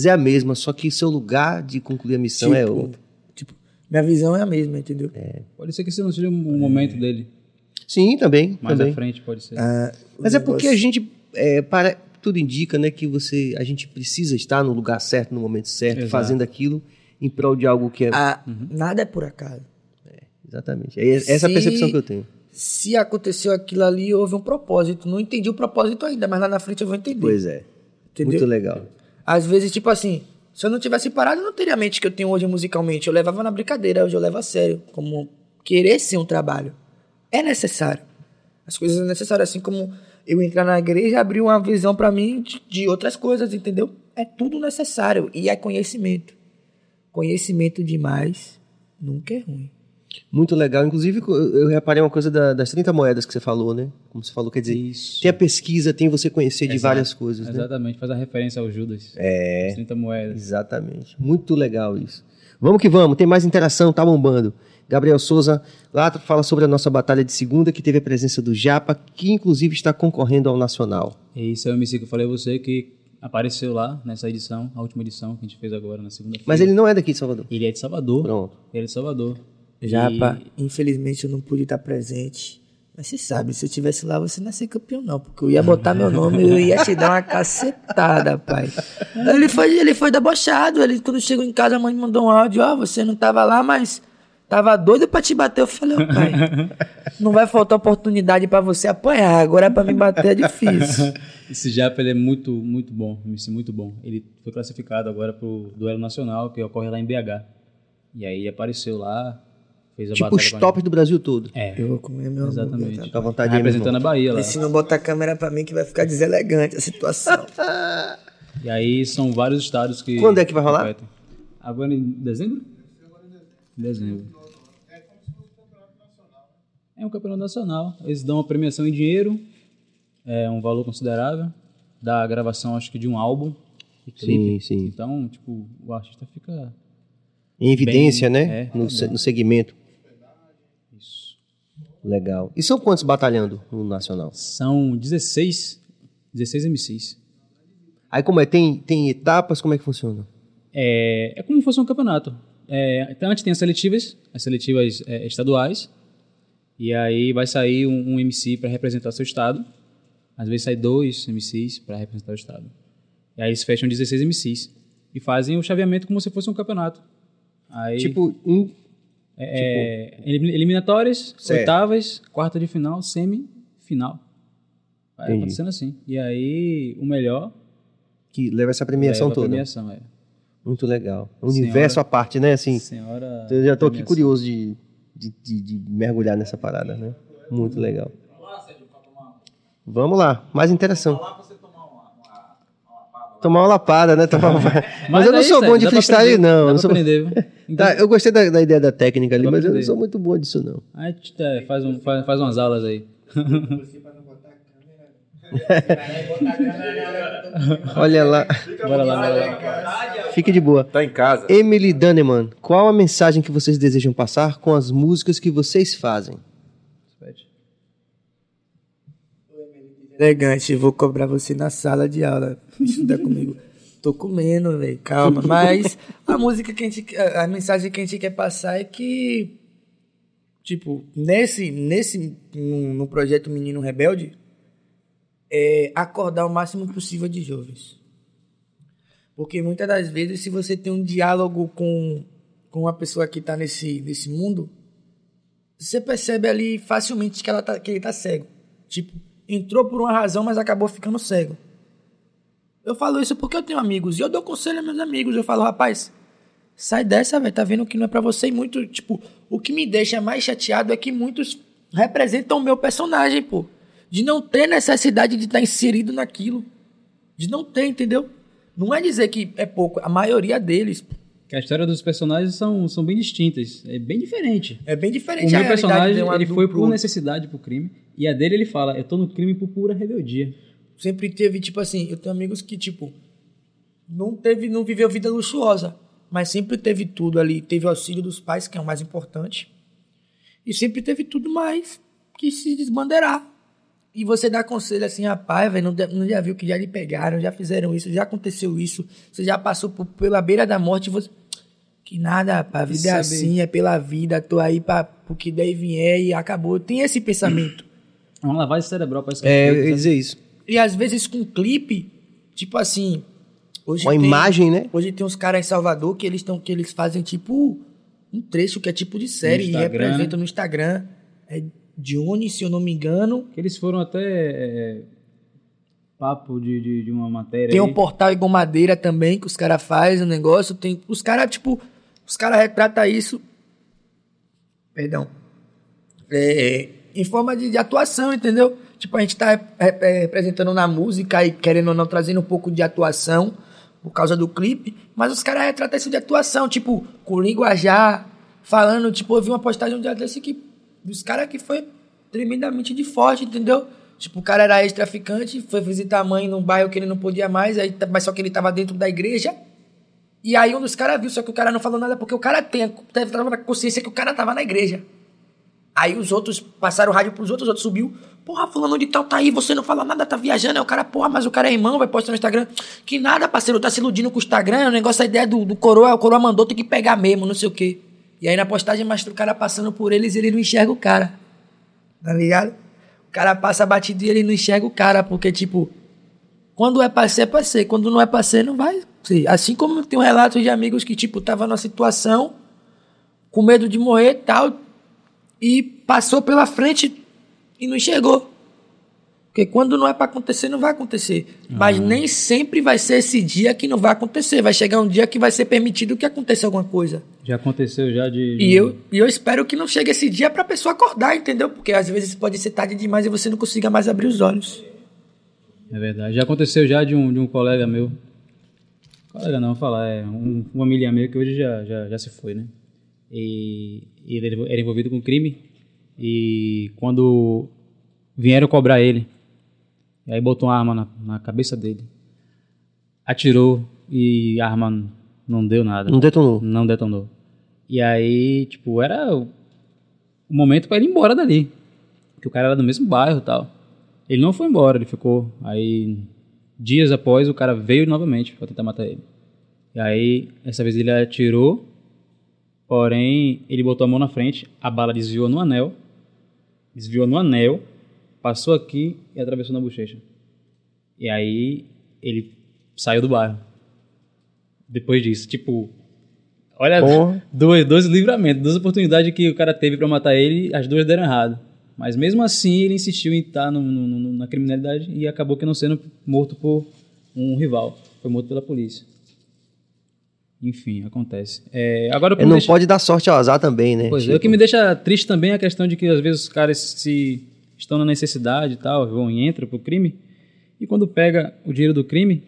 é a mesma, só que seu lugar de concluir a missão é Tipo, outro. Tipo, minha visão é a mesma, entendeu? Pode ser que esse não seja o momento dele. Sim, também. Mais também. à frente pode ser. Mas é porque a gente, é, para, tudo indica, né, que você, a gente precisa estar no lugar certo, no momento certo, Exato. fazendo aquilo em prol de algo que é... Ah, Nada é por acaso. Exatamente. É essa a Se- percepção que eu tenho. Se aconteceu aquilo ali, houve um propósito. Não entendi o propósito ainda, mas lá na frente eu vou entender. Pois é. Entendeu? Muito legal. Às vezes, tipo assim, se eu não tivesse parado, eu não teria a mente que eu tenho hoje musicalmente. Eu levava na brincadeira, hoje eu levo a sério. Como querer ser um trabalho. É necessário. As coisas são necessárias, assim como eu entrar na igreja abriu uma visão para mim de, de outras coisas, entendeu? É tudo necessário e é conhecimento. Conhecimento demais nunca é ruim. Muito legal. Inclusive, eu eu reparei uma coisa da- das 30 moedas que você falou, né? Como você falou, quer dizer, tem a pesquisa, tem você conhecer de Exato. várias coisas, né? Exatamente, faz a referência ao Judas. É. As 30 moedas. Exatamente. Muito legal isso. Vamos que vamos, tem mais interação, tá bombando. Gabriel Souza lá fala sobre a nossa batalha de segunda, que teve a presença do Japa, que inclusive está concorrendo ao Nacional. E esse é o MC que eu falei a você que apareceu lá nessa edição, a última edição que a gente fez agora na segunda-feira. Mas ele não é daqui de Salvador. Ele é de Salvador. Pronto. Ele é de Salvador. Japa, infelizmente eu não pude estar presente. Mas você sabe, se eu tivesse lá, você não ia ser campeão, não. Porque eu ia botar meu nome e eu ia te dar uma *laughs* cacetada, pai. Ele foi, ele foi debochado. Ele, quando chegou em casa, a mãe me mandou um áudio: Ó, você não tava lá, mas tava doido pra te bater. Eu falei: Ô, pai, não vai faltar oportunidade pra você apanhar. Agora pra me bater é difícil. *laughs* Esse Japa ele é muito, muito bom, MC muito bom. Ele foi classificado agora pro duelo nacional que ocorre lá em BH. E aí apareceu lá, fez a Tipo batalha os tops do Brasil todo. É. Eu vou comer meu Exatamente. hambúrguer, Tá à vontade meu Representando a. Bahia lá. Vê se não bota a câmera pra mim que vai ficar deselegante a situação. E aí são vários estados que. Quando é que vai rolar? competem. Agora em dezembro? Dezembro. É um campeonato nacional. Eles dão uma premiação em dinheiro, é um valor considerável, da gravação, acho que de um álbum. e clipe. Sim, sim. Então, tipo, o artista fica. Em evidência, Bem, né? é, no, é no segmento. Isso. Legal. E são quantos batalhando no Nacional? São 16, 16 MCs. Aí como é? Tem, tem etapas? Como é que funciona? É, é como se fosse um campeonato. É, então, antes tem as seletivas, as seletivas é, estaduais, e aí vai sair um, um MC para representar seu estado. Às vezes sai dois MCs para representar o estado. E aí eles fecham 16 MCs e fazem o chaveamento como se fosse um campeonato. Aí, Tipo, um, é, é, elim- eliminatórias, Certo. oitavas, quarta de final, semifinal. Vai Entendi. acontecendo assim. E aí o melhor que leva essa premiação leva toda. premiação, é. Muito legal. Um universo à parte, né? Assim, Senhora eu já tô aqui curioso de, de, de- de mergulhar nessa parada, né? Muito legal. Vamos lá, mais interação. Tomar uma lapada, né? Tomar uma... *laughs* Mas, eu não é sou isso, bom de freestyle, aprender, não. pra sou... aprender, viu? *laughs* Tá, eu gostei da, da ideia da técnica ali, mas eu não aprender. sou muito bom disso, não. A gente é, faz, um, faz, faz umas aulas aí. *laughs* Olha lá. Bora lá, bora lá. Fique de boa. Tá em casa. Emily Daneman, qual a mensagem que vocês desejam passar com as músicas que vocês fazem? Elegante, vou cobrar você na sala de aula. *laughs* Estuda comigo. Tô comendo, velho, calma. Mas a música que a gente. A mensagem que a gente quer passar é que. Tipo, nesse. nesse no, no projeto Menino Rebelde, é acordar o máximo possível de jovens. Porque muitas das vezes, se você tem um diálogo com, com uma pessoa que está nesse, nesse mundo, você percebe ali facilmente que, ela tá, que ele tá cego. Tipo, entrou por uma razão, mas acabou ficando cego. Eu falo isso porque eu tenho amigos. E eu dou conselho aos meus amigos. Eu falo, rapaz, sai dessa, velho. Tá vendo que não é pra você. E muito, tipo, o que me deixa mais chateado é que muitos representam o meu personagem, pô. De não ter necessidade de estar inserido naquilo. De não ter, entendeu? Não é dizer que é pouco. A maioria deles. Que a história dos personagens são, são bem distintas. É bem diferente. É bem diferente O meu personagem, ele foi por necessidade pro crime. E a dele, ele fala, eu tô no crime por pura rebeldia. sempre teve, tipo assim, eu tenho amigos que, tipo, não teve, não viveu vida luxuosa, mas sempre teve tudo ali. Teve o auxílio dos pais, que é o mais importante. E sempre teve tudo mais que se desbandeirar. E você dá conselho assim, rapaz, velho, não, não já viu que já lhe pegaram, já fizeram isso, já aconteceu isso, você já passou por- pela beira da morte, você... Que nada, rapaz, a vida é assim, é pela vida, tô aí pra, pro que daí vier e acabou. Tem esse pensamento. É uma lavagem cerebral, parece que É, eu ia sabe? dizer isso. E às vezes com clipe, tipo assim. Hoje Uma imagem, né? Hoje tem uns caras em Salvador que eles estão que eles fazem tipo um trecho que é tipo de série e Instagram, representam no Instagram. É Johnny, se eu não me engano. Que eles foram até é, papo de, de, de uma matéria Tem aí. um portal igual madeira também que os caras fazem o negócio. Tem os caras tipo os caras retratam isso. Perdão. é, em forma de, de atuação, entendeu? Tipo, a gente tá é, é, representando na música e querendo ou não trazendo um pouco de atuação por causa do clipe, mas os caras retratam isso de atuação, tipo, com linguajar, falando, tipo, eu vi uma postagem um dia desse que os caras que foi tremendamente de forte, entendeu? Tipo, o cara era ex-traficante, foi visitar a mãe num bairro que ele não podia mais, aí, mas só que ele tava dentro da igreja. E aí um dos caras viu, só que o cara não falou nada porque o cara tem, estar na consciência que o cara tava na igreja. Aí os outros passaram o rádio pros outros, os outros subiu. Porra, fulano de tal tá aí, você não fala nada, tá viajando. Aí o cara, porra, mas o cara é irmão, vai postar no Instagram. Que nada, parceiro, tá se iludindo com o Instagram. O negócio, a ideia do, do coroa, o coroa mandou, tem que pegar mesmo, não sei o quê. E aí na postagem mostra o cara passando por eles e ele não enxerga o cara. Tá ligado? O cara passa batido e ele não enxerga o cara, porque, tipo, quando é pra ser, é pra ser. Quando não é pra ser, não vai ser. Assim como tem um relato de amigos que, tipo, tava numa situação com medo de morrer e tal, e passou pela frente e não enxergou. Porque quando não é para acontecer, não vai acontecer. Mas nem sempre vai ser esse dia que não vai acontecer. Vai chegar um dia que vai ser permitido que aconteça alguma coisa. Já aconteceu já de. E eu, e eu espero que não chegue esse dia pra pessoa acordar, entendeu? Porque às vezes pode ser tarde demais e você não consiga mais abrir os olhos. É verdade. Já aconteceu já de um, de um colega meu. Colega não, vou falar, é um, uma amiga meu que hoje já, já, já se foi, né? E, e ele era envolvido com crime. E quando vieram cobrar ele, e aí botou uma arma na, na cabeça dele, atirou e a arma não deu nada. Não detonou. Não detonou. E aí, tipo, era o momento para ele ir embora dali. Porque o cara era do mesmo bairro e tal. Ele não foi embora, ele ficou. Aí, dias após, o cara veio novamente para tentar matar ele. E aí, essa vez ele atirou, porém, ele botou a mão na frente, a bala desviou no anel, desviou no anel, passou aqui e atravessou na bochecha. E aí, ele saiu do bairro. Depois disso, tipo, olha, Porra. dois, dois livramentos, duas oportunidades que o cara teve para matar ele, as duas deram errado. Mas mesmo assim, ele insistiu em estar no- no- no- na criminalidade e acabou que não sendo morto por um rival. Foi morto pela polícia. Enfim, acontece. É, agora, É, me não deixa- pode dar sorte ao azar também, né? Pois é, Tipo, o que me deixa triste também é a questão de que às vezes os caras se estão na necessidade e tal, vão e entram pro crime, e quando pega o dinheiro do crime,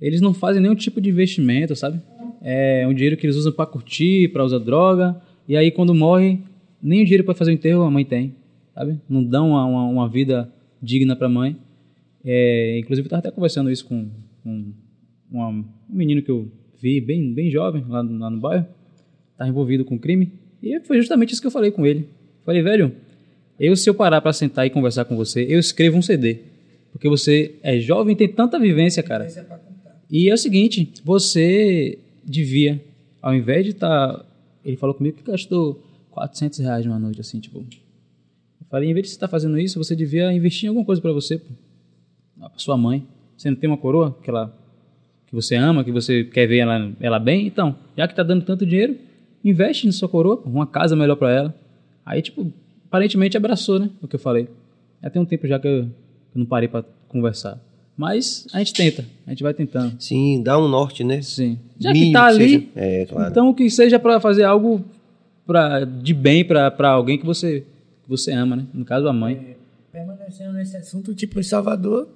eles não fazem nenhum tipo de investimento, sabe? É um dinheiro que eles usam para curtir, para usar droga, e aí quando morre, nem o dinheiro para fazer o enterro a mãe tem, sabe? Não dão uma, uma, uma vida digna para a mãe. É, inclusive, eu estava até conversando isso com, com uma- um menino que eu vi, bem, bem jovem, lá, no- lá no bairro, tá envolvido com crime. E foi justamente isso que eu falei com ele. Falei, velho, eu se eu parar pra sentar e conversar com você, eu escrevo um CD. Porque você é jovem e tem tanta vivência, cara. E é o seguinte, você devia, ao invés de estar... Ele falou comigo que gastou 400 reais numa noite, assim, tipo... Eu falei, em vez de você estar fazendo isso, você devia investir em alguma coisa pra você, pô. Pra sua mãe. Você não tem uma coroa que ela que você ama, que você quer ver ela, ela bem, então, já que tá dando tanto dinheiro, investe na sua coroa, uma casa melhor para ela. Aí, tipo, aparentemente abraçou, né, o que eu falei. Já tem um tempo já que eu, que eu não parei para conversar. Mas a gente tenta, a gente vai tentando. Sim, dá um norte, né? Sim. Já Mínimo que tá ali, seja. É, claro. então que seja para fazer algo pra, de bem para alguém que você, que você ama, né? No caso, a mãe. Permanecendo nesse assunto, tipo, em Salvador,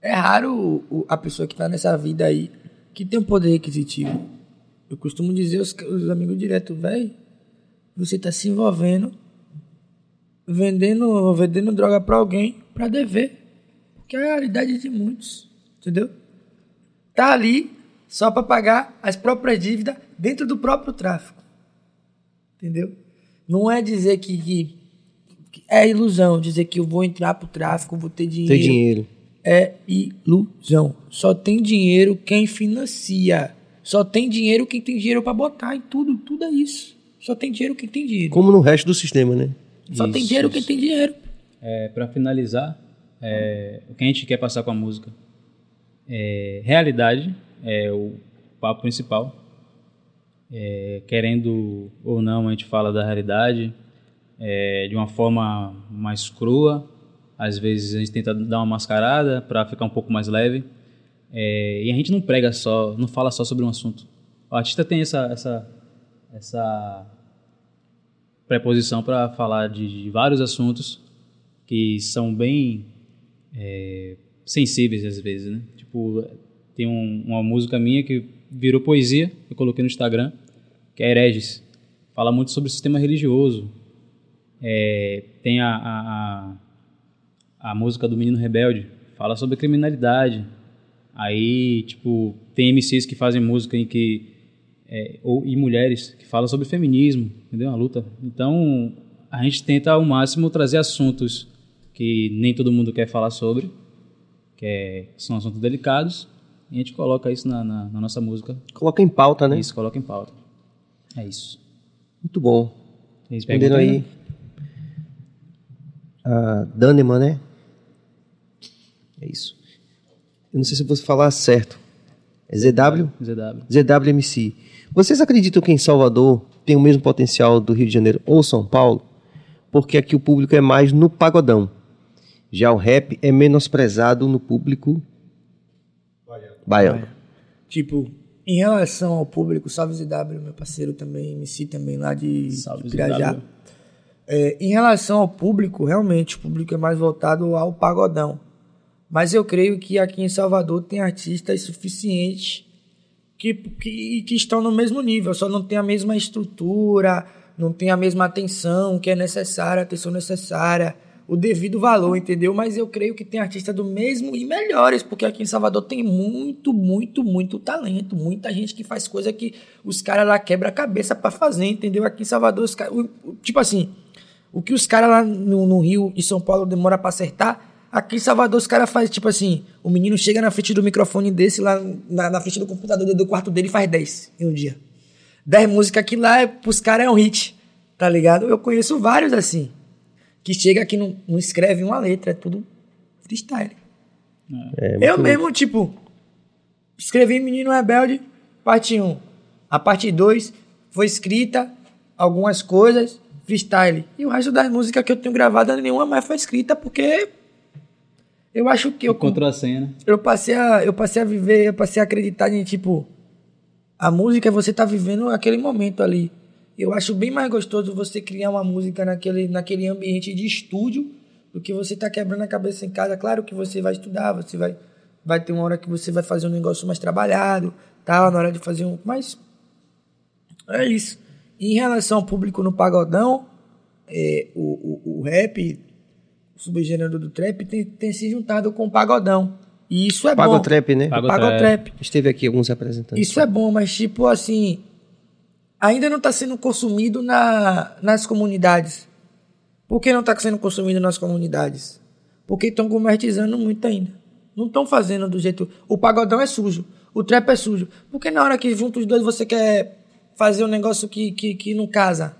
é raro o- a pessoa que tá nessa vida aí que tem um poder aquisitivo. Eu costumo dizer aos, os amigos direto, velho, você tá se envolvendo, vendendo, vendendo droga pra alguém pra dever. Porque é a realidade de muitos, entendeu? Tá ali só pra pagar as próprias dívidas dentro do próprio tráfico. Entendeu? Não é dizer que, que- que é ilusão dizer que eu vou entrar pro tráfico, vou ter dinheiro. Tem dinheiro. É ilusão. Só tem dinheiro quem financia. Só tem dinheiro quem tem dinheiro pra botar em tudo. Tudo é isso. Só tem dinheiro quem tem dinheiro. Como no resto do sistema, né? Só tem Isso, dinheiro isso. quem tem dinheiro. É, para finalizar, é, o que a gente quer passar com a música é realidade, é o papo principal. É, querendo ou não, a gente fala da realidade é, de uma forma mais crua. Às vezes a gente tenta dar uma mascarada para ficar um pouco mais leve. É, e a gente não prega só, não fala só sobre um assunto. O artista tem essa, essa, essa preposição para falar de, de vários assuntos que são bem é, sensíveis às vezes, né? Tipo, tem um- uma música minha que virou poesia, eu coloquei no Instagram, que é Hereges. Fala muito sobre o sistema religioso. É, tem a, a, a, a música do Menino Rebelde, fala sobre criminalidade. Aí, tipo, tem MCs que fazem música em que é, ou, e mulheres que falam sobre feminismo, entendeu? A luta. Então, a gente tenta ao máximo trazer assuntos que nem todo mundo quer falar sobre, que é- são assuntos delicados, e a gente coloca isso na, na- na nossa música. Coloca em pauta, né? Isso, coloca em pauta. É isso. Muito bom. Pergunta aí. A Daneman, né? É isso. Eu não sei se eu vou falar certo. É ZW? ZW. ZWMC. Vocês acreditam que em Salvador tem o mesmo potencial do Rio de Janeiro ou São Paulo? Porque aqui o público é mais no pagodão. Já o rap é menosprezado no público baiano. Tipo, em relação ao público, Salve ZW, meu parceiro também, MC também lá de, Salve de Pirajá. É, em relação ao público, realmente, o público é mais voltado ao pagodão. Mas eu creio que aqui em Salvador tem artistas suficientes que, que, que estão no mesmo nível, só não tem a mesma estrutura, não tem a mesma atenção que é necessária, atenção necessária, o devido valor, entendeu? Mas eu creio que tem artistas do mesmo e melhores, porque aqui em Salvador tem muito, muito, muito talento, muita gente que faz coisa que os caras lá quebra a cabeça pra fazer, entendeu? Aqui em Salvador, os tipo assim, o que os caras lá no, no Rio e São Paulo demora pra acertar, aqui em Salvador os caras fazem, tipo assim, o menino chega na frente do microfone desse lá, na, na frente do computador do quarto dele e faz 10 em um dia. 10 músicas que lá, é, pros caras é um hit, tá ligado? Eu conheço vários assim, que chega aqui e não, não escreve uma letra, é tudo freestyle. É, Eu muito- mesmo, tipo, escrevi Menino Rebelde, parte 1. A parte 2 foi escrita, algumas coisas, freestyle. E o resto das músicas que eu tenho gravada, nenhuma mais foi escrita, porque eu acho que eu, Encontrou a cena. eu passei a eu passei a viver, eu passei a acreditar em tipo a música é você tá vivendo aquele momento ali. Eu acho bem mais gostoso você criar uma música naquele naquele ambiente de estúdio do que você tá quebrando a cabeça em casa. Claro que você vai estudar, você vai vai ter uma hora que você vai fazer um negócio mais trabalhado, tal, na hora de fazer um, mas é isso. Em relação ao público no pagodão, é, o, o, o rap, subgênero do trap, tem, tem se juntado com o pagodão. E isso é bom. Pagotrap, né? Pagotrap. Esteve aqui alguns representantes. Isso é bom, mas tipo assim, ainda não está sendo consumido na, nas comunidades. Por que não está sendo consumido nas comunidades? Porque estão gourmetizando muito ainda. Não estão fazendo do jeito. O pagodão é sujo, o trap é sujo. Porque na hora que junta os dois você quer fazer um negócio que, que, que não casa?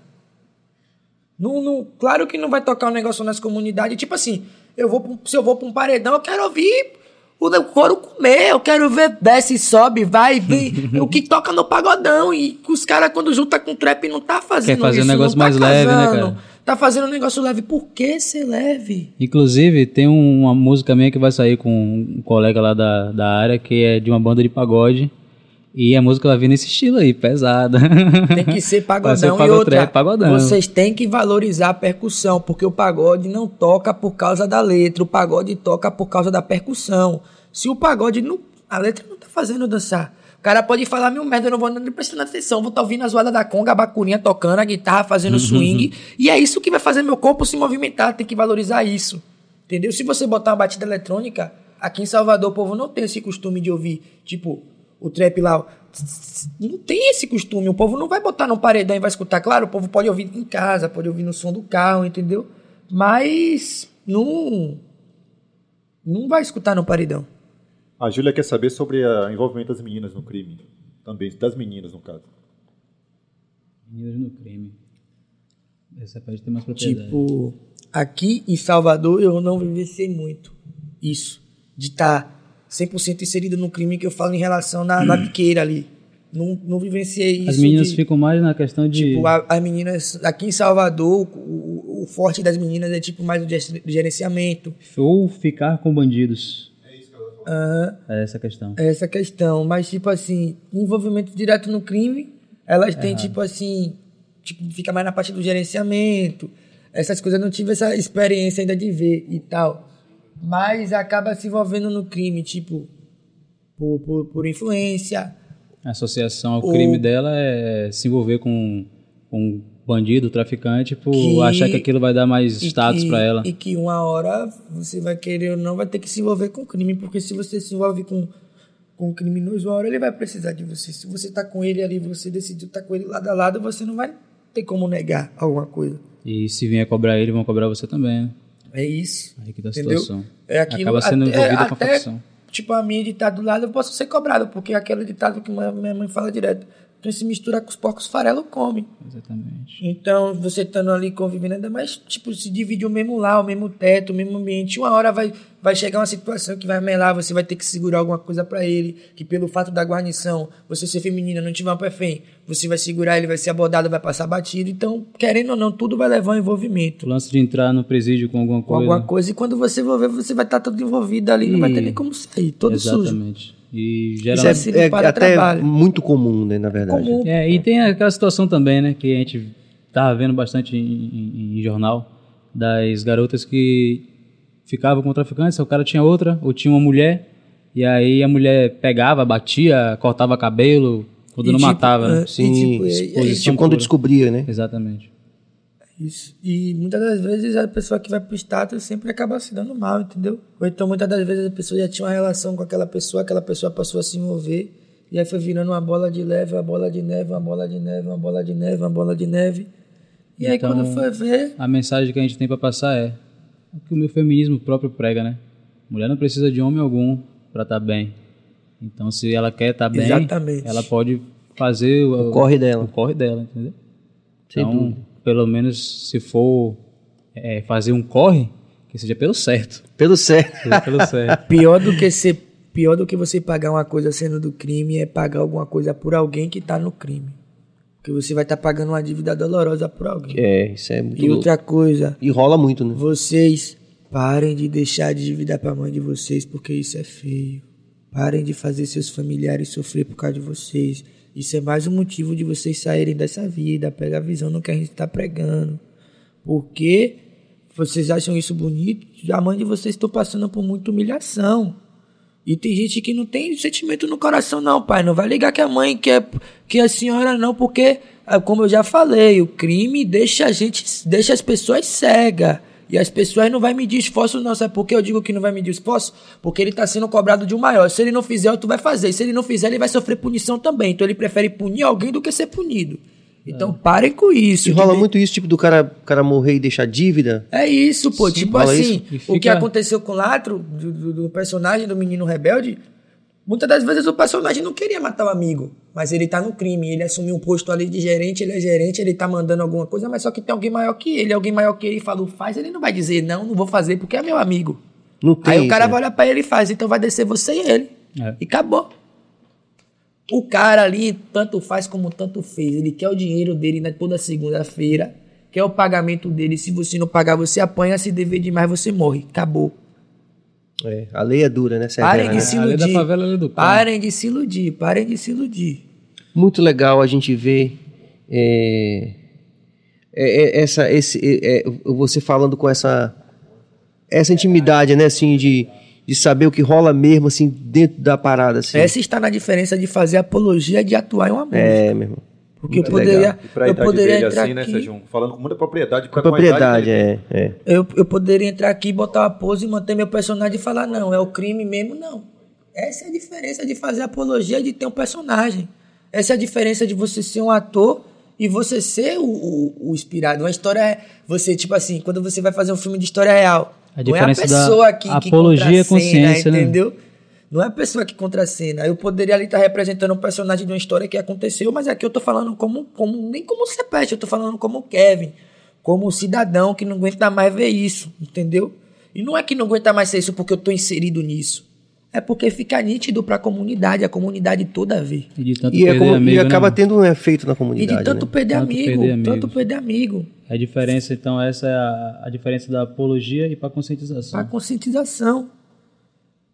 Não, não, claro que não vai tocar um negócio nas comunidades. Tipo assim, eu vou, pra um- se eu vou para um paredão, eu quero ouvir o couro comer. Eu quero ver desce, sobe, vai, vem. *laughs* o que toca no pagodão. E os caras, quando junta com trap, não tá fazendo Quer fazer um isso. negócio não tá mais leve, né, casando. cara? Tá fazendo um negócio leve. Por que ser leve? Inclusive, tem um- uma música minha que vai sair com um colega lá da, da área, que é de uma banda de pagode. E a música vai vir nesse estilo aí, pesada. Tem que ser *laughs* pagodão ser e pagotrap, outra. pagodão. Vocês têm que valorizar a percussão, porque o pagode não toca por causa da letra, o pagode toca por causa da percussão. Se o pagode não. A letra não tá fazendo dançar. O cara pode falar mil merda, eu não vou nem prestando atenção, vou estar ouvindo a zoada da conga, a bacurinha tocando, a guitarra fazendo *laughs* swing. e é isso que vai fazer meu corpo se movimentar, tem que valorizar isso. Entendeu? Se você botar uma batida eletrônica, aqui em Salvador o povo não tem esse costume de ouvir, tipo, o trap lá. Não tem esse costume. O povo não vai botar no paredão e vai escutar. Claro, o povo pode ouvir em casa, pode ouvir no som do carro, entendeu? Mas não. Não vai escutar no paredão. A Júlia quer saber sobre o envolvimento das meninas no crime. Também, das meninas, no caso. Meninas no crime. Essa pode ter mais propriedade. Tipo, aqui em Salvador eu não vivenciei muito isso. De estar 100% inserido no crime que eu falo em relação na, na biqueira ali. Não, não vivenciei isso. As meninas de- ficam mais na questão de. Tipo, a- as meninas aqui em Salvador, o, o- o forte das meninas é tipo mais o ger- gerenciamento. Ou ficar com bandidos. Aham. É essa a questão. essa questão. Mas, tipo assim, envolvimento direto no crime, elas têm, tipo assim, tipo, fica mais na parte do gerenciamento. Essas coisas eu não tive essa experiência ainda de ver e tal. Mas acaba se envolvendo no crime, tipo, por, por, por influência. A associação ao O- crime dela é se envolver com com um bandido, traficante, por Que- achar que aquilo vai dar mais status pra ela. E que uma hora você vai querer ou não, vai ter que se envolver com crime, porque se você se envolve com, com um criminoso, uma hora ele vai precisar de você. Se você tá com ele ali, você decidiu estar com ele lado a lado, você não vai ter como negar alguma coisa. E se vier cobrar ele, vão cobrar você também, né? É isso. Aí que dá a Entendeu? situação. É aquilo, Acaba sendo até- envolvido com a até, facção. Tipo, a minha de estar do lado, eu posso ser cobrado, porque é aquele ditado que minha mãe fala direto. Quem se mistura com os porcos farelo come. Exatamente. Então, você estando ali convivendo, ainda mais, tipo, se divide o mesmo lar, o mesmo teto, o mesmo ambiente. Uma hora vai, vai chegar uma situação que vai melar, você vai ter que segurar alguma coisa pra ele, que pelo fato da guarnição, você ser feminina, não tiver um perfém, você vai segurar, ele vai ser abordado, vai passar batido. Então, querendo ou não, tudo vai levar um envolvimento. O lance de entrar no presídio com alguma Com coisa. alguma coisa, e quando você envolver, você vai estar todo envolvido ali, não vai ter nem como sair, todo sujo. Exatamente. E Isso geralmente. é, Facilita é para o até trabalho. muito comum, né, na verdade. Comum. É, e tem aquela situação também, né, que a gente tava vendo bastante em, em- em jornal, das garotas que ficavam com traficantes, o cara tinha outra, ou tinha uma mulher, e aí a mulher pegava, batia, cortava cabelo, quando E não tipo, matava. né? é, Sim, E, tipo, exposição e- Tipo, quando pura. descobria, né? Exatamente. Isso. E muitas das vezes a pessoa que vai pro status sempre acaba se dando mal, entendeu? Ou então muitas das vezes a pessoa já tinha uma relação com aquela pessoa, aquela pessoa passou a se envolver, e aí foi virando uma bola de leve, uma bola de neve, uma bola de neve, uma bola de neve, uma bola de neve. E aí Então- quando foi ver, A mensagem que a gente tem para passar é o que o meu feminismo próprio prega, né? Mulher não precisa de homem algum para estar bem. Então, se ela quer estar bem, Exatamente. ela pode fazer o, O corre dela. O corre dela, entendeu? Sem então, dúvida. Pelo menos se for é, fazer um corre, que seja pelo certo. Pelo certo. Seja pelo certo. *laughs* pior do que ser pior do que você pagar uma coisa sendo do crime é pagar alguma coisa por alguém que tá no crime. Porque você vai estar pagando uma dívida dolorosa por alguém. É, isso é muito E louco. outra coisa, E rola muito, né? Vocês parem de deixar de dívida pra mãe de vocês, porque isso é feio. Parem de fazer seus familiares sofrer por causa de vocês. Isso é mais um motivo de vocês saírem dessa vida. Pega a visão no que a gente tá pregando. Porque vocês acham isso bonito? A mãe de vocês estão passando por muita humilhação. E tem gente que não tem sentimento no coração, não, pai. Não vai ligar que a mãe quer que a senhora não, porque, ah, como eu já falei, o crime deixa a gente, deixa as pessoas cegas. E as pessoas não vai medir esforço, não. Sabe por que eu digo que não vai medir esforço? Porque ele está sendo cobrado de um maior. Se ele não fizer, tu vai fazer. E se ele não fizer, ele vai sofrer punição também. Então ele prefere punir alguém do que ser punido. Então parem com isso. E rola de- muito isso, tipo, do cara, cara morrer e deixar dívida. é isso, pô. tipo rola assim. E o fica- que aconteceu com o Latro, do, do- do personagem do menino rebelde, muitas das vezes o personagem não queria matar o amigo, mas ele tá no crime, ele assumiu um posto ali de gerente, ele é gerente, ele tá mandando alguma coisa, mas só que tem alguém maior que ele, alguém maior que ele falou, faz, ele não vai dizer, não, não vou fazer porque é meu amigo. Não tem Aí o cara isso, vai né? olhar pra ele e faz, então vai descer você e ele. É. E acabou. O cara ali tanto faz como tanto fez. Ele quer o dinheiro dele na toda segunda-feira, quer o pagamento dele. Se você não pagar, você apanha. Se dever demais, você morre. Acabou. É, a lei é dura, né? Severa, Parem né? de se iludir. favela. Parem de se iludir. Parem de se iludir. Muito legal a gente ver é, é, é, essa, esse, é, é, você falando com essa, essa intimidade, né? Assim, de, de saber o que rola mesmo, assim, dentro da parada, assim. Essa está na diferença de fazer apologia de atuar em uma música. É, meu irmão. Porque eu muito poderia, legal. E pra eu poderia dele, entrar assim, né, aqui. Sérgio? Falando com muita propriedade. Com propriedade, dele. é, é. Eu, eu poderia entrar aqui, botar uma pose e manter meu personagem e falar, não, é o crime mesmo, não. Essa é a diferença de fazer apologia de ter um personagem. Essa é a diferença de você ser um ator e você ser o, o, o inspirado. Uma história é. Você, tipo assim, quando você vai fazer um filme de história real, A não é a diferença da pessoa que, que apologia contracena, consciência, né? entendeu? Não é a pessoa que contracena. Eu poderia ali estar representando um personagem de uma história que aconteceu, mas aqui eu tô falando como, como nem como Cepete, eu tô falando como Kevin, como um cidadão que não aguenta mais ver isso, entendeu? E não é que não aguenta mais ser isso porque eu tô inserido nisso. É porque fica nítido pra comunidade, a comunidade toda vê. E de tanto E, é como- amigo, e né, acaba mano? tendo um efeito na E comunidade. de tanto né? perder Tanto amigo, perder tanto perder amigo. A diferença, então, essa é a, a diferença da apologia e para conscientização. A conscientização.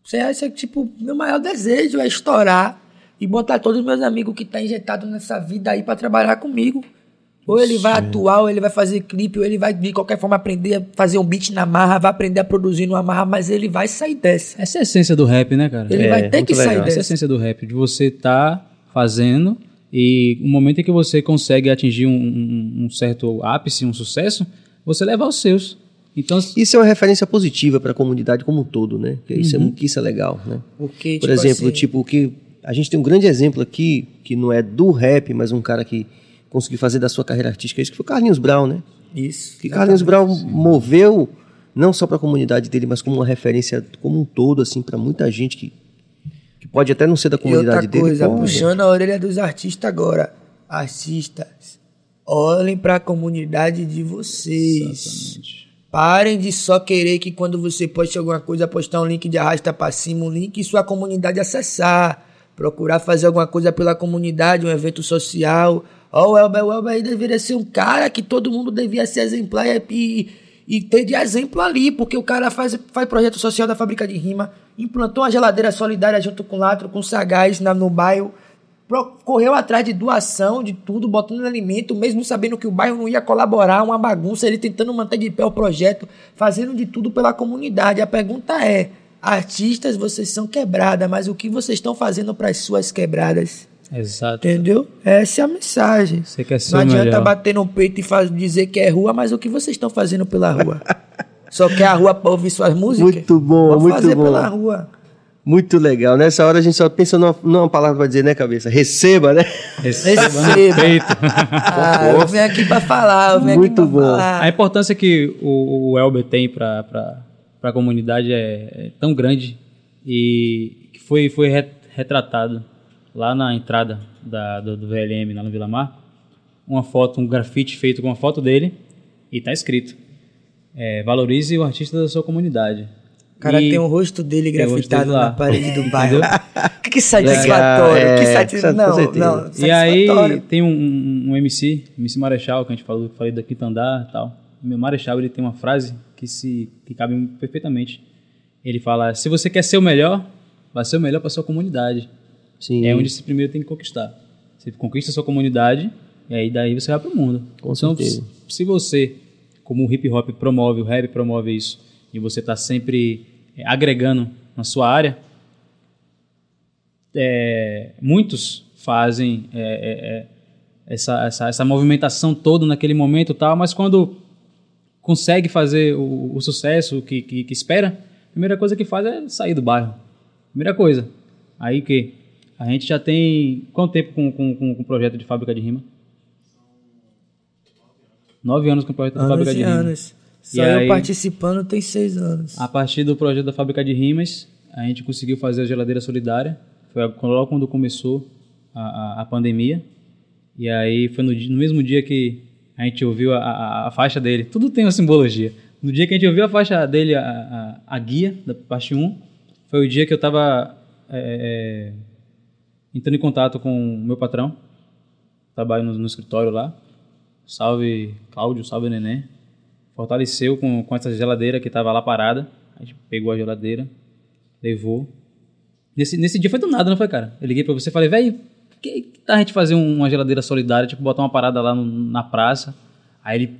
Você acha que, tipo, meu maior desejo é estourar e botar todos os meus amigos que estão injetados nessa vida aí para trabalhar comigo. Ou ele vai atuar, ou ele vai fazer clipe, ou ele vai de qualquer forma aprender a fazer um beat na marra, vai aprender a produzir numa marra, mas ele vai sair dessa. Essa é a essência do rap, né, cara? Ele é, vai ter que sair legal. Essa é a dessa. essência do rap, de você tá fazendo e o momento em que você consegue atingir um, um- um certo ápice, um sucesso, você levar os seus. Então, Isso é uma referência positiva para a comunidade como um todo, né? Que Isso, é, Uhum. mu- que isso é legal, né? Porque, Por tipo exemplo, assim, tipo, que a gente tem um grande exemplo aqui, que não é do rap, mas um cara que conseguiu fazer da sua carreira artística isso, que foi o Carlinhos Brown, né? Isso. Que Carlinhos Brown moveu não só para a comunidade dele, mas como uma referência como um todo, assim, para muita gente que, que pode até não ser da E comunidade outra dele. coisa, puxando a orelha dos artistas agora. Artistas, olhem para a comunidade de vocês. Parem de só querer que quando você poste alguma coisa, postar um link de arrasta para cima, um link e sua comunidade acessar. Procurar fazer alguma coisa pela comunidade, um evento social. Ó, o Elber, o Elber deveria ser um cara que todo mundo devia ser exemplar e, e ter de exemplo ali, porque o cara faz, faz projeto social da fábrica de rima, implantou uma geladeira solidária junto com o Latro, com o Sagaz na, no bairro, correu atrás de doação, de tudo, botando alimento, mesmo sabendo que o bairro não ia colaborar, uma bagunça, ele tentando manter de pé o projeto, fazendo de tudo pela comunidade. A pergunta é: artistas, vocês são quebradas, mas o que vocês estão fazendo para as suas quebradas? Exato. Entendeu? Essa é a mensagem. Você quer ser Não adianta melhor. bater no peito e faz, dizer que é rua, mas o que vocês estão fazendo pela rua? *laughs* Só quer a rua para ouvir suas músicas? Muito bom, Vamos muito fazer bom. pela rua. Muito legal. Nessa hora a gente só pensa numa, numa palavra para dizer, né, cabeça? Receba, né? Receba Receba. *laughs* Ah, eu venho aqui para falar, eu venho Muito aqui falar. A importância que o, o Elber tem para a comunidade é, é tão grande e que foi, foi re- retratado lá na entrada da, do, do VLM, lá no Vila Mar, uma foto, um grafite feito com uma foto dele e tá escrito é, valorize o artista da sua comunidade. O cara E- tem o rosto dele tem o rosto grafitado dele lá. na parede do *laughs* bairro. que satisfatório, Legal, que é, satisfatório. Não, não, E aí satisfatório. tem um, um, um MC, MC Marechal, que a gente falou, falei da Quinta Andar e tal. O meu Marechal, ele tem uma frase que se que cabe perfeitamente. Ele fala: "Se você quer ser o melhor, vai ser o melhor para sua comunidade". Sim. É onde você primeiro tem que conquistar. Você conquista a sua comunidade e aí daí você vai pro mundo. Com então, certeza. se- você, como o hip hop promove, o rap promove isso, e você tá sempre é, agregando na sua área, é, muitos fazem é, é, é, essa, essa, essa movimentação toda naquele momento e tal, mas quando consegue fazer o, o sucesso que, que, que espera, a primeira coisa que faz é sair do bairro. Primeira coisa. Aí que a gente já tem quanto tempo com, com, com, com o projeto de fábrica de rima? Nove anos com o projeto Anos fábrica e de rima. anos. E Só eu aí- participando tem seis anos. A partir do projeto da fábrica de rimas, a gente conseguiu fazer a geladeira solidária. Foi logo quando começou a, a, a pandemia. E aí foi no, no mesmo dia que a gente ouviu a, a, a faixa dele. Tudo tem uma simbologia. No dia que a gente ouviu a faixa dele, a, guia da parte 1, foi o dia que eu estava entrando em contato com o meu patrão. Trabalho no, no escritório lá. Salve Cláudio, salve Neném fortaleceu com, com essa geladeira que estava lá parada. A gente pegou a geladeira, levou. Nesse, nesse dia foi do nada, não foi, cara? Eu liguei pra você e falei, velho, que, que tá a gente fazer um- uma geladeira solidária, tipo, botar uma parada lá no- na praça. Aí ele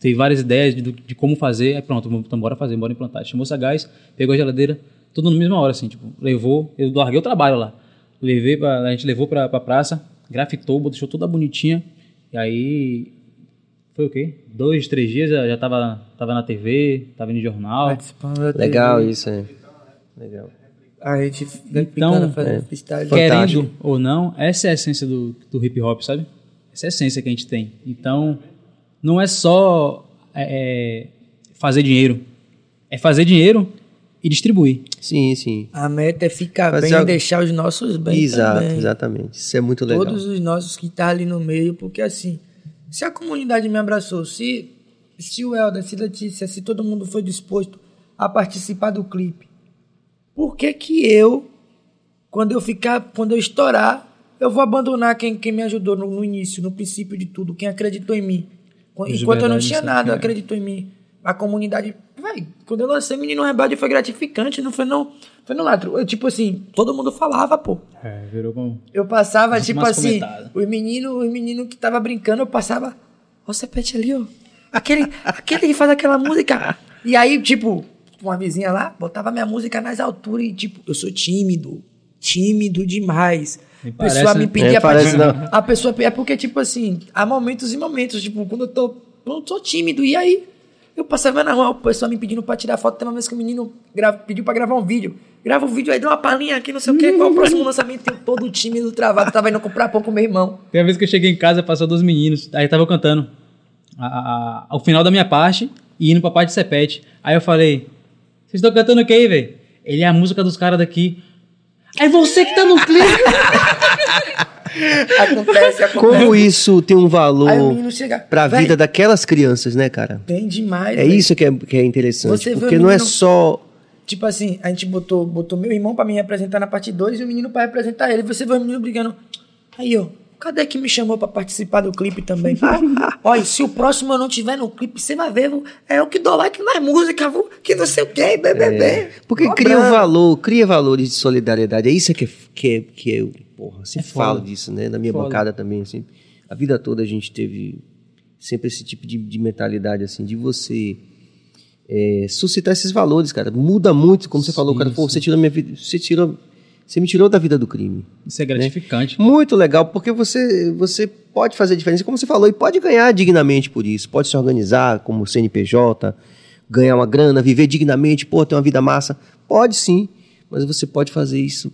teve várias ideias de, de como fazer. Aí pronto, então bora fazer, bora implantar. Chamou o Sagaz, pegou a geladeira, tudo na mesma hora, assim, tipo, levou, eu larguei o trabalho lá. Levei pra, a gente levou pra, pra praça, grafitou, deixou toda bonitinha. E aí foi o quê? Dois, três dias já, já tava, tava na TV, tava no jornal. Participando da Legal TV. isso, é. Legal. A gente Então, fazendo é. Querendo ou não, essa é a essência do, do hip hop, sabe? Essa é a essência que a gente tem. Então, não é só é, é, fazer dinheiro. É fazer dinheiro e distribuir. Sim, sim. A meta é ficar Fazer bem e algo- deixar os nossos bem Exato, também. exatamente. Isso é muito legal. Todos os nossos que tá ali no meio, porque assim, se a comunidade me abraçou, se, se o Helder, se Letícia, se todo mundo foi disposto a participar do clipe, por que que eu, quando eu ficar, quando eu estourar, eu vou abandonar quem, quem me ajudou no, no início, no princípio de tudo, quem acreditou em mim? Enquanto eu não tinha nada, acreditou em mim. A comunidade. Véi, quando eu lancei Menino Rebelde foi gratificante, não foi não. Foi no latro. Eu, tipo assim, todo mundo falava, pô. É, virou como. Eu passava, Muito tipo assim, comentado. os meninos os menino que tava brincando, eu passava. Ó o Cepete ali, ó. Aquele, aquele que faz aquela música. E aí, tipo, uma vizinha lá, botava minha música nas alturas e, tipo, eu sou tímido. Tímido demais. Nem A pessoa parece, me pedia É, pra. parece não. A pessoa. É porque, tipo assim, há momentos e momentos. Tipo, quando eu tô. Eu sou tímido. E aí, eu passava na rua, o pessoal me pedindo pra tirar foto. Tem uma vez que o menino gra- pediu pra gravar um vídeo. Grava um vídeo aí, dá uma palhinha aqui, não sei o quê. Qual o próximo lançamento? Eu todo tímido, travado. Tava indo comprar pão com meu irmão. Tem uma vez que eu cheguei em casa, passou dois meninos, aí tava cantando a, a- a- ao final da minha parte e indo pra parte de Sepete. Aí eu falei, vocês estão cantando o que aí, velho? Ele é a música dos caras daqui. É você que tá no clipe! *laughs* Acontece, acontece. Como isso tem um o valor pra "Véi, vida daquelas crianças, né, cara? Tem demais. É véi. isso que é, que é interessante. Você o porque não é menino- só. Tipo assim, a gente botou, botou meu irmão pra me representar na parte 2 e o menino pra representar ele. Você vê o menino brigando. Aí, ó, cadê que me chamou pra participar do clipe também? *laughs* Olha, se o próximo eu não tiver no clipe, você vai ver, é eu que dou like na música, viu? que não sei o que, BBB. É, porque Cobrando. cria um valor, cria valores de solidariedade. É isso que é, que é, que eu, porra, sempre foda. falo disso, né? Na minha Foda. bancada também, assim. A vida toda a gente teve sempre esse tipo de, de mentalidade, assim, de você é, suscitar esses valores, cara. Muda muito, como você falou, cara. Pô, você tirou minha vida, você tirou, você me tirou da vida do crime. Isso é gratificante. Muito legal, porque você, você pode fazer diferença, como você falou, e pode ganhar dignamente por isso. Pode se organizar como CNPJ, ganhar uma grana, viver dignamente, pô, ter uma vida massa. Pode sim, mas você pode fazer isso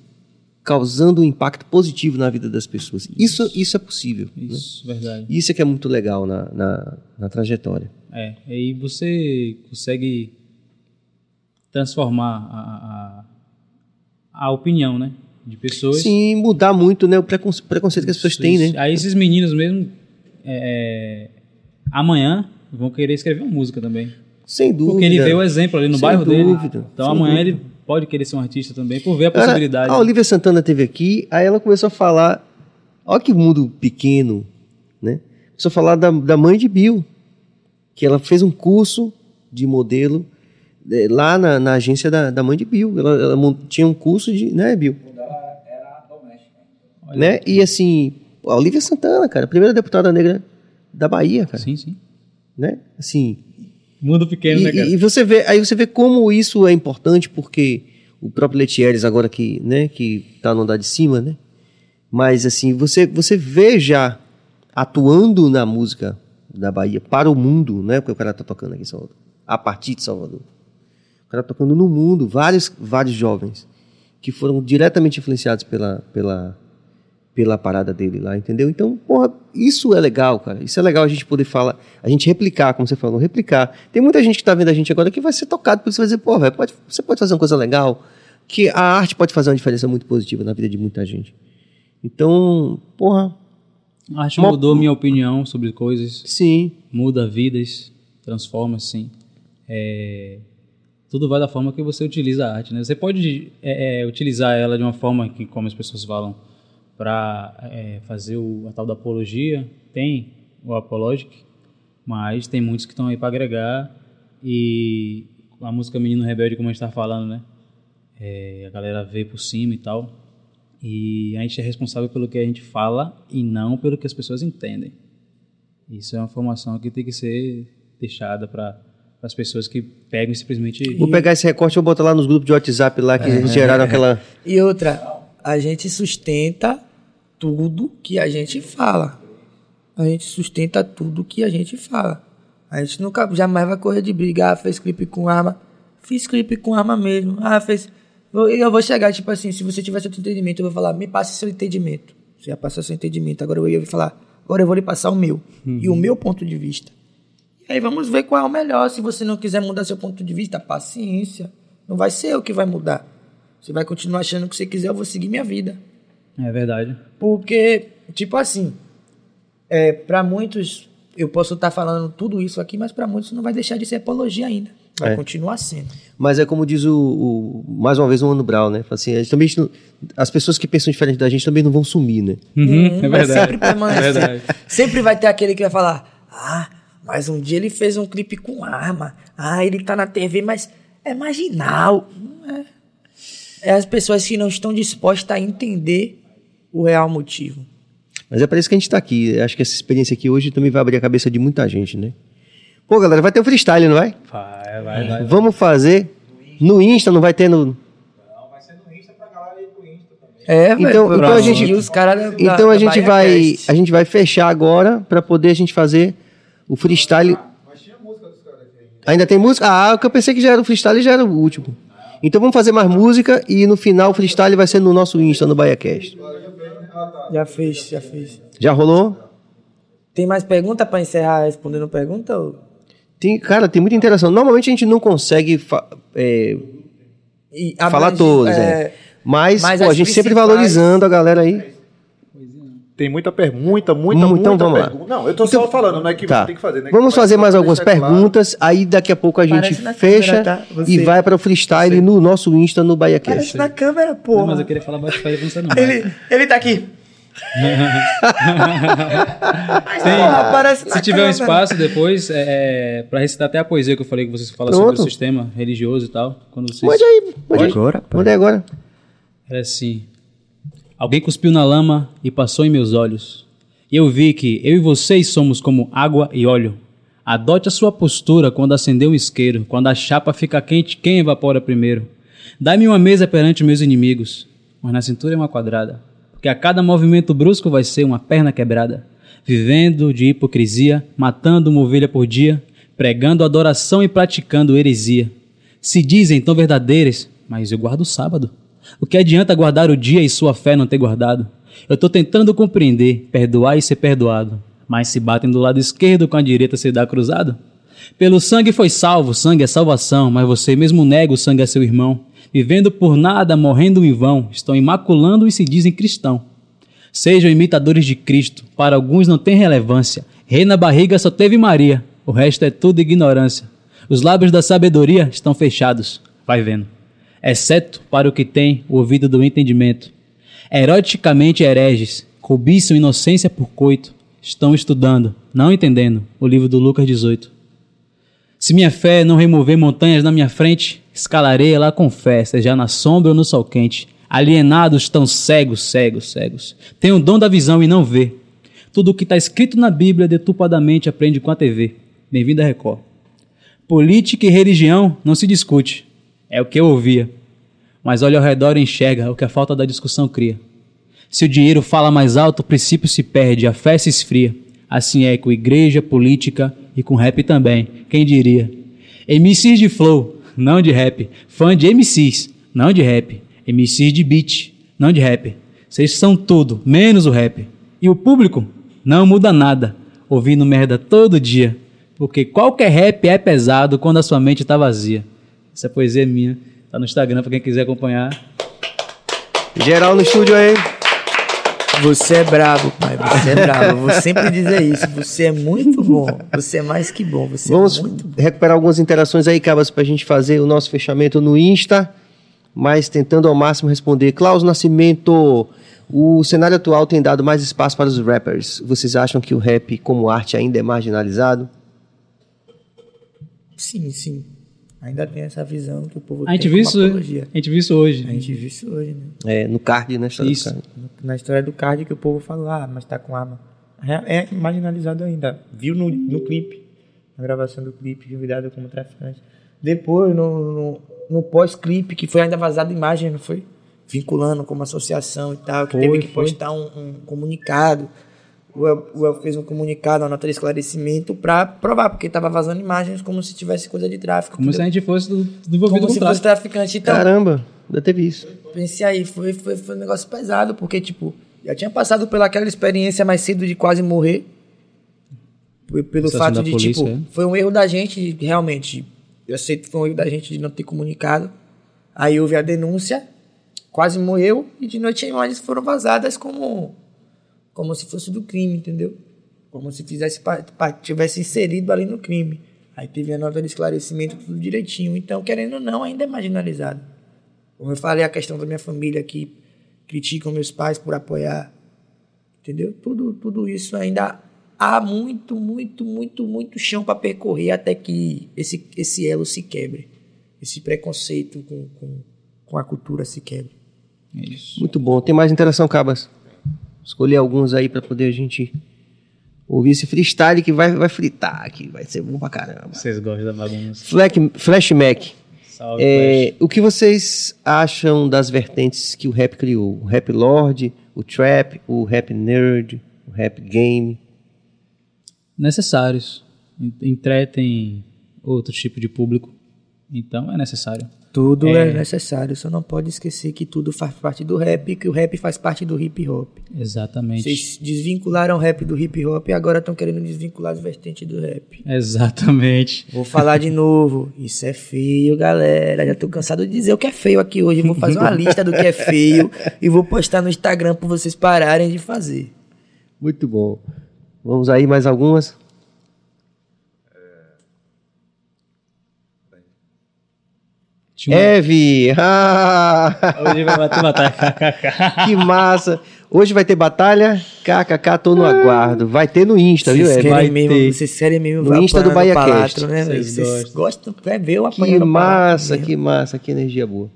causando um impacto positivo na vida das pessoas. Isso, isso é possível. né? Isso, verdade. Isso é que é muito legal na, na, na trajetória. É, aí você consegue transformar a, a, a opinião, né? De pessoas. Sim, mudar muito né, o preconce- preconceito que as pessoas têm, né? Aí esses meninos mesmo, é, amanhã, vão querer escrever uma música também. Sem dúvida. Porque ele vê o exemplo ali no Sem bairro dúvida, dele. Então sem amanhã dúvida. ele pode querer ser um artista também, por ver a Cara, possibilidade. A Olivia Santana teve aqui, aí ela começou a falar. Olha que mundo pequeno, né? Começou a falar da, da mãe de Bill, que ela fez um curso de modelo eh, lá na, na agência da, da mãe de Bill. Ela, ela tinha um curso de. Né, Bill? Né? E assim, a Olivia Santana, cara, primeira deputada negra da Bahia, cara. Sim, sim. Né? Assim, Mundo pequeno, e, né, cara? e você vê, aí você vê como isso é importante, porque o próprio Letieres agora que, né, que tá no andar de cima, né? Mas assim, você você vê já atuando na música da Bahia para o mundo, né? Porque o cara tá tocando aqui em Salvador, a partir de Salvador. O cara tá tocando no mundo, vários vários jovens que foram diretamente influenciados pela pela pela parada dele lá, entendeu? Então, porra, isso é legal, cara. Isso é legal a gente poder falar, a gente replicar, como você falou, replicar. Tem muita gente que tá vendo a gente agora que vai ser tocado por isso, vai dizer, pô, velho, pode, você pode fazer uma coisa legal, que a arte pode fazer uma diferença muito positiva na vida de muita gente. Então, porra, A arte Uma- mudou minha opinião sobre coisas. sim, Muda vidas, transforma, sim. É, tudo vai da forma que você utiliza a arte, né? Você pode é, é, utilizar ela de uma forma que, como as pessoas falam, para fazer o, a tal da apologia. Tem o apologic, mas tem muitos que estão aí para agregar e a música Menino Rebelde, como a gente estava falando, né? É, a galera vê por cima e tal. E a gente é responsável pelo que a gente fala e não pelo que as pessoas entendem. Isso é uma informação que tem que ser deixada para as pessoas que pegam e simplesmente. vou pegar esse recorte e vou botar lá nos grupos de WhatsApp lá que geraram aquela... E outra, a gente sustenta tudo que a gente fala. A gente sustenta tudo que a gente fala. A gente nunca, jamais vai correr de briga. Ah, fez clipe com arma. Fiz clipe com arma mesmo. Ah, fez. Eu vou chegar, tipo assim, se você tiver seu entendimento, eu vou falar, me passe seu entendimento. Você já passou seu entendimento. Agora eu ia falar, agora eu vou lhe passar o meu. E o meu ponto de vista. E aí vamos ver qual é o melhor. Se você não quiser mudar seu ponto de vista, paciência. Não vai ser eu que vai mudar. Você vai continuar achando o que você quiser, eu vou seguir minha vida. É verdade. Porque, tipo assim, é, para muitos, eu posso estar falando tudo isso aqui, mas para muitos não vai deixar de ser apologia ainda. Vai É. continuar sendo. Mas é como diz o, o- mais uma vez o Mano Brown, né? Assim, a gente também, não- as pessoas que pensam diferente da gente também não vão sumir, né? Uhum, é Vai verdade. sempre permanecer. É verdade. Sempre vai ter aquele que vai falar: Ah, mas um dia ele fez um clipe com arma. Ah, ele tá na TV, mas é marginal. Não é. É as pessoas que não estão dispostas a entender o real motivo. Mas é para isso que a gente está aqui. Acho que essa experiência aqui hoje também vai abrir a cabeça de muita gente, né? Pô, galera, vai ter o freestyle, não vai? Vai, vai, vai. Vamos fazer no Insta, não vai ter no. É, velho. Então, foi então pra a gente, seguir os caras da- então da- a gente Bahia vai, Cast. a gente vai fechar agora para poder a gente fazer o freestyle. Ainda tem música? Ah, o que eu pensei que já era o freestyle já era o último. Então vamos fazer mais música e no final o freestyle vai ser no nosso Insta, no BaiaCast. Já fez, já fez. Já rolou? Tem mais pergunta pra encerrar respondendo pergunta? Ou... Tem, cara, tem muita interação. Normalmente a gente não consegue fa- é, falar todas, é, né? Mas, pô, a gente sempre valorizando a galera aí. Tem muita pergunta, muita, muita então vamos lá. pergunta. Não, eu tô só falando, não é que Tá. você tem que fazer, né? Vamos fazer mais algumas deixar claro. perguntas, aí daqui a pouco a gente Parece fecha câmera, tá? Você. e vai para o freestyle no nosso Insta no BaiaCast. Parece na câmera, Não, porra. mas eu queria falar baixo pra ele, você não. ele, ele tá aqui. *laughs* Tem- Porra, se tiver um espaço depois, é, é, pra recitar até a poesia que eu falei que vocês falam Pronto. sobre o sistema religioso e tal. Quando vocês... Pode aí, pode aí. Agora, Manda aí agora. Era assim: Alguém cuspiu na lama e passou em meus olhos. E eu vi que eu e vocês somos como água e óleo. Adote a sua postura quando acender um isqueiro. Quando a chapa fica quente, quem evapora primeiro? Dá-me uma mesa perante meus inimigos, mas na cintura é uma quadrada. Porque a cada movimento brusco vai ser uma perna quebrada. Vivendo de hipocrisia, matando uma ovelha por dia, pregando adoração e praticando heresia. Se dizem tão verdadeiras, mas eu guardo o sábado. O que adianta guardar o dia e sua fé não ter guardado? Eu estou tentando compreender, perdoar e ser perdoado. Mas se batem do lado esquerdo com a direita se dá cruzado? Pelo sangue foi salvo, sangue é salvação, mas você mesmo nega o sangue a seu irmão. Vivendo por nada, morrendo em vão, estão imaculando e se dizem cristão. Sejam imitadores de Cristo, para alguns não tem relevância. Rei na barriga só teve Maria, o resto é tudo ignorância. Os lábios da sabedoria estão fechados, vai vendo. Exceto para o que tem o ouvido do entendimento. Eroticamente hereges, cobiçam inocência por coito, estão estudando, não entendendo, o livro do Lucas 18. Se minha fé não remover montanhas na minha frente, escalarei ela com fé, seja na sombra ou no sol quente. Alienados estão cegos, cegos, cegos. Tem o dom da visão e não vê. Tudo o que está escrito na Bíblia deturpadamente aprende com a TV. Bem-vindo a Record. Política e religião não se discute. É o que eu ouvia. Mas olha ao redor e enxerga o que a falta da discussão cria. Se o dinheiro fala mais alto, o princípio se perde, a fé se esfria. Assim é com igreja, política e com rap também. Quem diria? MCs de flow, não de rap. Fã de MCs, não de rap. MCs de beat, não de rap. Vocês são tudo, menos o rap. E o público não muda nada, ouvindo merda todo dia. Porque qualquer rap é pesado quando a sua mente tá vazia. Essa poesia é minha. Tá no Instagram pra quem quiser acompanhar. Geral no estúdio aí. Você é brabo, pai. Você é brabo. Eu vou sempre dizer isso. Você é muito bom. Você é mais que bom. Você Vamos é muito recuperar algumas interações aí, Cabas, pra gente fazer o nosso fechamento no Insta, mas tentando ao máximo responder. Klaus Nascimento, o cenário atual tem dado mais espaço para os rappers. Vocês acham que o rap como arte ainda é marginalizado? Sim, sim. Ainda tem essa visão que o povo A gente tem viu isso, apologia. a gente viu isso hoje. A gente viu isso hoje, né? É, no card, né? História do Isso. card. Na história do card que o povo fala, ah, mas tá com arma. É, é marginalizado ainda. Viu no, no clipe, na gravação do clipe, viu virado como traficante. Depois, no, no, no pós-clipe, que foi ainda vazada imagem, não foi? Vinculando como associação e tal, que Foi, teve que foi. postar um, um comunicado. O El, o El fez um comunicado, uma nota de esclarecimento pra provar, porque tava vazando imagens como se tivesse coisa de tráfico. Como se a entendeu? gente fosse do, do envolvido como com se fosse tráfico. traficante. Então, Caramba, ainda teve isso. Pensei aí, foi, foi, foi um negócio pesado, porque, tipo, já tinha passado pelaquela experiência mais cedo de quase morrer. Pelo fato de, polícia, tipo, é. foi um erro da gente, realmente. Eu aceito que foi um erro da gente de não ter comunicado. Aí houve a denúncia, quase morreu, e de noite as imagens foram vazadas como, como se fosse do crime, entendeu? Como se fizesse tivesse inserido ali no crime. Aí teve a nota de esclarecimento, tudo direitinho. Então, querendo ou não, ainda é marginalizado. Como eu falei, a questão da minha família que criticam meus pais por apoiar. Entendeu? Tudo, tudo isso ainda há muito, muito, muito, muito chão para percorrer até que esse, esse elo se quebre. Esse preconceito com, com, com a cultura se quebre. É isso. Muito bom. Tem mais interação, Cabas? Escolher alguns aí pra poder a gente ouvir esse freestyle que vai, vai fritar aqui, vai ser bom pra caramba. Vocês gostam da bagunça. Flash, Flash Mac. Salve, É, o que vocês acham das vertentes que o rap criou? O rap lord, o trap, o rap nerd, o rap game? Necessários. En- Entretem outro tipo de público. Então é necessário. Tudo é. É. necessário, só não pode esquecer que tudo faz parte do rap e que o rap faz parte do hip hop. Exatamente. Vocês desvincularam o rap do hip hop e agora estão querendo desvincular as vertentes do rap. Exatamente. Vou falar de novo. Isso é feio, galera. Já tô cansado de dizer o que é feio aqui hoje. Vou fazer uma lista do que é feio e vou postar no Instagram para vocês pararem de fazer. Muito bom. Vamos aí, mais algumas? Tinha Eve! Ah! *laughs* Hoje vai bater batalha. *laughs* Que massa! Hoje vai ter batalha? KKK, tô no aguardo. Vai ter no Insta, viu, Vocês Eve? querem, vai mesmo, ter. vocês querem mesmo No Insta do Bahia palatro, né? Vocês Vocês gostam. é ver eu Que massa, que massa, que energia boa.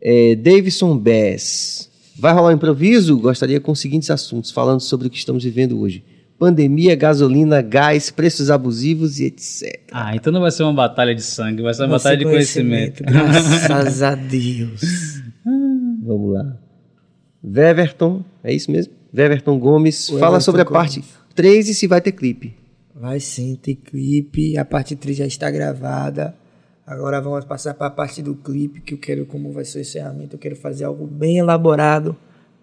É, Davidson Bess. Vai rolar um improviso? Gostaria com os seguintes assuntos, falando sobre o que estamos vivendo hoje. Pandemia, gasolina, gás, preços abusivos e etc. Ah, então não vai ser uma batalha de sangue, vai ser uma batalha de conhecimento. Graças a Deus. *laughs* Vamos lá. Veverton, é isso mesmo? Veverton Gomes. O Fala Everton sobre a Gomes. parte 3 e se vai ter clipe. Vai sim, tem clipe. A parte 3 já está gravada. Agora vamos passar para a parte do clipe, que eu quero, como vai ser o encerramento, eu quero fazer algo bem elaborado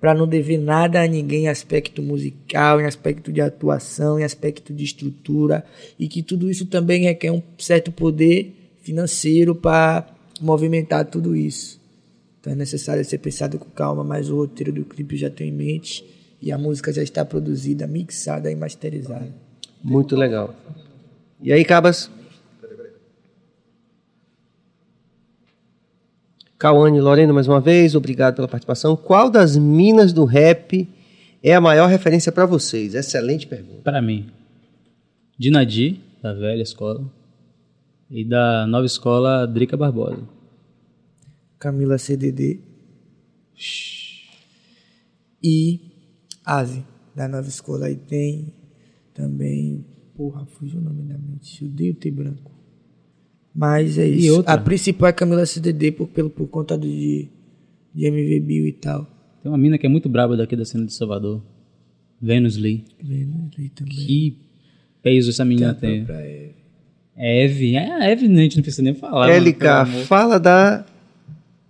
para não dever nada a ninguém em aspecto musical, em aspecto de atuação, em aspecto de estrutura, e que tudo isso também requer um certo poder financeiro para movimentar tudo isso. Então é necessário ser pensado com calma, mas o roteiro do clipe já tenho em mente e a música já está produzida, mixada e masterizada. Muito legal. E aí, Cabas? Cauane Lorena, mais uma vez, obrigado pela participação. Qual das minas do rap é a maior referência para vocês? Excelente pergunta. Para mim, Dinadi, da velha escola, e da nova escola, Drica Barbosa. Camila CDD e Ave, da nova escola. Aí tem também. Porra, fugiu o nome da mente. Odeio ter branco. Mas é E isso. outra? A principal é Camila CDD por, pelo, por conta do, de, de MV Bill e tal. Tem uma mina que é muito braba daqui da cena de Salvador, Venus Lee. Vendo ali também. Que peso essa menina Tem. É Eve, é a Eve, a gente não precisa nem falar. mano, LK, amor. fala da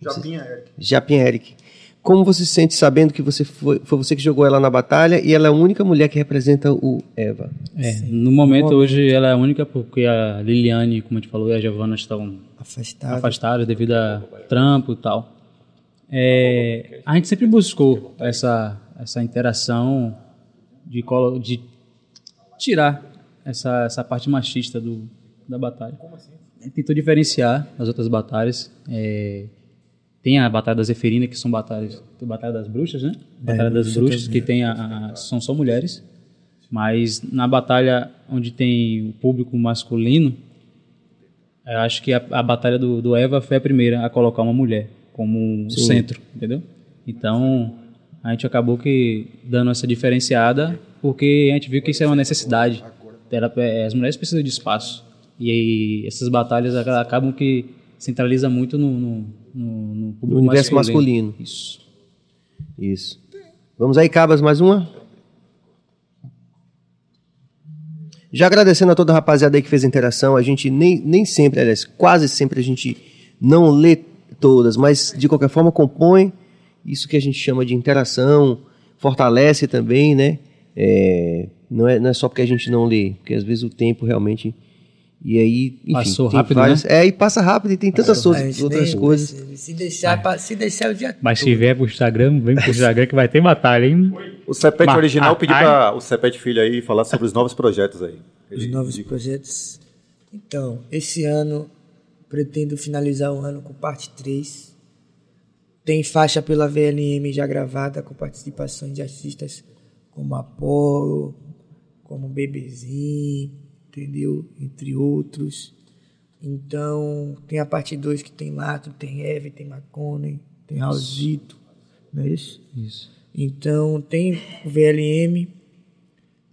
Japinha, Eric. Japinha Eric. Como você se sente sabendo que você foi, foi você que jogou ela na batalha e ela é a única mulher que representa o Eva? É, no momento hoje ela é a única porque a Liliane, como a gente falou, e a Giovanna estão Afastado. afastadas devido a trampo e tal. É, a gente sempre buscou essa, essa interação de, colo- de tirar essa, essa parte machista do, da batalha. A gente Tentou diferenciar as outras batalhas. é, tem a Batalha da Zeferina, que são batalhas. Batalha das Bruxas, né? Batalha das Bruxas, também. que tem a, a- são só mulheres. Mas na batalha onde tem o público masculino, eu acho que a, a batalha do, do Eva foi a primeira a colocar uma mulher como Sim. centro, entendeu? Então, a gente acabou que dando essa diferenciada, porque a gente viu que isso é uma necessidade. É, as mulheres precisam de espaço. E aí, essas batalhas aca- acabam que centraliza muito no, no, no, no público universo masculino. Isso. Isso. Vamos aí, Cabas, mais uma? Já agradecendo a toda a rapaziada aí que fez a interação, a gente nem, nem sempre, aliás, quase sempre a gente não lê todas, mas de qualquer forma compõe isso que a gente chama de interação, fortalece também, né? É, não, é, não é só porque a gente não lê, porque às vezes o tempo realmente. E aí, enfim, Passou rápido, várias- né? É, e passa rápido e tem tantas outras, outras nem coisas. Se deixar, pa- se deixar o dia Mas se vier pro Instagram, vem pro Instagram que vai ter batalha, hein? O Cepete Mas- original pediu para o Cepete Filho aí falar sobre os novos projetos aí. Os novos projetos. Então, esse ano pretendo finalizar o ano com parte 3. Tem faixa pela VLM já gravada com participação de artistas como Apollo, como Bebezinho, entendeu? Entre outros. Então, tem a parte 2 que tem Lato, tem Eve, tem Maconey, tem Raulzito, não é isso? Isso. Então tem o VLM,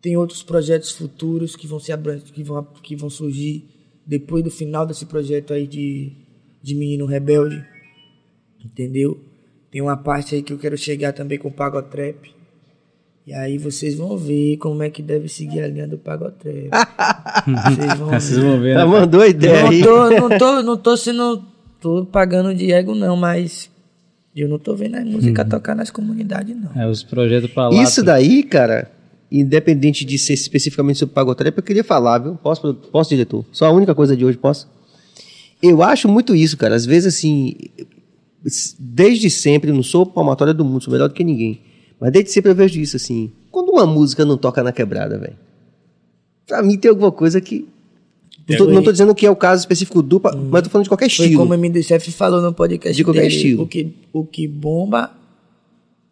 tem outros projetos futuros que vão se que vão, que vão surgir depois do final desse projeto aí de, de Menino Rebelde. Entendeu? Tem uma parte aí que eu quero chegar também com o Pagotrap. E aí vocês vão ver como é que deve seguir a linha do Pagotrap. vocês vão *laughs* Vocês vão ver, Tá, né? mandou a ideia aí. não tô, não tô, não tô sendo. tô pagando de ego, não, mas eu não tô vendo a música tocar nas comunidades, não. É, os projetos pra lá. Isso daí, cara, independente de ser especificamente sobre pagotrap, eu queria falar, viu? Posso, posso, diretor? Só a única coisa de hoje, posso? Eu acho muito isso, cara. Às vezes, assim, desde sempre, eu não sou palmatória do mundo, sou melhor do que ninguém. Mas desde sempre eu vejo isso, assim. Quando uma música não toca na quebrada, velho. Pra mim tem alguma coisa que. Não tô, não tô dizendo que é o caso específico do, pa- mas tô falando de qualquer Foi estilo. como o MD Chef falou no podcast De qualquer dele, estilo. O que, o que bomba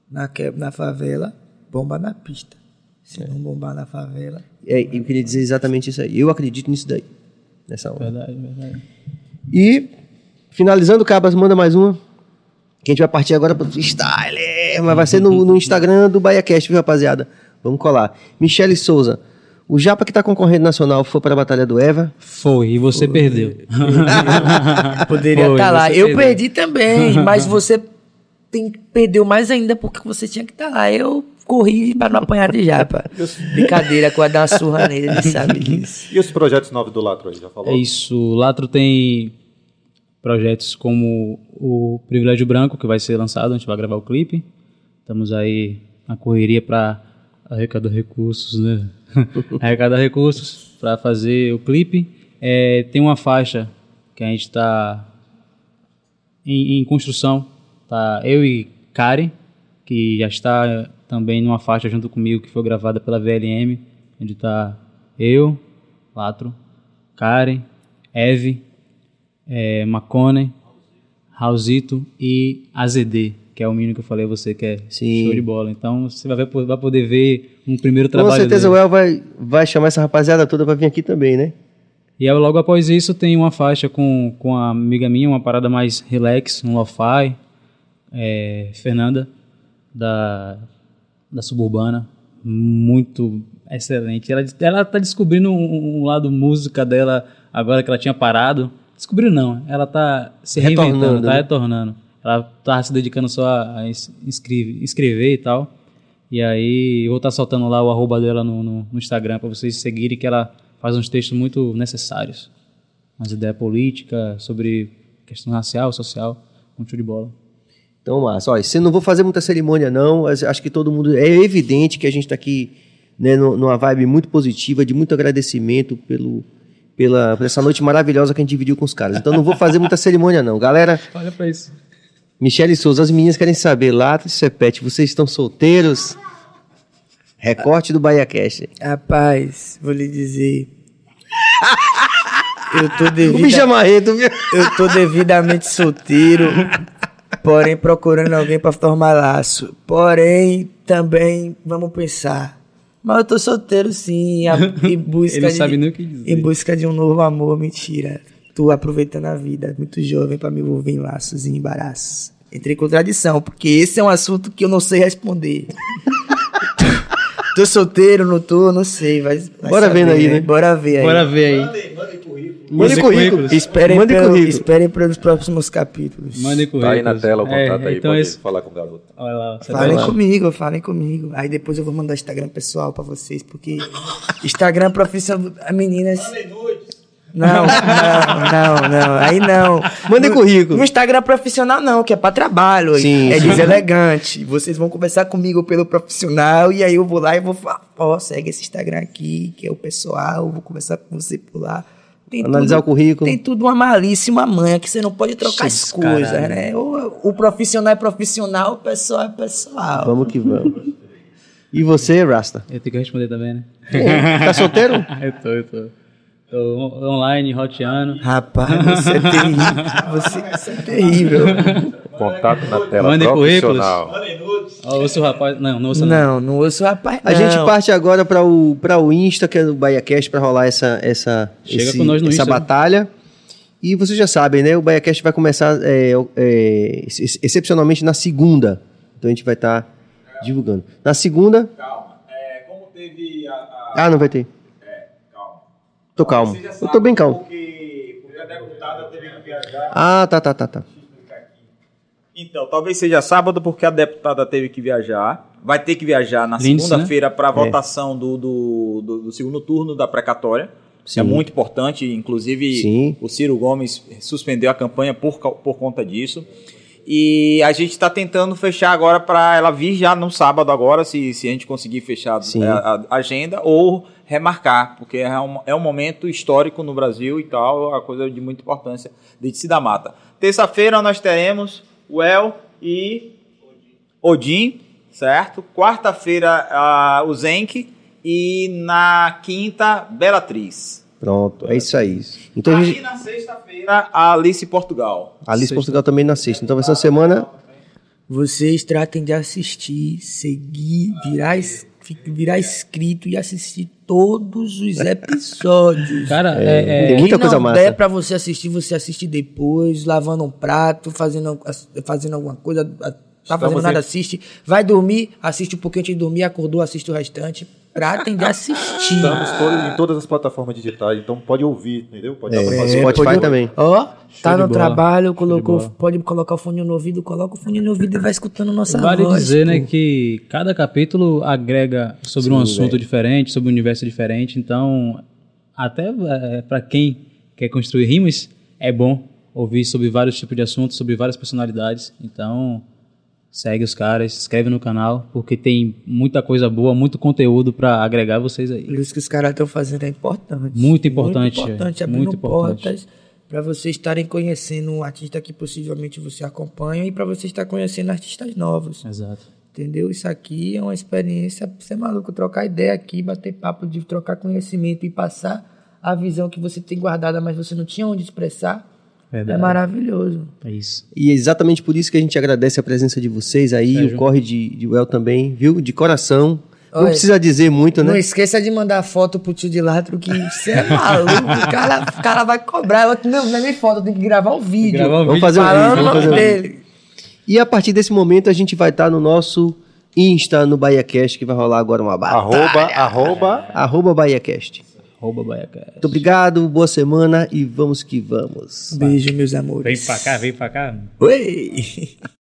na, que- na favela, bomba na pista. Se não bombar na favela... É, eu queria dizer exatamente isso aí. Eu acredito nisso daí. Nessa hora. Verdade, verdade. E, finalizando, Cabas, manda mais uma. Que a gente vai partir agora pro freestyle. Mas vai ser no, no Instagram do BaiaCast, viu, rapaziada? Vamos colar. Michele Souza. O Japa que tá concorrendo nacional foi para a Batalha do Eva. Foi, e você perdeu. *laughs* Poderia Foi, estar lá. você Eu perdeu. perdi também, mas você tem, perdeu mais ainda porque você tinha que estar lá. Eu corri para não apanhar de japa. Brincadeira, que eu ia dar uma surra nele, ele sabe *laughs* disso. E os projetos novos do Latro aí, já falou? É isso. O Latro tem projetos como o Privilégio Branco, que vai ser lançado, a gente vai gravar o clipe. Estamos aí na correria para arrecadar recursos, né? *laughs* arrecadar recursos para fazer o clipe. É, tem uma faixa que a gente está em, em construção. Tá eu e Karen, que já está também numa faixa junto comigo, que foi gravada pela VLM, onde está eu, Latro, Karen, Eve, é, Macone, Raulzito e AZD, que é o menino que eu falei a você que é Sim. show de bola. Então você vai, ver- vai poder ver um primeiro Com trabalho certeza dele. o El vai, vai chamar essa rapaziada toda pra vir aqui também, né? E aí, logo após isso tem uma faixa com, com a amiga minha, uma parada mais relax, um lo-fi, é, Fernanda, da, da Suburbana, muito excelente. Ela, ela tá descobrindo um, um lado música dela agora que ela tinha parado. Descobriu não, ela tá se Retornando, reinventando, tá né? retornando. Ela tá se dedicando só a, a es- inscreve- escrever e tal. E aí eu vou estar soltando lá o arroba dela no, no, no Instagram para vocês seguirem, que ela faz uns textos muito necessários. Umas ideias políticas, sobre questão racial, social, muito show de bola. Então, massa. Olha, se não vou fazer muita cerimônia, não. Acho que todo mundo. É evidente que a gente está aqui né, nu- numa vibe muito positiva, de muito agradecimento pelo, pela, por essa noite maravilhosa que a gente dividiu com os caras. Então, não vou fazer muita cerimônia, não. Galera, Olha pra isso. Michele Souza, as meninas querem saber, Lato e Sepete, vocês estão solteiros? Recorte do BahiaCast. Rapaz, vou lhe dizer. Eu tô *laughs* devido. viu? Eu tô devidamente solteiro, porém procurando alguém pra formar laço. Porém, também vamos pensar. Mas eu tô solteiro sim, a- em *laughs* busca Ele não de, sabe nem o que dizer. em busca de um novo amor, mentira. Tô aproveitando a vida, muito jovem pra me envolver em laços e embaraços. Entrei em contradição, porque esse é um assunto que eu não sei responder. *laughs* tô solteiro, não tô, não sei, vai, vai Bora saber, vendo aí, né? Bora ver aí. Bora ver aí. Mande currículo. Esperem, Mande pelo- currículo. esperem pelos próximos capítulos. Mandem currículos. Tá aí na tela o contato aí, então pode esse- falar com o garoto. Olha lá, você Falem vai lá. comigo, falem comigo. Aí depois eu vou mandar o Instagram pessoal pra vocês, porque Instagram profissional. a Meninas. Não, não, não, não. Aí não. Mandem No- currículo. No Instagram profissional, não, que é pra trabalho. Sim, é sim. deselegante. Vocês vão conversar comigo pelo profissional e aí eu vou lá e vou falar: ó, segue esse Instagram aqui, que é o pessoal, eu vou conversar com você por lá. Tem Analisar o currículo. Tem tudo uma malícia, uma manha, que você não pode trocar as Esses coisas, caralho. né? O, o profissional é profissional, o pessoal é pessoal. Vamos que vamos. *laughs* E você, Rasta? Eu tenho que responder também, né? Tá solteiro? *laughs* eu tô, eu tô. Online, roteando. Rapaz, você é terrível. Você, é terrível. Contato na tela, Mandem profissional. Ó, ouço o rapaz. Não, não ouço não. Não, não ouço rapaz. A não. gente parte agora para o, pra o Insta, que é do BaiaCast, para rolar essa, essa, Chega esse- com nós no essa Insta, né? batalha. E vocês já sabem, né? O BaiaCast vai começar é, é, ex- excepcionalmente na segunda. Então a gente vai estar Divulgando. Na segunda. Calma. É, como teve a. a- Ah, não vai ter. É. Tô calmo. Eu tô bem calmo. Porque, porque a deputada teve que viajar. Ah, tá, tá, tá, tá. Então, talvez seja sábado porque a deputada teve que viajar. Vai ter que viajar na Lindsay, segunda-feira para a É. votação do, do, do- do segundo turno da precatória. Sim. É muito importante. Inclusive, Sim. o Ciro Gomes suspendeu a campanha por, por conta disso. E a gente está tentando fechar agora para ela vir já no sábado agora, se, se a gente conseguir fechar a, a agenda, ou remarcar, porque é um, é um momento histórico no Brasil e tal, é uma coisa de muita importância de se da mata. Terça-feira nós teremos o El e Odin, certo? Quarta-feira ah, o Zenk e na quinta Belatriz. Pronto, é isso aí. Então a Aí gente. na sexta-feira a Alice Portugal. Alice Portugal também na sexta. Então vai ser uma semana. Vocês tratem de assistir, seguir, virar, virar inscrito e assistir todos os *laughs* episódios. Cara, É, é, é, tem muita coisa não massa. der pra você assistir, você assiste depois, lavando um prato, fazendo, fazendo alguma coisa. Tá fazendo em- nada, assiste. Vai dormir, assiste um pouquinho antes de dormir, acordou, assiste o restante. Tratem de assistir. Estamos todos- em todas as plataformas digitais, então pode ouvir, entendeu? Pode dar pra fazer. Spotify pode- também. Ó, tá no bola. trabalho, colocou, pode colocar o fone no ouvido, coloca o fone no ouvido e vai escutando nossa Vale voz. dizer, pô. né, que cada capítulo agrega sobre um Sim, assunto velho. diferente, sobre um universo diferente. Então, até para quem quer construir rimas, é bom ouvir sobre vários tipos de assuntos, sobre várias personalidades. Então, segue os caras, se inscreve no canal, porque tem muita coisa boa, muito conteúdo para agregar vocês aí. Por isso que os caras estão fazendo é importante. Muito importante, Muito importante, é. abrindo Muito importante. portas para vocês estarem conhecendo um artista que possivelmente você acompanha e para você estar conhecendo artistas novos. Exato. Entendeu? Isso aqui é uma experiência você maluco, trocar ideia aqui, bater papo, de trocar conhecimento e passar a visão que você tem guardada, mas você não tinha onde expressar. Verdade. É maravilhoso. É isso. E é exatamente por isso que a gente agradece a presença de vocês aí, Sérgio. o corre de, de Well também, viu? De coração. Não Olha, precisa dizer muito, Não né? esqueça de mandar foto pro tio de Latro, que você é maluco. *laughs* o, cara, o cara vai cobrar. Eu, não, não é nem foto, tem que gravar um vídeo. Gravar um Vamos vídeo fazer um vídeo, falando o vamos nome fazer um vídeo. dele. E a partir desse momento a gente vai estar no nosso Insta, no BahiaCast, que vai rolar agora uma batalha. Arroba, arroba. Arroba BahiaCast. Arroba Baiacast. Muito obrigado, boa semana e vamos que vamos. Beijo, meus amores. Vem pra cá, vem pra cá. Oi! *laughs*